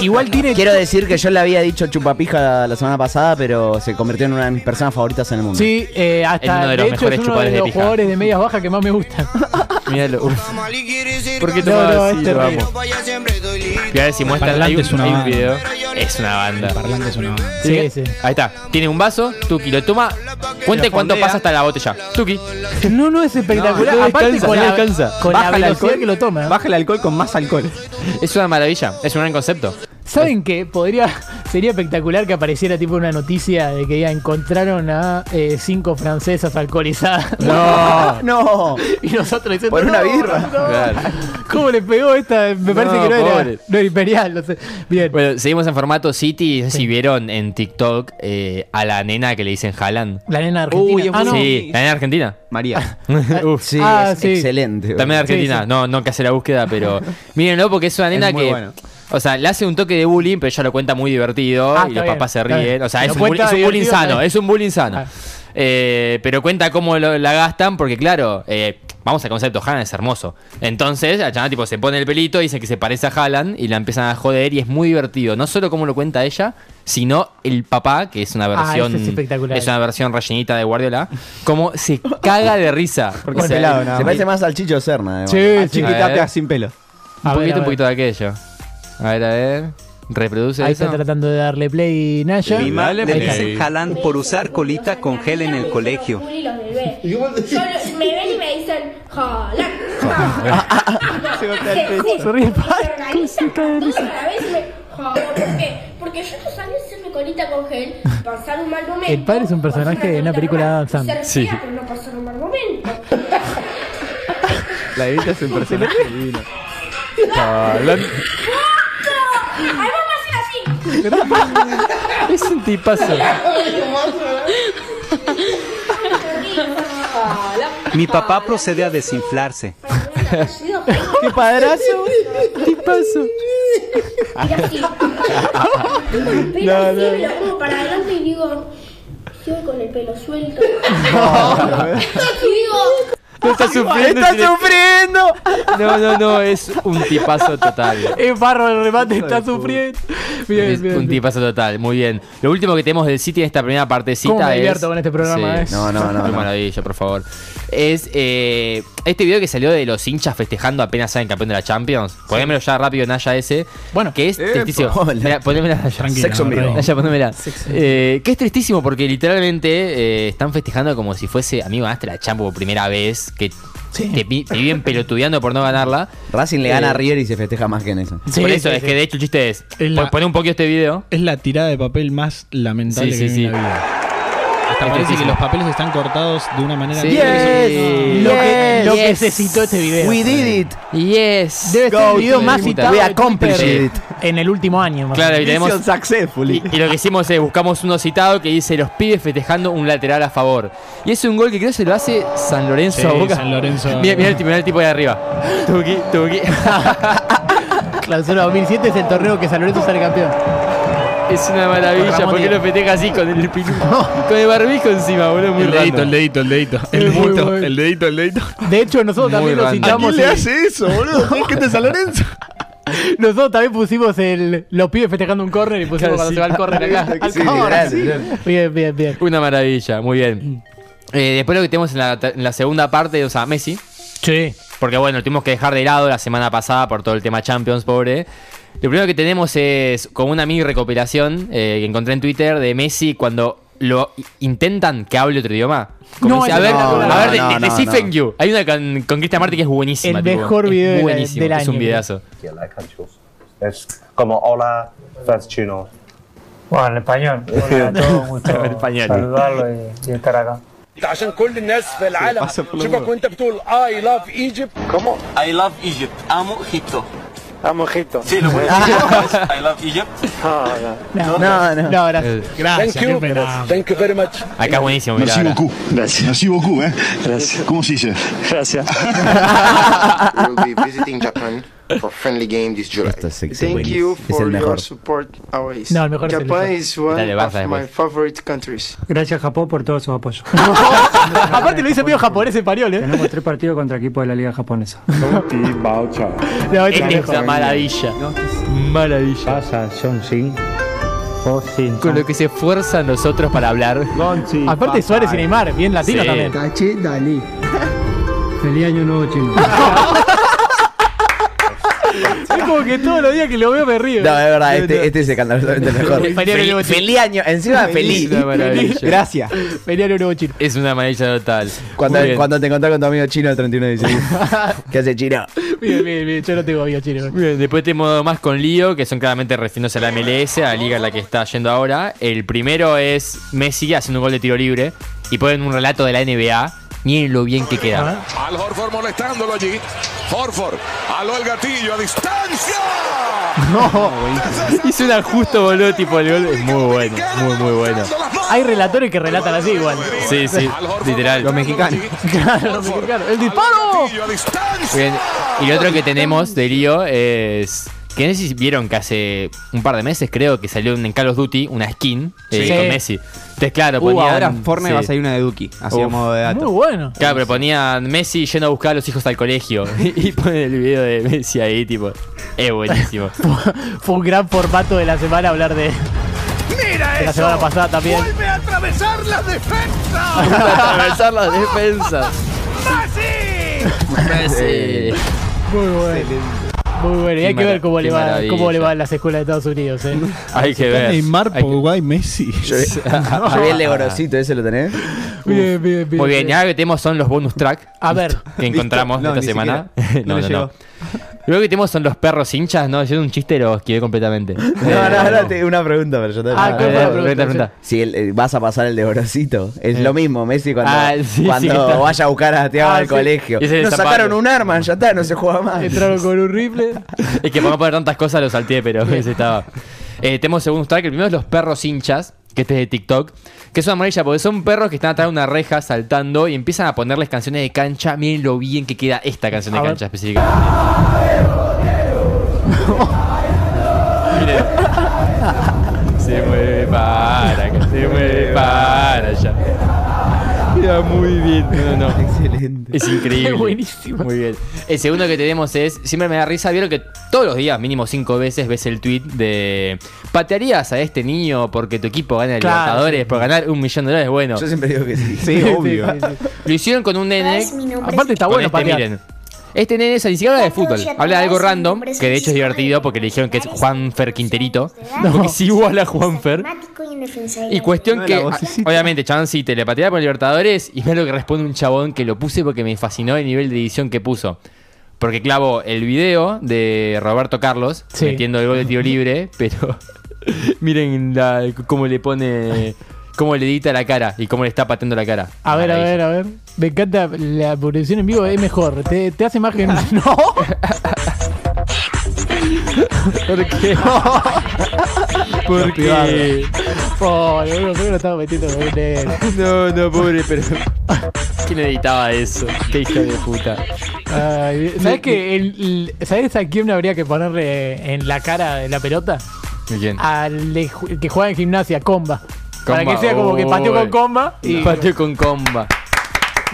Igual tiene. Quiero [LAUGHS] decir que yo le había dicho chupapija la semana pasada, pero se convirtió en una de mis personas favoritas en el mundo. Sí, eh, Es hasta uno de de, los hecho mejores es uno chupadores de de los pija. jugadores de medias bajas que más me gustan. [LAUGHS] Míralo. uf. ¿Por qué No, toma no, así? es Lo terrible. a ver si muestra Parlante hay un, es una hay un banda. video. Es una banda. Parlante es una banda. Sí, sí. Ahí está. Tiene un vaso, Tuki lo toma. Cuente Lo cuánto fondea. pasa hasta la botella. Tuki. No, no es espectacular. No, Aparte descansa, con, no la, descansa. con la Baja el velocidad alcohol. que lo toma. Baja el alcohol con más alcohol. Es una maravilla. Es un gran concepto. ¿Saben qué? Podría, [LAUGHS] sería espectacular que apareciera tipo una noticia de que ya encontraron a eh, cinco francesas alcoholizadas. [LAUGHS] No, [LAUGHS] no. Y nosotros diciendo, Por una "No, birra". no". Claro. ¿Cómo le pegó esta? Me parece No, que no era, no era imperial, no sé. Bien. Bueno, seguimos en formato City. No sé si vieron en TikTok eh, a la nena que le dicen Haaland. La nena argentina. Uy, ah, no. Sí, la nena argentina. María. Uf. Sí, Ah, es sí. excelente. También Argentina. sí. No, no que hace la búsqueda, pero mírenlo porque es una nena muy que. bueno. O sea, le hace un toque de bullying, pero ella lo cuenta muy divertido Ah, y los bien, papás se ríen. O sea, es un, bullying, es un bullying sano, es un bullying sano. Ah. Eh, pero cuenta cómo lo- la gastan, porque claro, eh, vamos al concepto, Haaland es hermoso. Entonces, la chana tipo se pone el pelito, dice que se parece a Haaland y la empiezan a joder y es muy divertido. No solo cómo lo cuenta ella, sino el papá, que es una Ah, versión. es espectacular. una versión rellenita de Guardiola, cómo se caga de risa. [LAUGHS] Porque Con se- pelado, nada Se parece más al Chicho Serna. además. Sí, Chiquitapia sin pelo. Un A poquito, un poquito de aquello. A ver, a ver. Reproduce Ahí eso. está tratando de darle play Naya. Mi madre está. dicen Jalan por usar colita con gel en el colegio. [LAUGHS] Yo, me ven y me dicen, jalan. [LAUGHS] Se golpea el pecho. Se ríe el Se padre. organizan todos a la vez y me jalan. ¿Por qué? Porque yo no sabía hacerme colita con gel, pasar un mal momento. El padre es un personaje hacer de una colita película de Adam Sandler. Ser fea, Sí. pero no pasar un mal momento. La Evita es un [LAUGHS] personaje divino. Haaland. ¡Ay, vamos a hacer así! Es un tipazo. Mi papá procede a desinflarse. ¡Qué padrazo! Tipazo. Mira así. Pero así me lo pongo para adelante y digo, sigo con el pelo suelto. y digo, No está sufriendo. ¡Está sufriendo! No, no, no, es un tipazo total. Es barro el remate, está sufriendo. Bien, Es bien. un bien. tipazo total, muy bien. Lo último que tenemos del City en esta primera partecita ¿Cómo me es. divierto con este programa, eh? No, no, no, Qué no. maravilla, por favor. Es eh, este video que salió de los hinchas festejando apenas salen campeón de la Champions. Ponémelo ya rápido, Naya, ese. Bueno. que es Epa. tristísimo. Mirá, ponémela, Naya. Sexo no. Naya, ponémela. Eh, que es tristísimo porque literalmente eh, están festejando como si fuese, amigo, ganaste la Champions por primera vez. Que te, pi- te viven pelotudeando por no ganarla. Racing le gana Eh, a River y se festeja más que en eso. Sí, por eso, sí, es sí. que de hecho el chiste es. Es la- Poné un poquito este video. Es la tirada de papel más lamentable Sí, que sí, en sí. la vida. Hasta parece que los papeles están cortados de una manera Sí. Yes. Lo que, lo que se citó este video. We did it. Yes. Debe ser el video más citado We accomplished it. en el último año. más Claro, y tenemos. Y, y lo que hicimos es buscamos uno citado que dice los pibes festejando un lateral a favor. Y es un gol que creo que se lo hace San Lorenzo Sí, a Boca. San Lorenzo. [LAUGHS] Mira, mira el tipo, mira el tipo de arriba. Tuki, tuki. [LAUGHS] Clausura 2007 es el torneo que San Lorenzo sale campeón. Es una maravilla, Ramón porque Díaz. lo festeja así con el [LAUGHS] pilu- con el barbijo encima, boludo, muy El dedito, random. el dedito, el dedito. El muy dedito, bueno. el dedito, el dedito. De hecho, nosotros Muy también lo random. ¿A citamos. quién le hace eso, boludo? ¿Qué gente de San Lorenzo? [LAUGHS] Nosotros también pusimos el, los pibes festejando un córner y pusimos Claro, cuando sí. se va el córner acá. [LAUGHS] al Sí, córner, gracias, sí. gracias. Bien, bien, bien. Una maravilla, muy bien. Eh, después lo que tenemos en la, en la segunda parte, o sea, Messi. Sí. Porque bueno, lo tuvimos que dejar de lado la semana pasada por todo el tema Champions, pobre. Lo primero que tenemos es como una mini recopilación eh, que encontré en Twitter de Messi cuando lo i- intentan que hable otro idioma. Como No, dice, a es ver, espectacular. a ver, de, No, de- no, de Stephen no. Yu. Hay una con, con Cristian Martin que es buenísima. El tipo, mejor es video de la- buenísimo, del Es un año, videazo. Es como hola, first chino. Bueno, en español. [LAUGHS] Hola a todos, gusto En español. saludarlo y, y estar acá. عشان كل الناس في العالم شوفك وانت بتقول I love Egypt ¿Cómo? I love Egypt. Amo Egipto. amo Egipto Sí, lo puedes decir. [LAUGHS] I love Egypt. No, No, no. No, gracias. Eh, Gracias, thank you thank you very much Acá es buenísimo, mirá, ahora. Gracias. Merci beaucoup, ¿eh? Gracias. ¿Cómo se dice? Gracias. [LAUGHS] We'll be visiting Japan for friendly game this July. Esto es Thank you Es for el your mejor. support always. No, el mejor es el Japan mejor. is one Dale, of Barça my después. favorite countries. Gracias, Japón, por todo su apoyo. [LAUGHS] [LAUGHS] Aparte lo dice medio japonés español, ¿eh? Tenemos tres partidos contra equipos de la Liga Japonesa. [LAUGHS] No, este es Es una maravilla. Maravilla. Con lo que se esfuerzan nosotros para hablar. Aparte Suárez y Neymar, bien latino Sí. también. Caché, Dalí. Feliz año nuevo chino. Es como que todos los días que lo veo me río. No, es verdad, este, este es escandalosamente [LAUGHS] mejor. Feliz año Feliz, feliz año, encima feliz. Maravilla. Gracias. Feliz año nuevo chino. Es una maravilla total. Cuando, cuando te encontrás con tu amigo chino el 31 de diciembre. [LAUGHS] ¿Qué hace chino? Bien, bien, bien. Yo no tengo amigo chino. Bien, después tenemos más con lío, que son claramente refiriéndose a la MLS, a la liga en la que está yendo ahora. El primero es Messi haciendo un gol de tiro libre y ponen un relato de la NBA. Miren lo bien que queda. Al Horford molestándolo allí Horford aló el gatillo a distancia [LAUGHS] Hizo un ajusto, boludo, tipo el gol. Es muy bueno, muy, muy bueno. Hay relatores que relatan así igual. Sí, sí, literal. Los mexicanos. [LAUGHS] Claro, los mexicanos. ¡El disparo! Bien. Y lo otro que tenemos de lío es. Que no sé si vieron que hace un par de meses, creo, que salió en Call of Duty una skin eh, Sí. con Messi. Entonces, claro, Uh, ponían. ahora Fortnite sí. va a salir una de Duki. Así a Uf. modo de dato. Muy bueno. Claro, pero ponían Messi yendo a buscar a los hijos al colegio. [LAUGHS] y ponen el video de Messi ahí, tipo. Es buenísimo. [LAUGHS] Fue un gran formato de la semana hablar de, mira de la semana pasada también. vuelve a atravesar la defensa [LAUGHS] Atravesar las defensas. Messi Messi. Muy bueno. Muy bueno. Y hay que ver cómo le, va, cómo le va en las escuelas de Estados Unidos. ¿eh? [LAUGHS] Hay que ver. Neymar, Hay que- Pogba y Messi. Yo, yo vi el de Gorosito, ¿ese lo tenés? Bien, bien, bien. Muy bien, y ahora que tenemos son los bonus track A ver. que encontramos No, esta semana. [LAUGHS] No no, no, Luego que tenemos son los perros hinchas, ¿no? Yo un chiste lo esquivé completamente. [LAUGHS] No, no, no, te- una pregunta, pero yo te Ah, ¿cuál fue la pregunta? pregunta? Si el- eh, vas a pasar el de Gorosito, es lo mismo, Messi cuando, Ah, sí, cuando sí, está. vaya a buscar a Thiago Ah, al sí. colegio. Y ese Nos zapato. sacaron un arma, ya está, no se juega más. Entraron con un rifle. [LAUGHS] Es que para no poner tantas cosas lo salteé, pero ese estaba. Eh, tenemos segundo track. El primero es los perros hinchas, que este es de TikTok. Que es una maravilla porque son perros que están atrás de una reja saltando y empiezan a ponerles canciones de cancha. Miren lo bien que queda esta canción de A ver. cancha específicamente. [LAUGHS] Miren. Se mueve para acá, se mueve para allá. Queda muy bien. No, no, no. [LAUGHS] Excelente. Es increíble. Qué buenísimo. Muy bien. El segundo que tenemos es, siempre me da risa, vieron que todos los días, mínimo cinco veces, ves el tweet de ¿patearías a este niño porque tu equipo gana el Claro, Libertadores sí. por ganar un millón de dólares? Bueno, Yo siempre digo que sí. Sí, [LAUGHS] obvio. Sí, sí, sí. lo hicieron con un nene. Es mi nombre. Aparte está bueno este, miren. Este nene es ni siquiera habla de fútbol, habla de algo random, que de hecho es divertido porque le dijeron que es Juanfer Quinterito, porque es igual a Juanfer. Matemático y cuestión No, que, obviamente, chabón, sí, te le pateaba por Libertadores y mira lo que responde un chabón que lo puse porque me fascinó el nivel de edición que puso. Porque clavo el video de Roberto Carlos Sí. metiendo el gol de tiro libre, pero [LAUGHS] miren la- cómo le pone, cómo le edita la cara y cómo le está pateando la cara. A ver, a ver, a ver. Me encanta la producción en vivo, es mejor. Te, te hace más [LAUGHS] que. No. ¿Por qué? [LAUGHS] ¿Por qué? Pobre, boludo, ¿por qué lo estaba metiendo con? No, no, pobre, pero. [LAUGHS] ¿Quién editaba eso? Qué hijo de puta. Ay, ¿Sabes qué? El- el- ¿Sabes a quién habría que ponerle en la cara de la pelota? ¿Quién? Al de ju- el que juega en gimnasia, Comba. Para que sea como que pateó con. Comba y. Pateó con comba.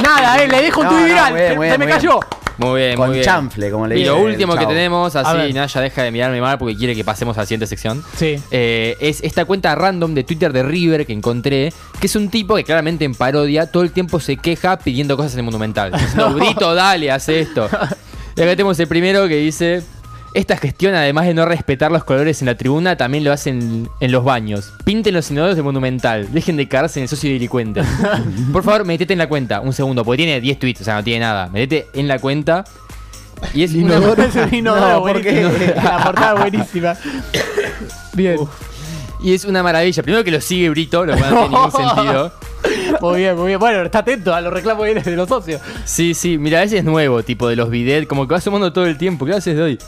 Nada, eh, le dejo un No, tuit no, viral. se me muy bien. cayó. Muy bien, Con muy bien. chanfle, como le Y dice lo último que tenemos, así. Naya deja de mirarme mal porque quiere que pasemos a la siguiente sección. Sí. Eh, es esta cuenta random de Twitter de River que encontré, que es un tipo que claramente en parodia todo el tiempo se queja pidiendo cosas en el Monumental. No, Brito, [LAUGHS] dale, hace esto. Y acá tenemos el primero que dice... Esta gestión, además de no respetar los colores en la tribuna, también lo hacen en los baños. Pinten los inodoros de Monumental. Dejen de cagarse en el socio delincuente. [LAUGHS] Por favor, metete en la cuenta. Un segundo, porque tiene 10 tweets, o sea, no tiene nada. Metete en la cuenta. Y es una... [LAUGHS] Es un inodoro. [LAUGHS] La portada buenísima. Bien. Y es una maravilla. Primero que lo sigue Brito, lo cual no tiene ningún sentido. Muy bien, muy bien. Bueno, está atento a los reclamos de los socios. Sí, sí, mira, ese es nuevo, tipo de los bidets, como que va sumando todo el tiempo. ¿Qué haces de hoy?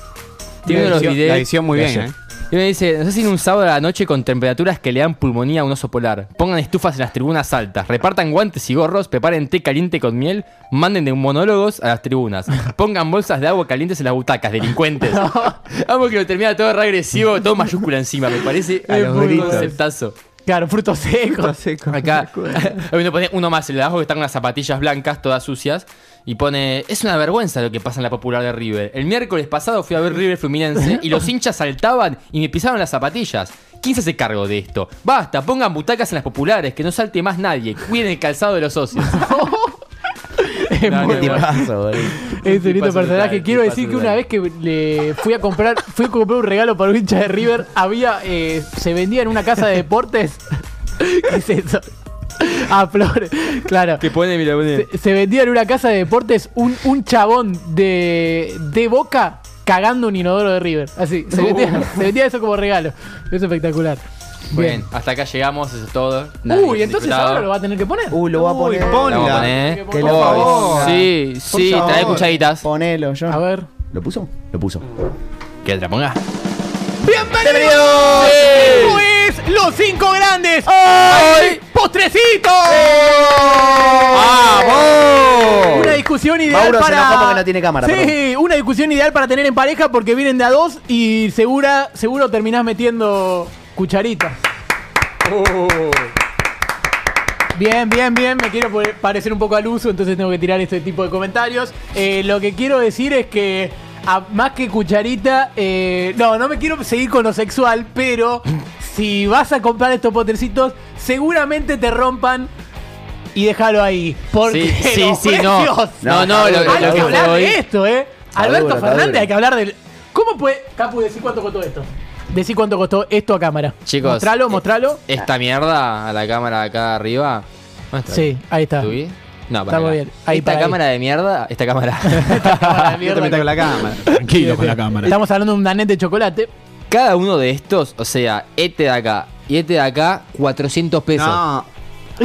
Tiene La uno de los edición- bidets. la edición muy bien, ¿eh? Y me dice, no sé si en un sábado a la noche con temperaturas que le dan pulmonía a un oso polar. Pongan estufas en las tribunas altas, repartan guantes y gorros, preparen té caliente con miel, manden de monólogos a las tribunas. [LAUGHS] Pongan bolsas de agua calientes en las butacas, delincuentes. [LAUGHS] Amo que lo termina todo regresivo, todo mayúscula encima, me parece A los un conceptazo. Claro, frutos secos. Acá [LAUGHS] uno pone uno más, el abajo que está con las zapatillas blancas, todas sucias. Y pone, es una vergüenza lo que pasa en la popular de River. El miércoles pasado fui a ver River Fluminense y los [LAUGHS] hinchas saltaban y me pisaron las zapatillas. ¿Quién se hace cargo de esto? Basta, pongan butacas en las populares, que no salte más nadie. Cuiden el calzado de los socios. [LAUGHS] No, tipazo. Es un lindo personaje. Quiero decir que una vez que le fui a comprar, fui a comprar un regalo para un hincha de River, había, eh, se vendía en una casa de deportes. [LAUGHS] ¿Qué es eso? [LAUGHS] Ah, Flores, claro. Que pone, mira, pone. Se, se vendía en una casa de deportes un, un chabón de, de boca cagando un inodoro de River. Así, se vendía, se vendía eso como regalo. Es espectacular. Bien, hasta acá llegamos, eso es todo. Uy, entonces ahora lo va a tener que poner. Uy, lo va a poner. Lo vamos a poner. Que lo favor. Sí, sí, trae cucharitas. Ponelo, yo. A ver. ¿Lo puso? Lo puso. Que te la ponga. ¡Bienvenidos! Los Cinco Grandes. ¡Ay! ¡Postrecito! ¡Vamos! Una discusión ideal Mauro para. enojó porque no tiene cámara, Sí, perdón. una discusión ideal para tener en pareja porque vienen de a dos y segura, seguro terminás metiendo cucharitas. Bien, bien, bien. Me quiero parecer un poco al uso, entonces tengo que tirar este tipo de comentarios. Eh, lo que quiero decir es que, a- más que cucharita, eh, no, no me quiero seguir con lo sexual, pero si vas a comprar estos potercitos, seguramente te rompan. Y déjalo ahí. Porque Sí, sí, los sí, no. No, no, lo- hay lo que hablar voy- de esto, ¿eh? Está Alberto Fernández, hay que hablar del. ¿Cómo puede. Capu, decí cuánto costó esto? Decí cuánto costó esto a cámara. Chicos, Mostralo, mostralo. Esta mierda a la cámara acá arriba. ¿Dónde está? Sí, ahí está. ¿Subí? No, para Está muy acá. bien. Ahí, esta para cámara de mierda, esta cámara. [LAUGHS] Cámara de mierda. te con la cámara. [LAUGHS] Tranquilo con la cámara. Estamos hablando de un danet de chocolate. Cada uno de estos, o sea, este de acá y este de acá, 400 pesos. No.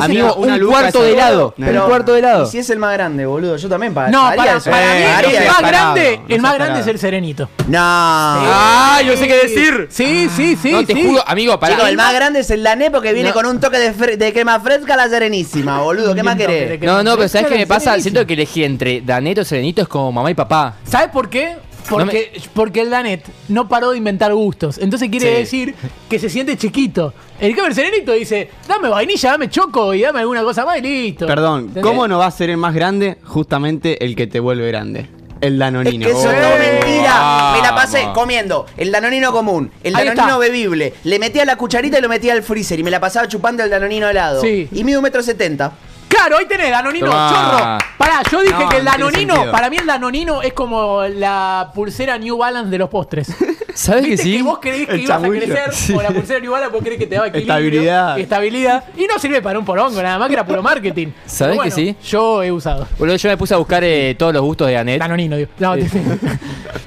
Amigo, una un cuarto de helado. Pero- un cuarto de helado. Y si es el más grande, boludo, yo también pa- No, pagaría para, eso. para mí Eh, Pagaría el más parado, grande, no el más grande es el serenito. No. ¡Ah! Yo sé qué decir. Sí, sí, sí. no, te sí. juro, amigo, para. Chicos, el más grande es el dané porque viene No. con un toque de, de crema fresca a la serenísima, [LAUGHS] boludo. ¿Qué más querés? No, no, pero ¿sabes qué me pasa? Siento que elegí entre Daneto o Serenito es como mamá y papá. ¿Sabes por qué? Porque, porque el Danet no paró de inventar gustos. Entonces quiere Sí. decir que se siente chiquito. El que el serenito dice, dame vainilla, dame choco y dame alguna cosa más y listo. Perdón, ¿Entendés? ¿cómo no va a ser el más grande? Justamente el que te vuelve grande. El Es danonino. que eso es Oh, todo mentira. Me la pasé comiendo el danonino común, el danonino bebible. Le metía la cucharita y lo metía al freezer y me la pasaba chupando el danonino helado. Sí. Y mido un metro setenta. Claro, ahí tenés, Danonino, Tomá. chorro. Pará, yo dije No, que el no tiene Danonino, sentido. para mí el Danonino es como la pulsera New Balance de los postres. [LAUGHS] ¿Sabes que ¿Viste sí? que vos creés que El ibas chamullo. a crecer Sí. con la pulsera Balance, vos creés que te daba equilibrio, Estabilidad. estabilidad y no sirve para un porongo, nada más que era puro marketing. [LAUGHS] ¿Sabés Pero que bueno, sí? Yo he usado. Boludo, yo me puse a buscar eh, todos los gustos de Danet. Danonino, digo. No, Sí. [LAUGHS]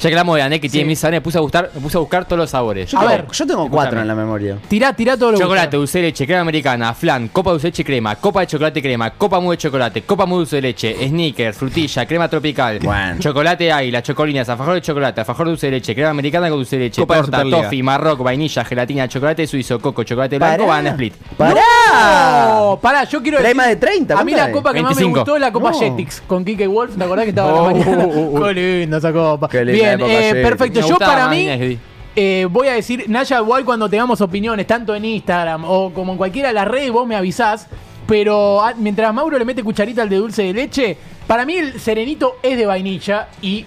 Ya que hablamos de Danet que tiene sabores, me puse a buscar, me puse a buscar todos los sabores. Yo A tengo, ver, yo tengo cuatro en la memoria. tirá, tirá todo lo Chocolate, dulce de leche, crema americana, flan, copa de dulce de leche y crema, copa de chocolate y crema, copa mousse de chocolate, copa mousse de dulce de leche, sneakers, frutilla, crema tropical, Bueno. chocolate águila, chocolinas, alfajor de chocolate, alfajor de dulce de leche, crema americana con dulce de leche, Copa torta, toffee, marroc, vainilla, gelatina, chocolate suizo, coco, chocolate blanco, Pará. banana split. ¡Pará! No, pará, yo quiero decir. más de 30, A mí la copa que más me gustó es la copa No. Jetix con Kike Wolf. ¿Te acordás que estaba Oh, en la oh, mañana? Uh, uh, uh. [LAUGHS] Qué linda esa copa. Qué linda Bien, eh, perfecto. Yo para mí. Eh, voy a decir, Naya, igual cuando tengamos opiniones, tanto en Instagram o como en cualquiera de las redes, vos me avisás. Pero ah, mientras Mauro le mete cucharita al de dulce de leche, para mí el serenito es de vainilla y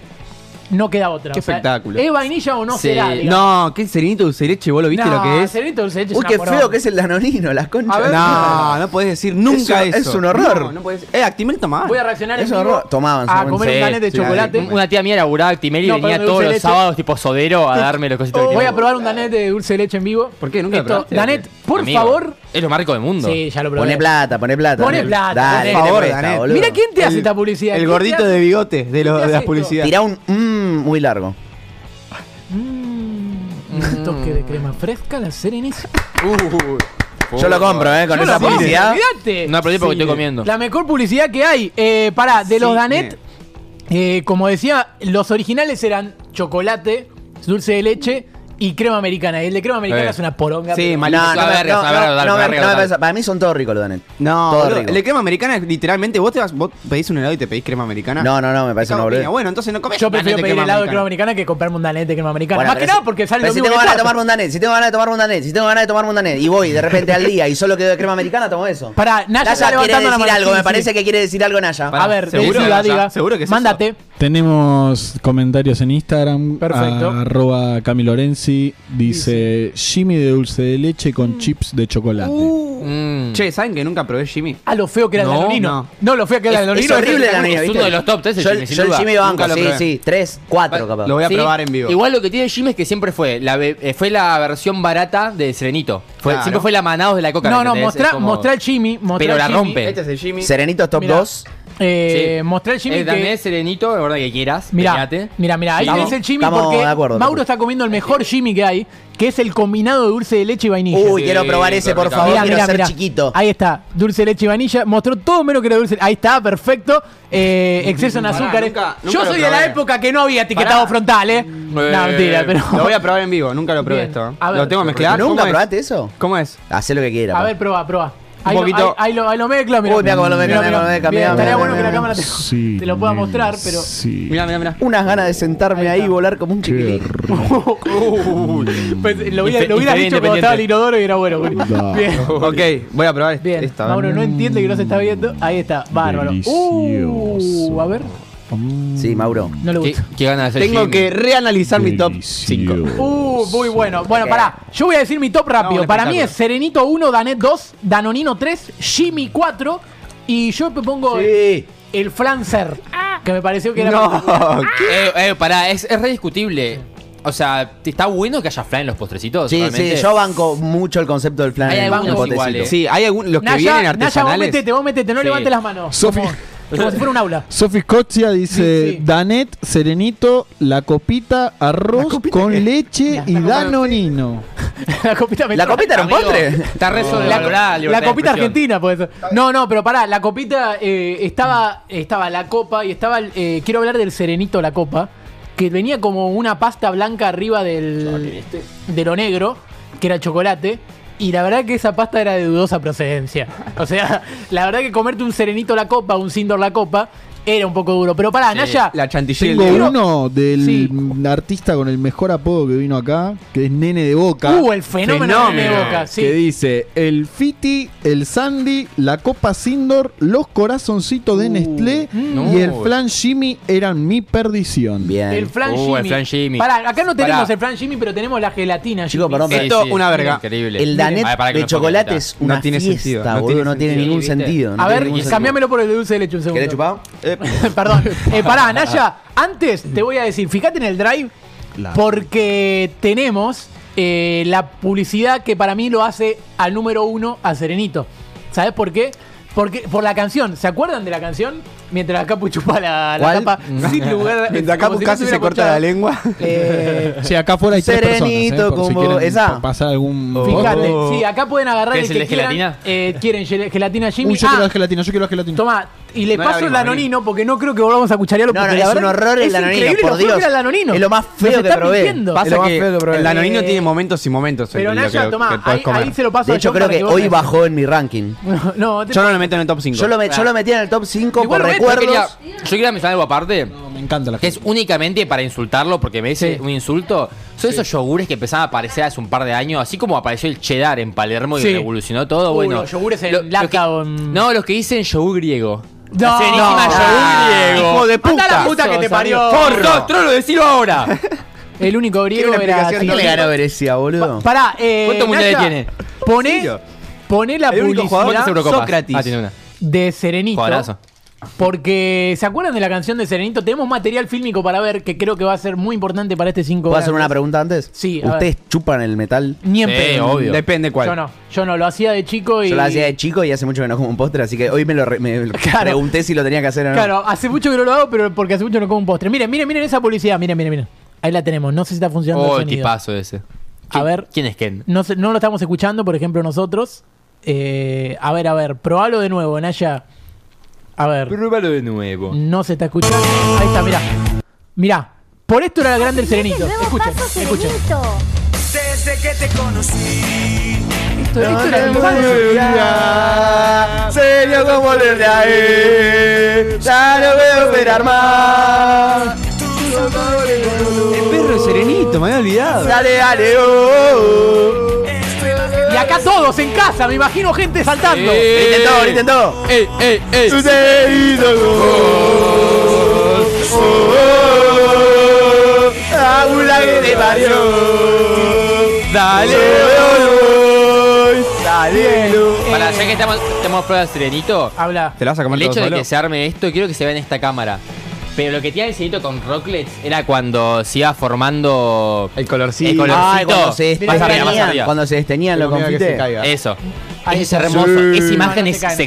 no queda otra. Qué espectáculo. ¿Es vainilla o no sí. será? Digamos. No, qué serenito dulcereche, vos lo viste lo que es. Serenito. Uy, qué feo que es el danonino, las conchas. No, no podés decir nunca eso. Es un horror. No. Eh, Actimel tomaba. Voy a reaccionar es en un horror. Tomaban. A comer un canet de chocolate. Una tía mía era laburaba Actimel y venía todos los sábados tipo sodero a darme los cositas que Voy a probar un danet de dulce de leche en vivo. ¿Por qué? Nunca Danet, por favor. Es lo más rico del mundo. Sí, ya lo probé. Pone plata, pone plata. Pone plata. Dale, por favor, Mira quién te hace esta publicidad. El gordito de bigote de las publicidades. Tirá un mm muy largo. Mm, un toque de crema fresca, la serenis. [LAUGHS] Uh, yo lo compro, ¿eh? Con esa publicidad. No aproveché porque estoy comiendo. La mejor publicidad que hay. Eh, pará, de los Danet, eh, como decía, los originales eran chocolate, dulce de leche y crema americana. Y el de crema americana eh. es una poronga. Sí. No, no, no. Para mí son todos ricos los donuts. No, Todo rico. el crema americana literalmente, vos te vas, pedís un helado y te pedís crema americana. No, no, no, me parece una. Bueno, entonces no comes Yo prefiero pedir helado de crema americana que comprarme un de crema americana. Más que nada si- porque sale si tengo ganas de tomar tarta. mundanet, si tengo ganas de tomar mundanet, si tengo ganas de tomar mundanet y voy de repente al día y solo quedo de crema americana, tomo eso. para Naya quiere decir algo, me parece que quiere decir algo Naya. A ver, ¿seguro? diga. ¿Seguro que es eso? Mándate. Tenemos comentarios en Instagram. Perfecto. Arroba Cami Lorenzi dice Jimmy de dulce de leche con mm. chips de chocolate. Uh. Mm. Che, ¿saben que nunca probé Jimmy? Ah, lo feo que era el No, Danonino. No. lo feo que era el Es horrible la mía, Es uno de los top tres, el Jimmy, yo el. Jimmy Banco, sí, sí, tres, cuatro capaz. Lo voy a probar en vivo. Igual lo que tiene Jimmy es que siempre fue la, eh, fue la versión barata de Serenito. Fue- Siempre fue la Manados de la Coca-Cola. No, no, mostrá, el Jimmy. Pero la rompe. Este es el Jimmy. Serenito es top 2 eh. Mostré el Jimmy. Eh, dame que... serenito, la verdad que quieras. Mira, mira, mira, ahí tenés el Jimmy porque Mauro está comiendo el mejor Jimmy que hay, que es el combinado de dulce de leche y vainilla. Uy, quiero probar ese, por favor, mirá, quiero ser chiquito. Ahí está, dulce de leche y vainilla. Mostró todo menos que era dulce. Ahí está, perfecto. Eh, exceso en azúcar. Yo soy de la época que no había etiquetado Pará. frontal, ¿eh? ¿eh? No, mentira, pero. Lo voy a probar en vivo, nunca lo probé esto. ¿Lo tengo mezclado? ¿Nunca probaste eso? ¿Cómo es? Hacé lo que quieras. A ver, proba, proba un poquito. Ahí lo, ahí lo mezcla, mira. Uy, uh, lo mezcla, mira cómo lo. Estaría bueno que la cámara te, lo pueda mostrar, pero. Sí. Mira, mira. Unas ganas de sentarme ahí y volar como un chiquilín. [LAUGHS] pues, eh, lo hubiera, lo hubiera dicho cuando estaba el inodoro y era bueno. [LAUGHS] Bien. Ok, voy a probar Bien. Mauro ah, no entiende que no se está viendo. Ahí está, bárbaro. Uh, a ver. Sí, Mauro. No lo ¿Qué, qué ganas de hacer Tengo que reanalizar Delicioso. mi top 5. Uh, muy bueno. Bueno, pará. Yo voy a decir mi top rápido. No, para mí es Serenito 1, Danet 2, Danonino 3, Jimmy 4. Y yo pongo sí. el Flancer. Que me pareció que era. No, eh, eh, pará, es, es rediscutible. O sea, ¿está bueno que haya flan en los postrecitos? Sí, sí, yo banco mucho el concepto del flan en los postrecitos. Sí, hay algunos, los Naya, que vienen artesanales. Naya, vos metete, vos metete, no sí. levantes las manos. Sofi, como si fuera un aula. [LAUGHS] Sofi Cochia dice: Danet, Serenito, la copita, arroz con leche y danonino. [LAUGHS] la copita me ¿La copita era un postre? Está la, copita argentina, pues. No, no, pero pará, la copita eh, estaba, estaba la copa y estaba. Eh, quiero hablar del Serenito, la copa. Que venía como una pasta blanca arriba del, de lo negro, que era chocolate y la verdad que esa pasta era de dudosa procedencia. O sea, la verdad que comerte un serenito la copa, un Sindor la copa, era un poco duro. Pero pará, Naya. La chantilly. Tengo uno del artista con el mejor apodo que vino acá, que es Nene de Boca. Uh, el fenómeno, Nene de Boca. Que dice el Fiti, el Sandy, la Copa Sindor, los corazoncitos de uh, Nestlé mm. y el Flan Jimmy eran mi perdición. Bien. El Flan Uh, Jimmy. el Flan Jimmy. Pará, acá no tenemos el Flan Jimmy, pero tenemos la gelatina. Chicos, perdón, Esto, una verga. Increíble. El Danet Ay, pará que de chocolate es una No tiene sentido, no boludo, tiene no tiene ningún sentido. A ver, cambiámelo por el de dulce de leche un segundo. ¿Querés chupado? Eh, [LAUGHS] perdón. Eh, pará, Naya, antes te voy a decir, fíjate en el drive, porque tenemos eh, la publicidad que para mí lo hace al número uno a Serenito. ¿Sabes por qué? Porque, por la canción. ¿Se acuerdan de la canción? mientras Capu chupa la, la tapa, mm. sin lugar. [LAUGHS] Mientras Capu si casi no se, se corta la lengua. Eh, sí, acá fuera hay Serenito, tres personas, ¿eh? como. Si esa. Pasar algún. Oh. Fíjate, oh. sí, acá pueden agarrar el, el que gelatina? Quieran, eh, quieren gelatina Jimmy. Uy, yo ah, quiero la gelatina, yo quiero la gelatina. Toma, y le no paso el lanonino porque no creo que volvamos a cucharearlo. No, no, es un horror el lanonino. Es por Dios. El lanonino. Es lo más feo que probé. Pasa que el lanonino eh, tiene momentos y momentos. Pero Naya, toma, ahí se lo paso De hecho, creo que hoy bajó en mi ranking. [LAUGHS] No, yo no lo meto en el top 5. Yo lo metí en el top 5 por recuerdos. Yo quería, yo quería mencionar algo aparte. me encanta la Que es únicamente para insultarlo, porque me dice Sí. un insulto. Son esos yogures que empezaban a aparecer hace un par de años, así como apareció el cheddar en Palermo y Sí. revolucionó todo. Uy, bueno, los yogures en lo- lo lata que- o en- No, los que dicen yogur griego. No, serenísima no. yogur griego. Hijo de puta. Anda la puta que te parió. Forro, trolo, decilo ahora. [LAUGHS] El único griego una era. explicación. ¿Quién le ganó a Verecia, boludo? Pará, eh. ¿Cuántos mundiales Naya, tiene? Poné, poné la El único jugador publicidad. Sócrates. Ah, tiene una. de Serenito. Jugadorazo. Porque, ¿se acuerdan de la canción de Serenito? Tenemos material fílmico para ver que creo que va a ser muy importante para este 5 ¿Puedo hacer una pregunta antes? Sí, a ¿Ustedes chupan el metal? Ni en pedo. Depende cuál. Yo no, yo no, lo hacía de chico y. Yo lo hacía de chico y hace mucho que no como un postre, así que hoy me lo re- me [LAUGHS] pregunté si lo tenía que hacer o no. Claro, hace mucho que no lo hago, pero porque hace mucho no como un postre. Miren, miren, miren esa publicidad. Miren, miren, miren. Ahí la tenemos. No sé si está funcionando Oh, el el sonido. tipazo ese. A ver. ¿Quién es Ken? No, sé- no lo estamos escuchando, por ejemplo, nosotros. Eh, a ver, a ver, probalo de nuevo, Naya. A ver. Pruébalo de nuevo. No se está escuchando. Ahí está, mirá. Mirá. Por esto era grande el serenito. Escuchen, escuchen. Desde que te conocí. Esto, esto era mi Serio como volver de ahí. Ya no veo esperar más. El perro es serenito, me había olvidado. Dale, dale, oh. Acá todos en casa, me imagino gente saltando. Todo, griten todo. ¡Ey, ey, ey! Dale. Dale. Para, ya que estamos, estamos pruebas de serenito, Habla. ¿Te la vas a comer el todo hecho de solo? que se arme esto, quiero que se vea en esta cámara. Pero lo que tiene el serenito con Rocklets era cuando se iba formando El colorcito. el colorcito. Ay, cuando se Más arriba, más arriba. cuando se confites. caiga. Eso. Es hermoso. Sí. Esa imagen No, no es se cae, no se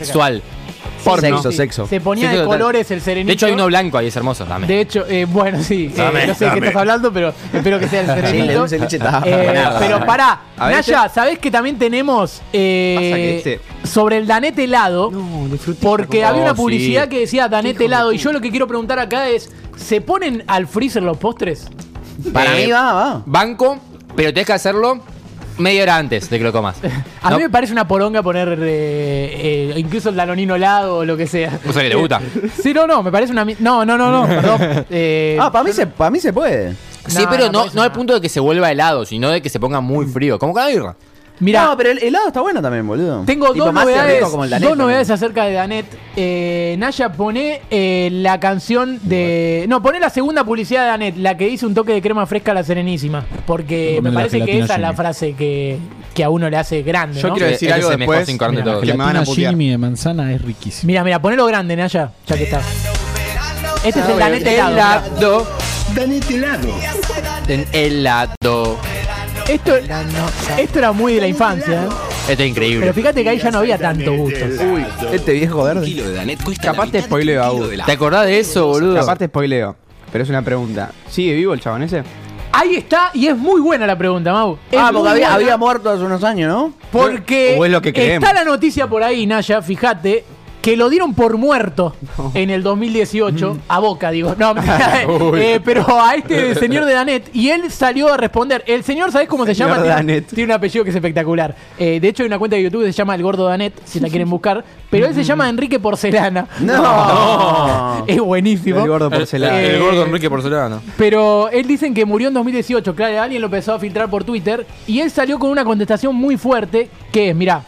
sexual. Sexo, sexo. Se ponía Sexo de total. colores el serenito. De hecho, hay uno blanco ahí, es hermoso también. De hecho, eh, bueno, sí, eh, Dame, no sé de qué dame. estás hablando, pero espero que sea el Sí, el de serenito. dulce de leche está Eh, buenazo. pero pará, A ver, Naya, ¿sabés que también tenemos eh, Pasa que este- sobre el Danet helado? porque había Oh, una publicidad sí. que decía Danet helado y yo lo que quiero preguntar acá es, ¿se ponen al freezer los postres? Para Eh, mí va, va. Banco, pero tienes que hacerlo media hora antes de que lo comas. [LAUGHS] A No, mí me parece una poronga poner eh, eh, incluso el danonino helado o lo que sea. O sea, que te gusta. [LAUGHS] Sí, no, no, me parece una... mi- No, no, no, no, [LAUGHS] perdón. Eh, Ah, para mí, se, para mí se puede. Sí, No, pero no, no, parece no al punto de que se vuelva helado, sino de que se ponga muy frío. Como con la birra. Mirá, No, pero el helado está bueno también, boludo. Tengo Tipo, dos novedades, rico como el Danet dos novedades acerca de Danet. Eh, Naya, pone eh, la canción de. No, pone la segunda publicidad de Danet, la que dice un toque de crema fresca a la Serenísima. Porque me parece que esa es la frase que, que a uno le hace grande. Yo ¿no? quiero decir algo es el mejor después sin carne Mira, todo. que me van a. Jimmy de manzana es riquísimo. Mira, mira, ponelo grande, Naya, ya que está. Este es el Danet helado. Helado. En helado. Esto, esto era muy de la infancia. ¿eh? Esto es increíble. Pero fíjate que ahí ya no había tanto gusto. Uy, este viejo verde. Capaz te spoileo, la- ¿Te acordás de eso, boludo? Capaz te spoileo. Pero es una pregunta. ¿Sigue vivo el chabón ese? Ahí está, y es muy buena la pregunta, Mau. Es Ah, porque había, había muerto hace unos años, ¿no? Porque O es lo que creemos. está la noticia por ahí, Naya, fíjate, que lo dieron por muerto en el 2018, a Boca, digo. No, [LAUGHS] eh, pero a este señor de Danet, y él salió a responder. El señor, ¿sabés cómo se Señor llama? Tiene- Danet. Tiene, un apellido que es espectacular. Eh, de hecho, hay una cuenta de YouTube que se llama El Gordo Danet, si la quieren buscar. Pero él se llama Enrique Porcelana. No. [LAUGHS] Es buenísimo. El gordo porcelana. Eh, El gordo Enrique Porcelano. pero él dicen que murió en 2018. Claro, alguien lo empezó a filtrar por Twitter. Y él salió con una contestación muy fuerte. Que es, mirá,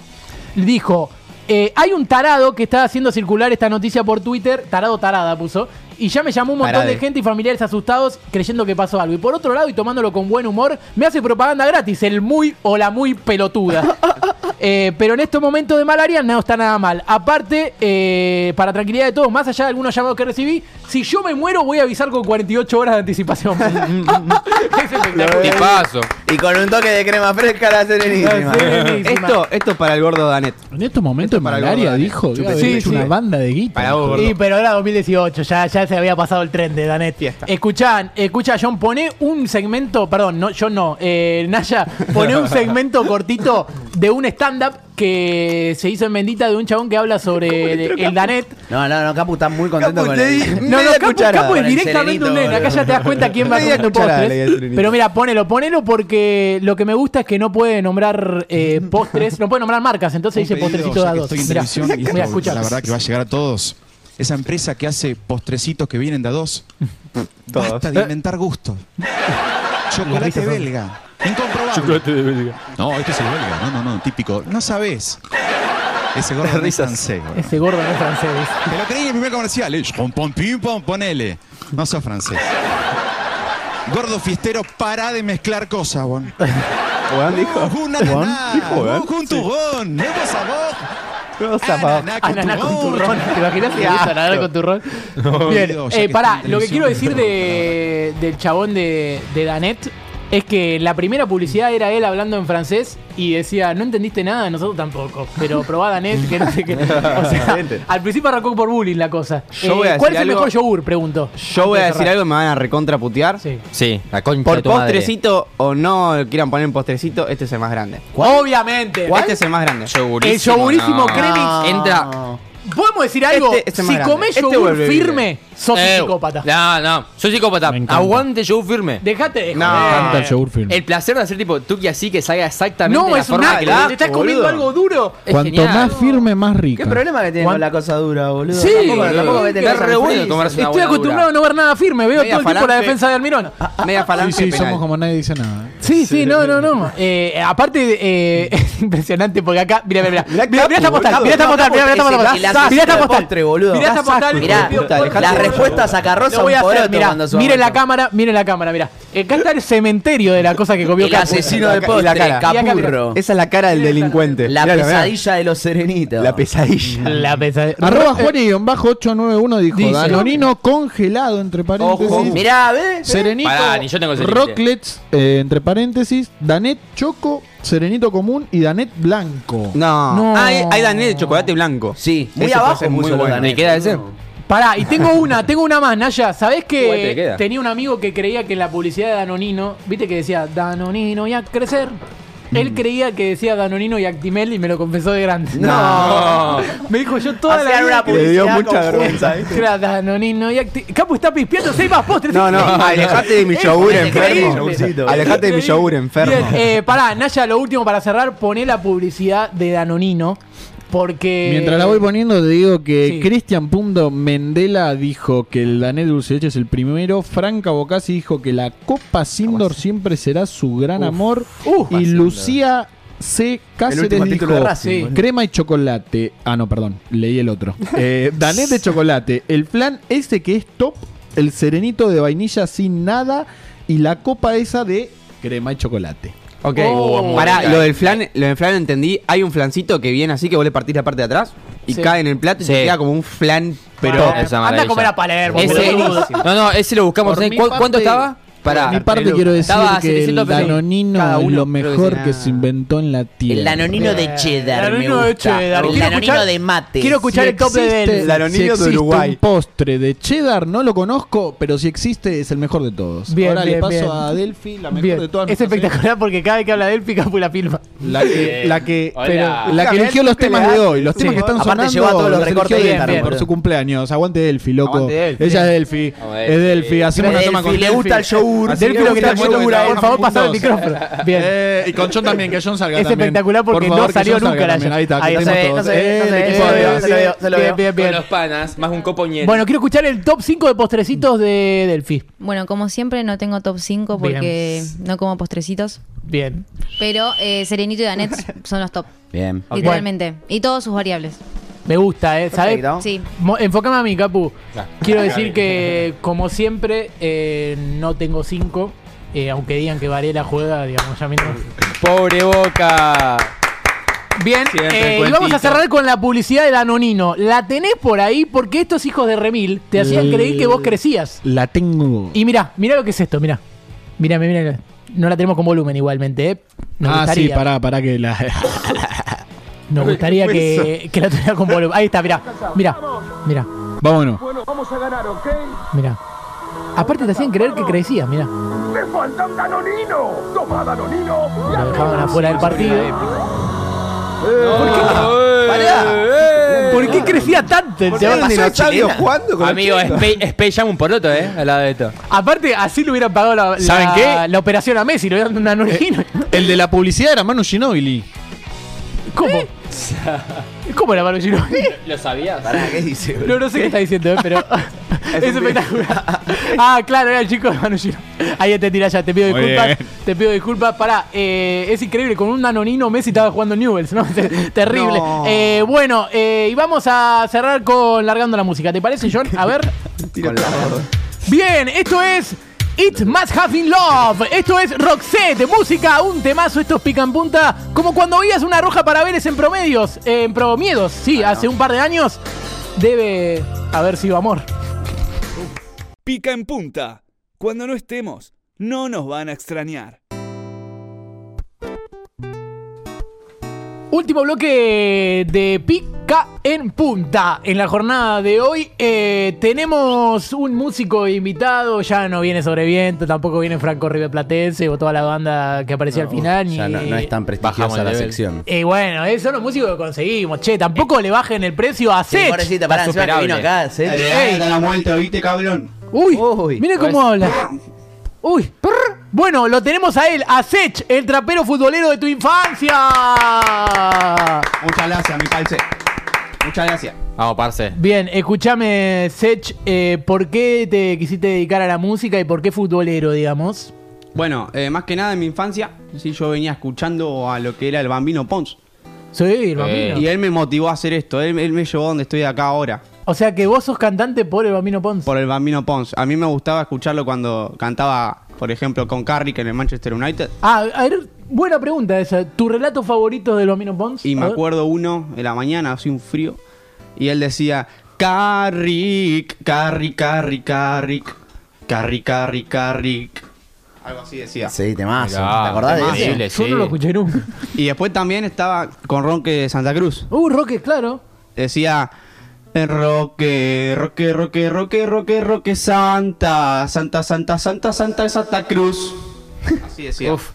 dijo: eh, Hay un tarado que está haciendo circular esta noticia por Twitter. Tarado tarada puso. Y ya me llamó un montón de gente y familiares asustados creyendo que pasó algo. Y por otro lado, y tomándolo con buen humor, me hace propaganda gratis, el muy o la muy pelotuda. [LAUGHS] Eh, pero en estos momentos de malaria no está nada mal. Aparte, eh, para tranquilidad de todos, más allá de algunos llamados que recibí, si yo me muero voy a avisar con 48 horas de anticipación. [LAUGHS] [LAUGHS] es. Y con un toque de crema fresca la serenísima. Serenísima. Esto, esto para el gordo Danet. En estos momentos de malaria dijo sí, hecho sí. una banda de guita. Para vos, gordo. Sí, pero era 2018, ya, ya se había pasado el tren de Danet. Fiesta. Escuchan, escucha, John, pone un segmento, perdón, no, yo no, eh, Naya, pone un [LAUGHS] segmento cortito de un stand-up que se hizo en Bendita de un chabón que habla sobre el, el Danet. No, no, no, Capu está muy contento Capu, con te el. di- [LAUGHS] No, no, Capo, cucharada Capo es el directamente un nene. Acá ya te das cuenta quién va di al postres. Pero mira, ponelo, ponelo porque lo que me gusta es que no puede nombrar eh, [LAUGHS] postres, no puede nombrar marcas, entonces dice postrecito de a dos. A escuchar. la verdad que va a llegar a todos. Esa empresa que hace postrecitos que vienen de a dos. [LAUGHS] Todos. Basta de inventar gustos. [LAUGHS] Chocolate belga. Incomprobable. Chocolate de belga. No, este es el belga. No, no, no, típico. No sabes. Ese gordo no es francés. gordo. Ese gordo no es francés. Te lo creí en el primer comercial. ¿eh? Pom, pom, pim, pom, ponele. No sos francés. Gordo fiestero, para de mezclar cosas, bon. [LAUGHS] Juan dijo. Un Juan ananá, dijo, ¿eh? un turrón, nuevo sabor. Sabor. Ananá con Ananá con turrón. turrón. ¿Te imaginas es [LAUGHS] asco. ananá con turrón? No, Bien, eh, pará, lo que quiero decir de, del chabón de, de Danet es que la primera publicidad era él hablando en francés y decía, no entendiste nada, nosotros tampoco, pero probá Danet, que no sé qué. O sea, al principio arrancó por bullying la cosa. Yo voy a ¿Cuál decir es el algo- mejor yogur? Pregunto. Yo voy a decir cerrar. algo y me van a recontraputear. Sí. Sí, la concha Por de tu madre. postrecito o no quieran poner un postrecito, este es el más grande. Obviamente. Este es el más grande. El yogurísimo Cremix. Entra. ¿Podemos decir algo? Este- este es más si grande. comés Este yogur vuelve firme, sos Eh, un psicópata. No, no, soy psicópata. Me encanta. Aguante yogur firme. Dejate de No. joder. Me encanta el yogur firme. El placer de hacer tipo tuki así que salga exactamente No, la es un forma que Te estás comiendo boludo. algo duro. Es Cuanto genial. más firme, más rica. ¿Qué problema que tiene con la cosa dura, boludo? Sí, tampoco, re en bueno comerse una Estoy buena acostumbrado a dura. no ver nada firme. Veo Media todo el tiempo la falange. defensa de Almirón. Media Sí, falange sí, penal. somos como nadie dice nada. Sí, sí, no, no, no. Eh, aparte, eh, [LAUGHS] es impresionante porque acá. Mira, mira, mira. Mira, mira esta postal, mira esta postal, mira esta postal. El Mira esta de postal. Mira esta postal. Mirá, postre. las respuestas a Carroza voy a hacer, mire la cámara, mire la cámara, mira. Acá está el cementerio de la cosa que comió El Capu. asesino de postre, cara. Capurro. Esa es la cara del delincuente. La Mirá, pesadilla de los serenitos. La pesadilla. [LAUGHS] La pesadilla. Arroba Juani-891 dijo Dice- Danonino congelado, entre paréntesis. Ojo. Mirá, ¿ves? Serenito, Pará, ni yo tengo ese límite. Rocklets, eh, entre paréntesis, Danet Choco, Serenito Común y Danet Blanco. No. No. Hay, hay Danet de chocolate blanco. Sí, muy Ese puede abajo ser muy puso lo bueno. Danet. ¿Me queda ese? Pará, y tengo una, [LAUGHS] tengo una más, Naya. ¿Sabés te que tenía un amigo que creía que en la publicidad de Danonino, viste que decía Danonino y a crecer? Él creía que decía Danonino y Actimel y me lo confesó de grande. No. [LAUGHS] Me dijo yo toda Hacían la vida Le dio mucha vergüenza. ¿viste? era Danonino y Actimel. Capo está pispeando seis más postres. No, no, [LAUGHS] alejate de mi yogur enfermo. Alejate de mi yogur enfermo. Eh, pará, Naya, lo último para cerrar, poné la publicidad de Danonino. Porque. Mientras la voy poniendo, te digo que Sí. Cristian Punto Mendela dijo que el Danet Dulce de Leche es el primero. Franca Bocasi dijo que la Copa Sindor siempre será su gran amor. Uh, y Lucía C. Cáceres dijo Racing, crema y chocolate. Ah, no, perdón, leí el otro. [LAUGHS] Eh, Danet de chocolate, el flan ese que es top, el serenito de vainilla sin nada y la copa esa de crema y chocolate. Ok, Oh, pará, lo del flan, lo del flan entendí. Hay un flancito que viene así que vos le partís la parte de atrás y Sí. cae en el plato y Sí. se queda como un flan, pero. Anda a comer a Palermo. Ese, no, no, ese lo buscamos. Por ¿sabés mi cu- parte- ¿Cuánto estaba? Por mi parte quiero decir Estaba que el 700 pesos. danonino Cada es lo que mejor que se inventó en la tierra. El danonino de cheddar Danonino me de cheddar. El danonino escuchar- de mate. Quiero escuchar el top Del. Danonino si de existe Uruguay. un postre de cheddar, no lo conozco, pero si existe es el mejor de todos. Bien, Ahora le paso bien. a Delphi, la mejor Bien, de todas. es espectacular porque cada vez que habla de él, Capu la filma. La que, la que, pero- la que eligió los temas de hoy, los temas que están Aparte sonando. llevó a todos los recortes de Delphi por su cumpleaños. Aguante Delphi, loco. Delphi. Ella es Delphi. Es Delphi. Delphi. Hacemos una Delphi, toma con le gusta el yogur. Así Delphi que lo que te el yogur, por está favor, pasar el micrófono. Bien. Eh, y con John también, que John salga Es también. espectacular porque Por no que salió nunca la. John. Ahí está, Ahí que se ve, no se ve, Eh, no se el ve, no se no lo Bien, veo. bien, bien. Con los panas, más un copo. Bueno, quiero escuchar el top 5 de postrecitos de Delphi. Bueno, como siempre no tengo top 5 porque no como postrecitos. Bien. Pero eh, Serenito y Danet [LAUGHS] son los top, Bien. literalmente. Y todos sus variables. Me gusta, ¿eh? ¿Sabes? Sí. Enfócame a mí, Capu. Quiero decir que, como siempre, eh, no tengo 5. aunque digan que Varela juega, digamos, ya mismo. Pobre Boca. Bien, Siempre eh, el y vamos a cuentito. cerrar con la publicidad de Danonino. ¿La tenés por ahí? Porque estos hijos de Remil te hacían creer que vos crecías. La tengo. Y mirá, mirá lo que es esto, mirá. Mirá, mirá, mirá. No la tenemos con volumen igualmente, ¿eh? Nos ah, sí, gustaría, pará, pará que la. [LAUGHS] Nos gustaría que, que la tuviera con volumen. Ahí está, mirá. Mirá, mirá, Vámonos. Bueno, vamos a ganar, ¿ok? mirá. Aparte te hacían creer que crecías, mirá. ¡Me falta un Danonino! ¡Toma, Danonino! Lo dejaban afuera del partido. ¿Por qué crecía tanto el ¿Por qué un dinosaurio jugando con Amigo? Space, Jam un poroto, ¿eh? Al lado de esto. Aparte, así le hubieran pagado la, ¿Saben la- qué? la operación a Messi, le hubieran dado una Norgino. El de la publicidad era Manu Ginóbili. ¿Cómo? [LAUGHS] ¿Cómo era Manu Ginóbili? ¿Lo sabías? Pará, ¿qué dice? boludo? No, no sé qué está diciendo, eh, pero [LAUGHS] es, espectacular. [LAUGHS] ah, claro, era el chico de Manu Ginóbili. Ahí entendí ya, te pido Muy disculpas. bien. Te pido disculpas. Pará, eh, es increíble, con un nanonino Messi estaba jugando en Newells, ¿no? Te- Terrible. No. Eh, bueno, eh, y vamos a cerrar con largando la música. ¿Te parece, John? A ver. Con la- Bien, esto es It Must Have in Love. Esto es Roxette, música, un temazo. Esto es pica en punta. Como cuando veías una roja para veres en promedios, eh, en promiedos. Sí, hace un par de años. Debe haber sido amor. Pica en punta. Cuando no estemos, no nos van a extrañar. Último bloque de Pica en Punta. En la jornada de hoy eh, tenemos un músico invitado. Ya no viene sobre viento, tampoco viene Franco River Platense o toda la banda que aparecía al final. Ya ni- no, no es tan prestigiosa la sección. Eh, bueno, esos son los músicos que conseguimos. Che, tampoco le bajen el precio a Sech. pobrecita, pará, que vino acá, Sech. Ey. la vuelta, ¿viste, cabrón? Uy, mire cómo habla. Uy, prr. bueno, lo tenemos a él, a Sech, el trapero futbolero de tu infancia. Muchas gracias, mi calce. Muchas gracias. Vamos, parce. Bien, escúchame, Sech, eh, ¿por qué te quisiste dedicar a la música y por qué futbolero, digamos? Bueno, eh, más que nada en mi infancia, sí, yo venía escuchando a lo que era el Bambino Pons. Sí, el Bambino. Y él me motivó a hacer esto. Él, él me llevó a donde estoy acá ahora. O sea que vos sos cantante por el Bambino Pons. Por el Bambino Pons. A mí me gustaba escucharlo cuando cantaba, por ejemplo, con Carrick en el Manchester United. Ah, a ver, buena pregunta esa. ¿Tu relato favorito del Bambino Pons? Y me acuerdo uno en la mañana, así un frío. Y él decía, Carrick, Carrick, Carrick, Carrick, Carrick, Carrick, Carrick. Algo así decía. Sí, temazo. Mirá, ¿Te acordás de eso? Yo sí. no lo escuché nunca. Y después también estaba con Ronque de Santa Cruz. Uh, Roque, claro. Decía, Roque, Roque, Roque, Roque, Roque, Roque, Santa, Santa, Santa, Santa, Santa de Santa Cruz. Así decía. Uf.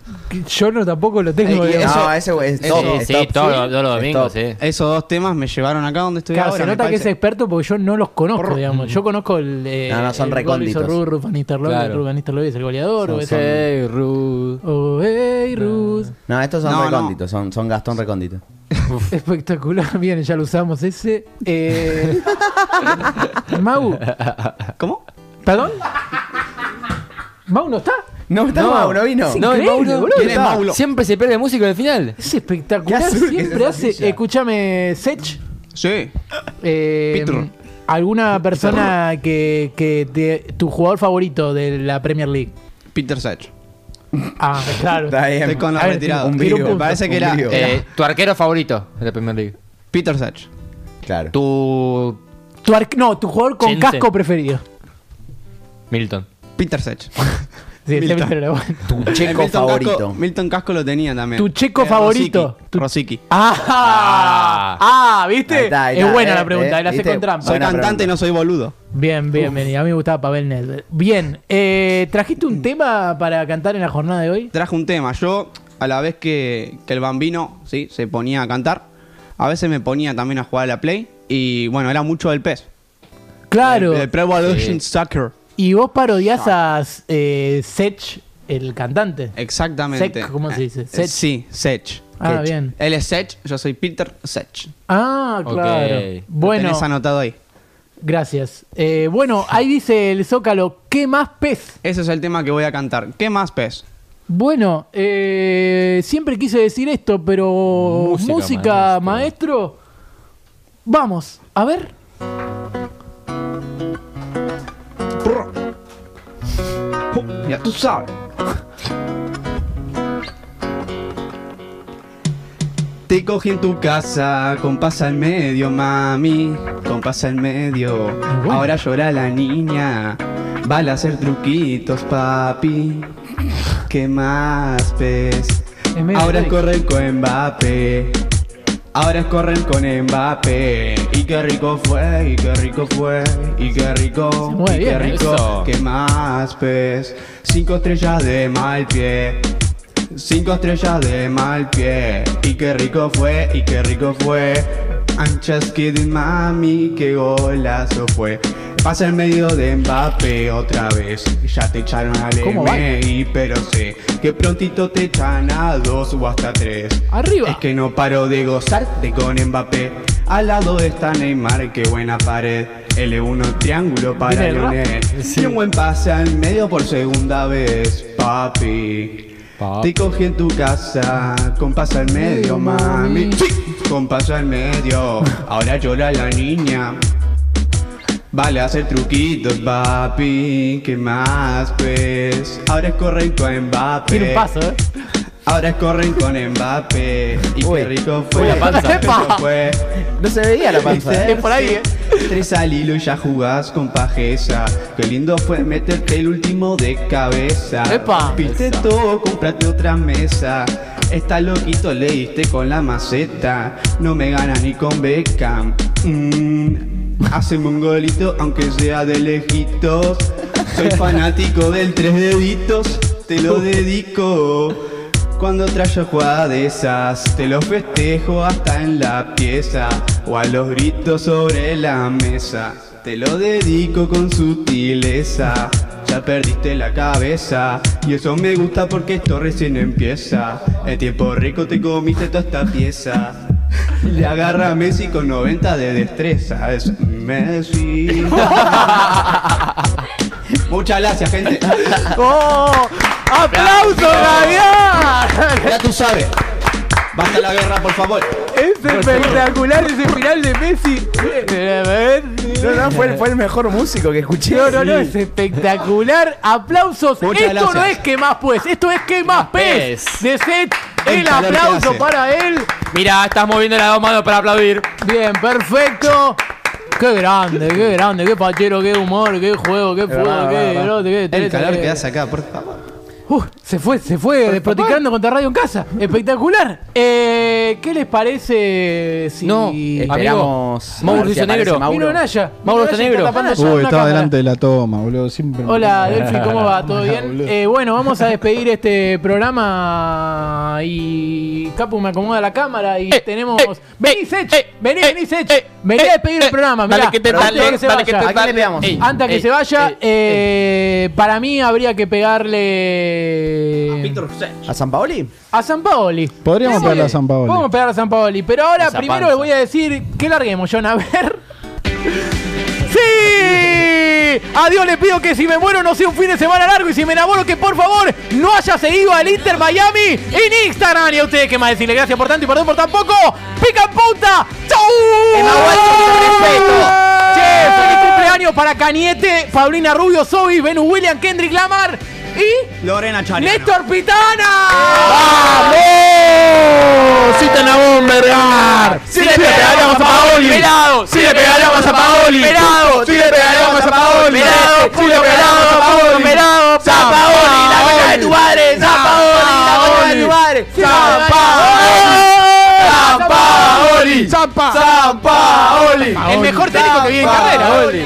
Yo no tampoco lo tengo. Eh, eso- No, ese es top. sí, es sí, todos los domingos, sí. Esos dos temas me llevaron acá donde estoy Claro, ahora. se nota que es experto porque yo no los conozco, digamos. Yo conozco el. Eh, No, no, son el recónditos. Ruth, Ruth Van Nistelrooy, Claro. Ruth Van Nistelrooy es el goleador. Son- o son- Hey, Ruth. Oh, hey, Ruth. No, estos son No, no. recónditos, Son, son Gastón recóndito. [LAUGHS] Espectacular. Bien, ya lo usamos ese. Eh... [LAUGHS] Mau. ¿Cómo? ¿Perdón? ¿Mau no está? No, está Mau, no vino. Es No, increíble, Mauro- boludo. ¿Quién es Está- Maulo? Siempre se pierde músico en el final. Es espectacular. Qué azul que Siempre esa hace. silla. Escúchame, Sech. Sí. Eh, Peter. ¿Alguna persona que, que te- tu jugador favorito de la Premier League? Peter Sech. Ah, claro. Está bien. Estoy con la A ver, retirada. un. Me parece que Un era, Eh, tu arquero favorito de la Premier League. Peter Sech. Claro. Tu Tu arque- no, tu jugador con Jensen. casco preferido. Milton. Peter Sech. [LAUGHS] Sí, Milton. era bueno. Tu El checo Milton favorito. Casco, Milton Casco lo tenía también. Tu checo Eh, favorito. Rosicky. Tu- Rosicky. Ah, ah, ¿viste? Ahí está, ahí es buena eh, la pregunta, eh, ¿viste? con trampa. Soy cantante, pregunta. no soy boludo. Bien, bien, bien. A mí me gustaba Pavel Nedved. Bien, eh, ¿trajiste un tema para cantar en la jornada de hoy? Traje un tema. Yo, a la vez que, que el bambino sí, se ponía a cantar, a veces me ponía también a jugar a la Play. Y bueno, era mucho del PES. Claro. El, el Pro Evolution Sí. Soccer. Y vos parodiás a eh, Sech, el cantante. Exactamente. Sech, ¿cómo se dice? Eh, Sech. Sí, Sech. Ah, Ketch. bien. Él es Sech, yo soy Peter Sech. Ah, claro. Ok. Lo Bueno, tenés anotado ahí. gracias. Eh, bueno, ahí dice el Zócalo, ¿qué más pez? Ese es el tema que voy a cantar. ¿Qué más PES? Bueno, eh, siempre quise decir esto, pero música, Música, maestro. Vamos, a ver. Ya tú sabes. Te cogí en tu casa con pasa en medio, mami, con pasa en medio. Ahora llora la niña, vale a hacer truquitos, papi. ¿Qué más ves? Ahora correr con Mbappé. Ahora es correr con Mbappé. Y qué rico fue, y qué rico fue, y qué rico, y qué rico. ¿Qué más ves? Cinco estrellas de mal pie. Cinco estrellas de mal pie. Y qué rico fue, y qué rico fue. I'm just kidding, mami, qué golazo fue. Pasa en medio de Mbappé otra vez. Ya te echaron al. MI, pero sé que prontito te echan a dos o hasta tres. Arriba. Es que no paro de gozar de con Mbappé. Al lado está Neymar, qué buena pared. L1 triángulo para. Lionel. Y un buen pase al medio por segunda vez, papi. Te cogí en tu casa, con pase al medio, mami. Sí, con pase al medio. Ahora llora la niña. Vale hacer truquitos, papi. ¿Qué más, pues? Ahora es correcto a Mbappé. Tiene un paso, ¿eh? Ahora es corren con Mbappé. Y qué rico fue. Uy, la panza. rico fue. No se veía la panza. Es por ahí, ¿eh? Tres al hilo y ya jugás con pajeza. Qué lindo fue meterte el último de cabeza. Epa. Viste todo, comprate otra mesa. Está loquito, le diste con la maceta. No me gana ni con Beckham. Mm, haceme un golito, aunque sea de lejitos. Soy fanático del tres deditos, te lo dedico. Cuando traigo jugada de esas, te lo festejo hasta en la pieza o a los gritos sobre la mesa. Te lo dedico con sutileza. Ya perdiste la cabeza y eso me gusta porque esto recién empieza. En tiempo rico te comiste toda esta pieza. [LAUGHS] Le agarra a Messi con 90 de destreza. Es Messi. [LAUGHS] Muchas gracias, gente. [LAUGHS] ¡Oh! ¡Aplauso, Gavián! Ya tú sabes. Basta la guerra, por favor. Es espectacular ese final de Messi. No, no, fue, fue el mejor músico que escuché. No, no, no, es espectacular. Aplausos. Muchas esto no es que más pues, esto es que más pez. De set, El aplauso para él. Mira, estás moviendo las dos manos para aplaudir. Bien, perfecto. Qué grande, qué grande, qué pachero, qué humor, qué juego, qué fútbol, qué qué El calor que hace acá, por favor. Uf, se fue, se fue desproticando contra Radio en Casa. Espectacular. Eh, ¿Qué les parece si. No, Esperamos. Mauro aparece negro. Mauro. Naya. Mauro está negro. Uy, estaba cámara. delante de la toma, boludo. Siempre me- Hola Delphi, ¿cómo va? ¿Todo bien? Eh, bueno, vamos a despedir este programa y Capu me acomoda la cámara y tenemos... vení, Sech, vení, vení, Sech, vení a despedir el programa, mirá, dale que te antes dale, de que se dale que vaya. te ¿A quién le dale. Antes que se vaya, eh, para mí habría que pegarle ¿A San Paoli? a San Paoli. Podríamos pegarle a San Paoli. Podemos pegarle a San Paoli, pero ahora Esa primero panza. le voy a decir que larguemos, John, a ver. [LAUGHS] ¡Sí! A Dios le pido que si me muero no sea un fin de semana largo y si me enamoro que por favor no haya seguido al Inter Miami en Instagram. Y a ustedes, ¿qué más decirle? Gracias por tanto y perdón por tan poco. ¡Pica en punta! ¡Chau! ¡Che! ¡Feliz cumpleaños para Cañete, Paulina Rubio, Zoe, Venus William, Kendrick Lamar y Lorena Chariano. Néstor Pitana. ¡Vamos! ¡Citan a Bombergar! ¡Sí le pegaríamos a Paoli! ¡Pelado! ¡Sí le pegaríamos a Paoli! ¡Pelado! ¡Sí le pegaríamos a Paoli! ¡Pelado! ¡Sí le pegaríamos a Paoli! ¡Pelado! ¡San Paoli! ¡La concha de tu madre! ¡San Paoli! ¡La concha de tu madre! ¡San Paoli! ¡San Paoli! ¡San Paoli! El mejor técnico que viene en carrera, Paoli.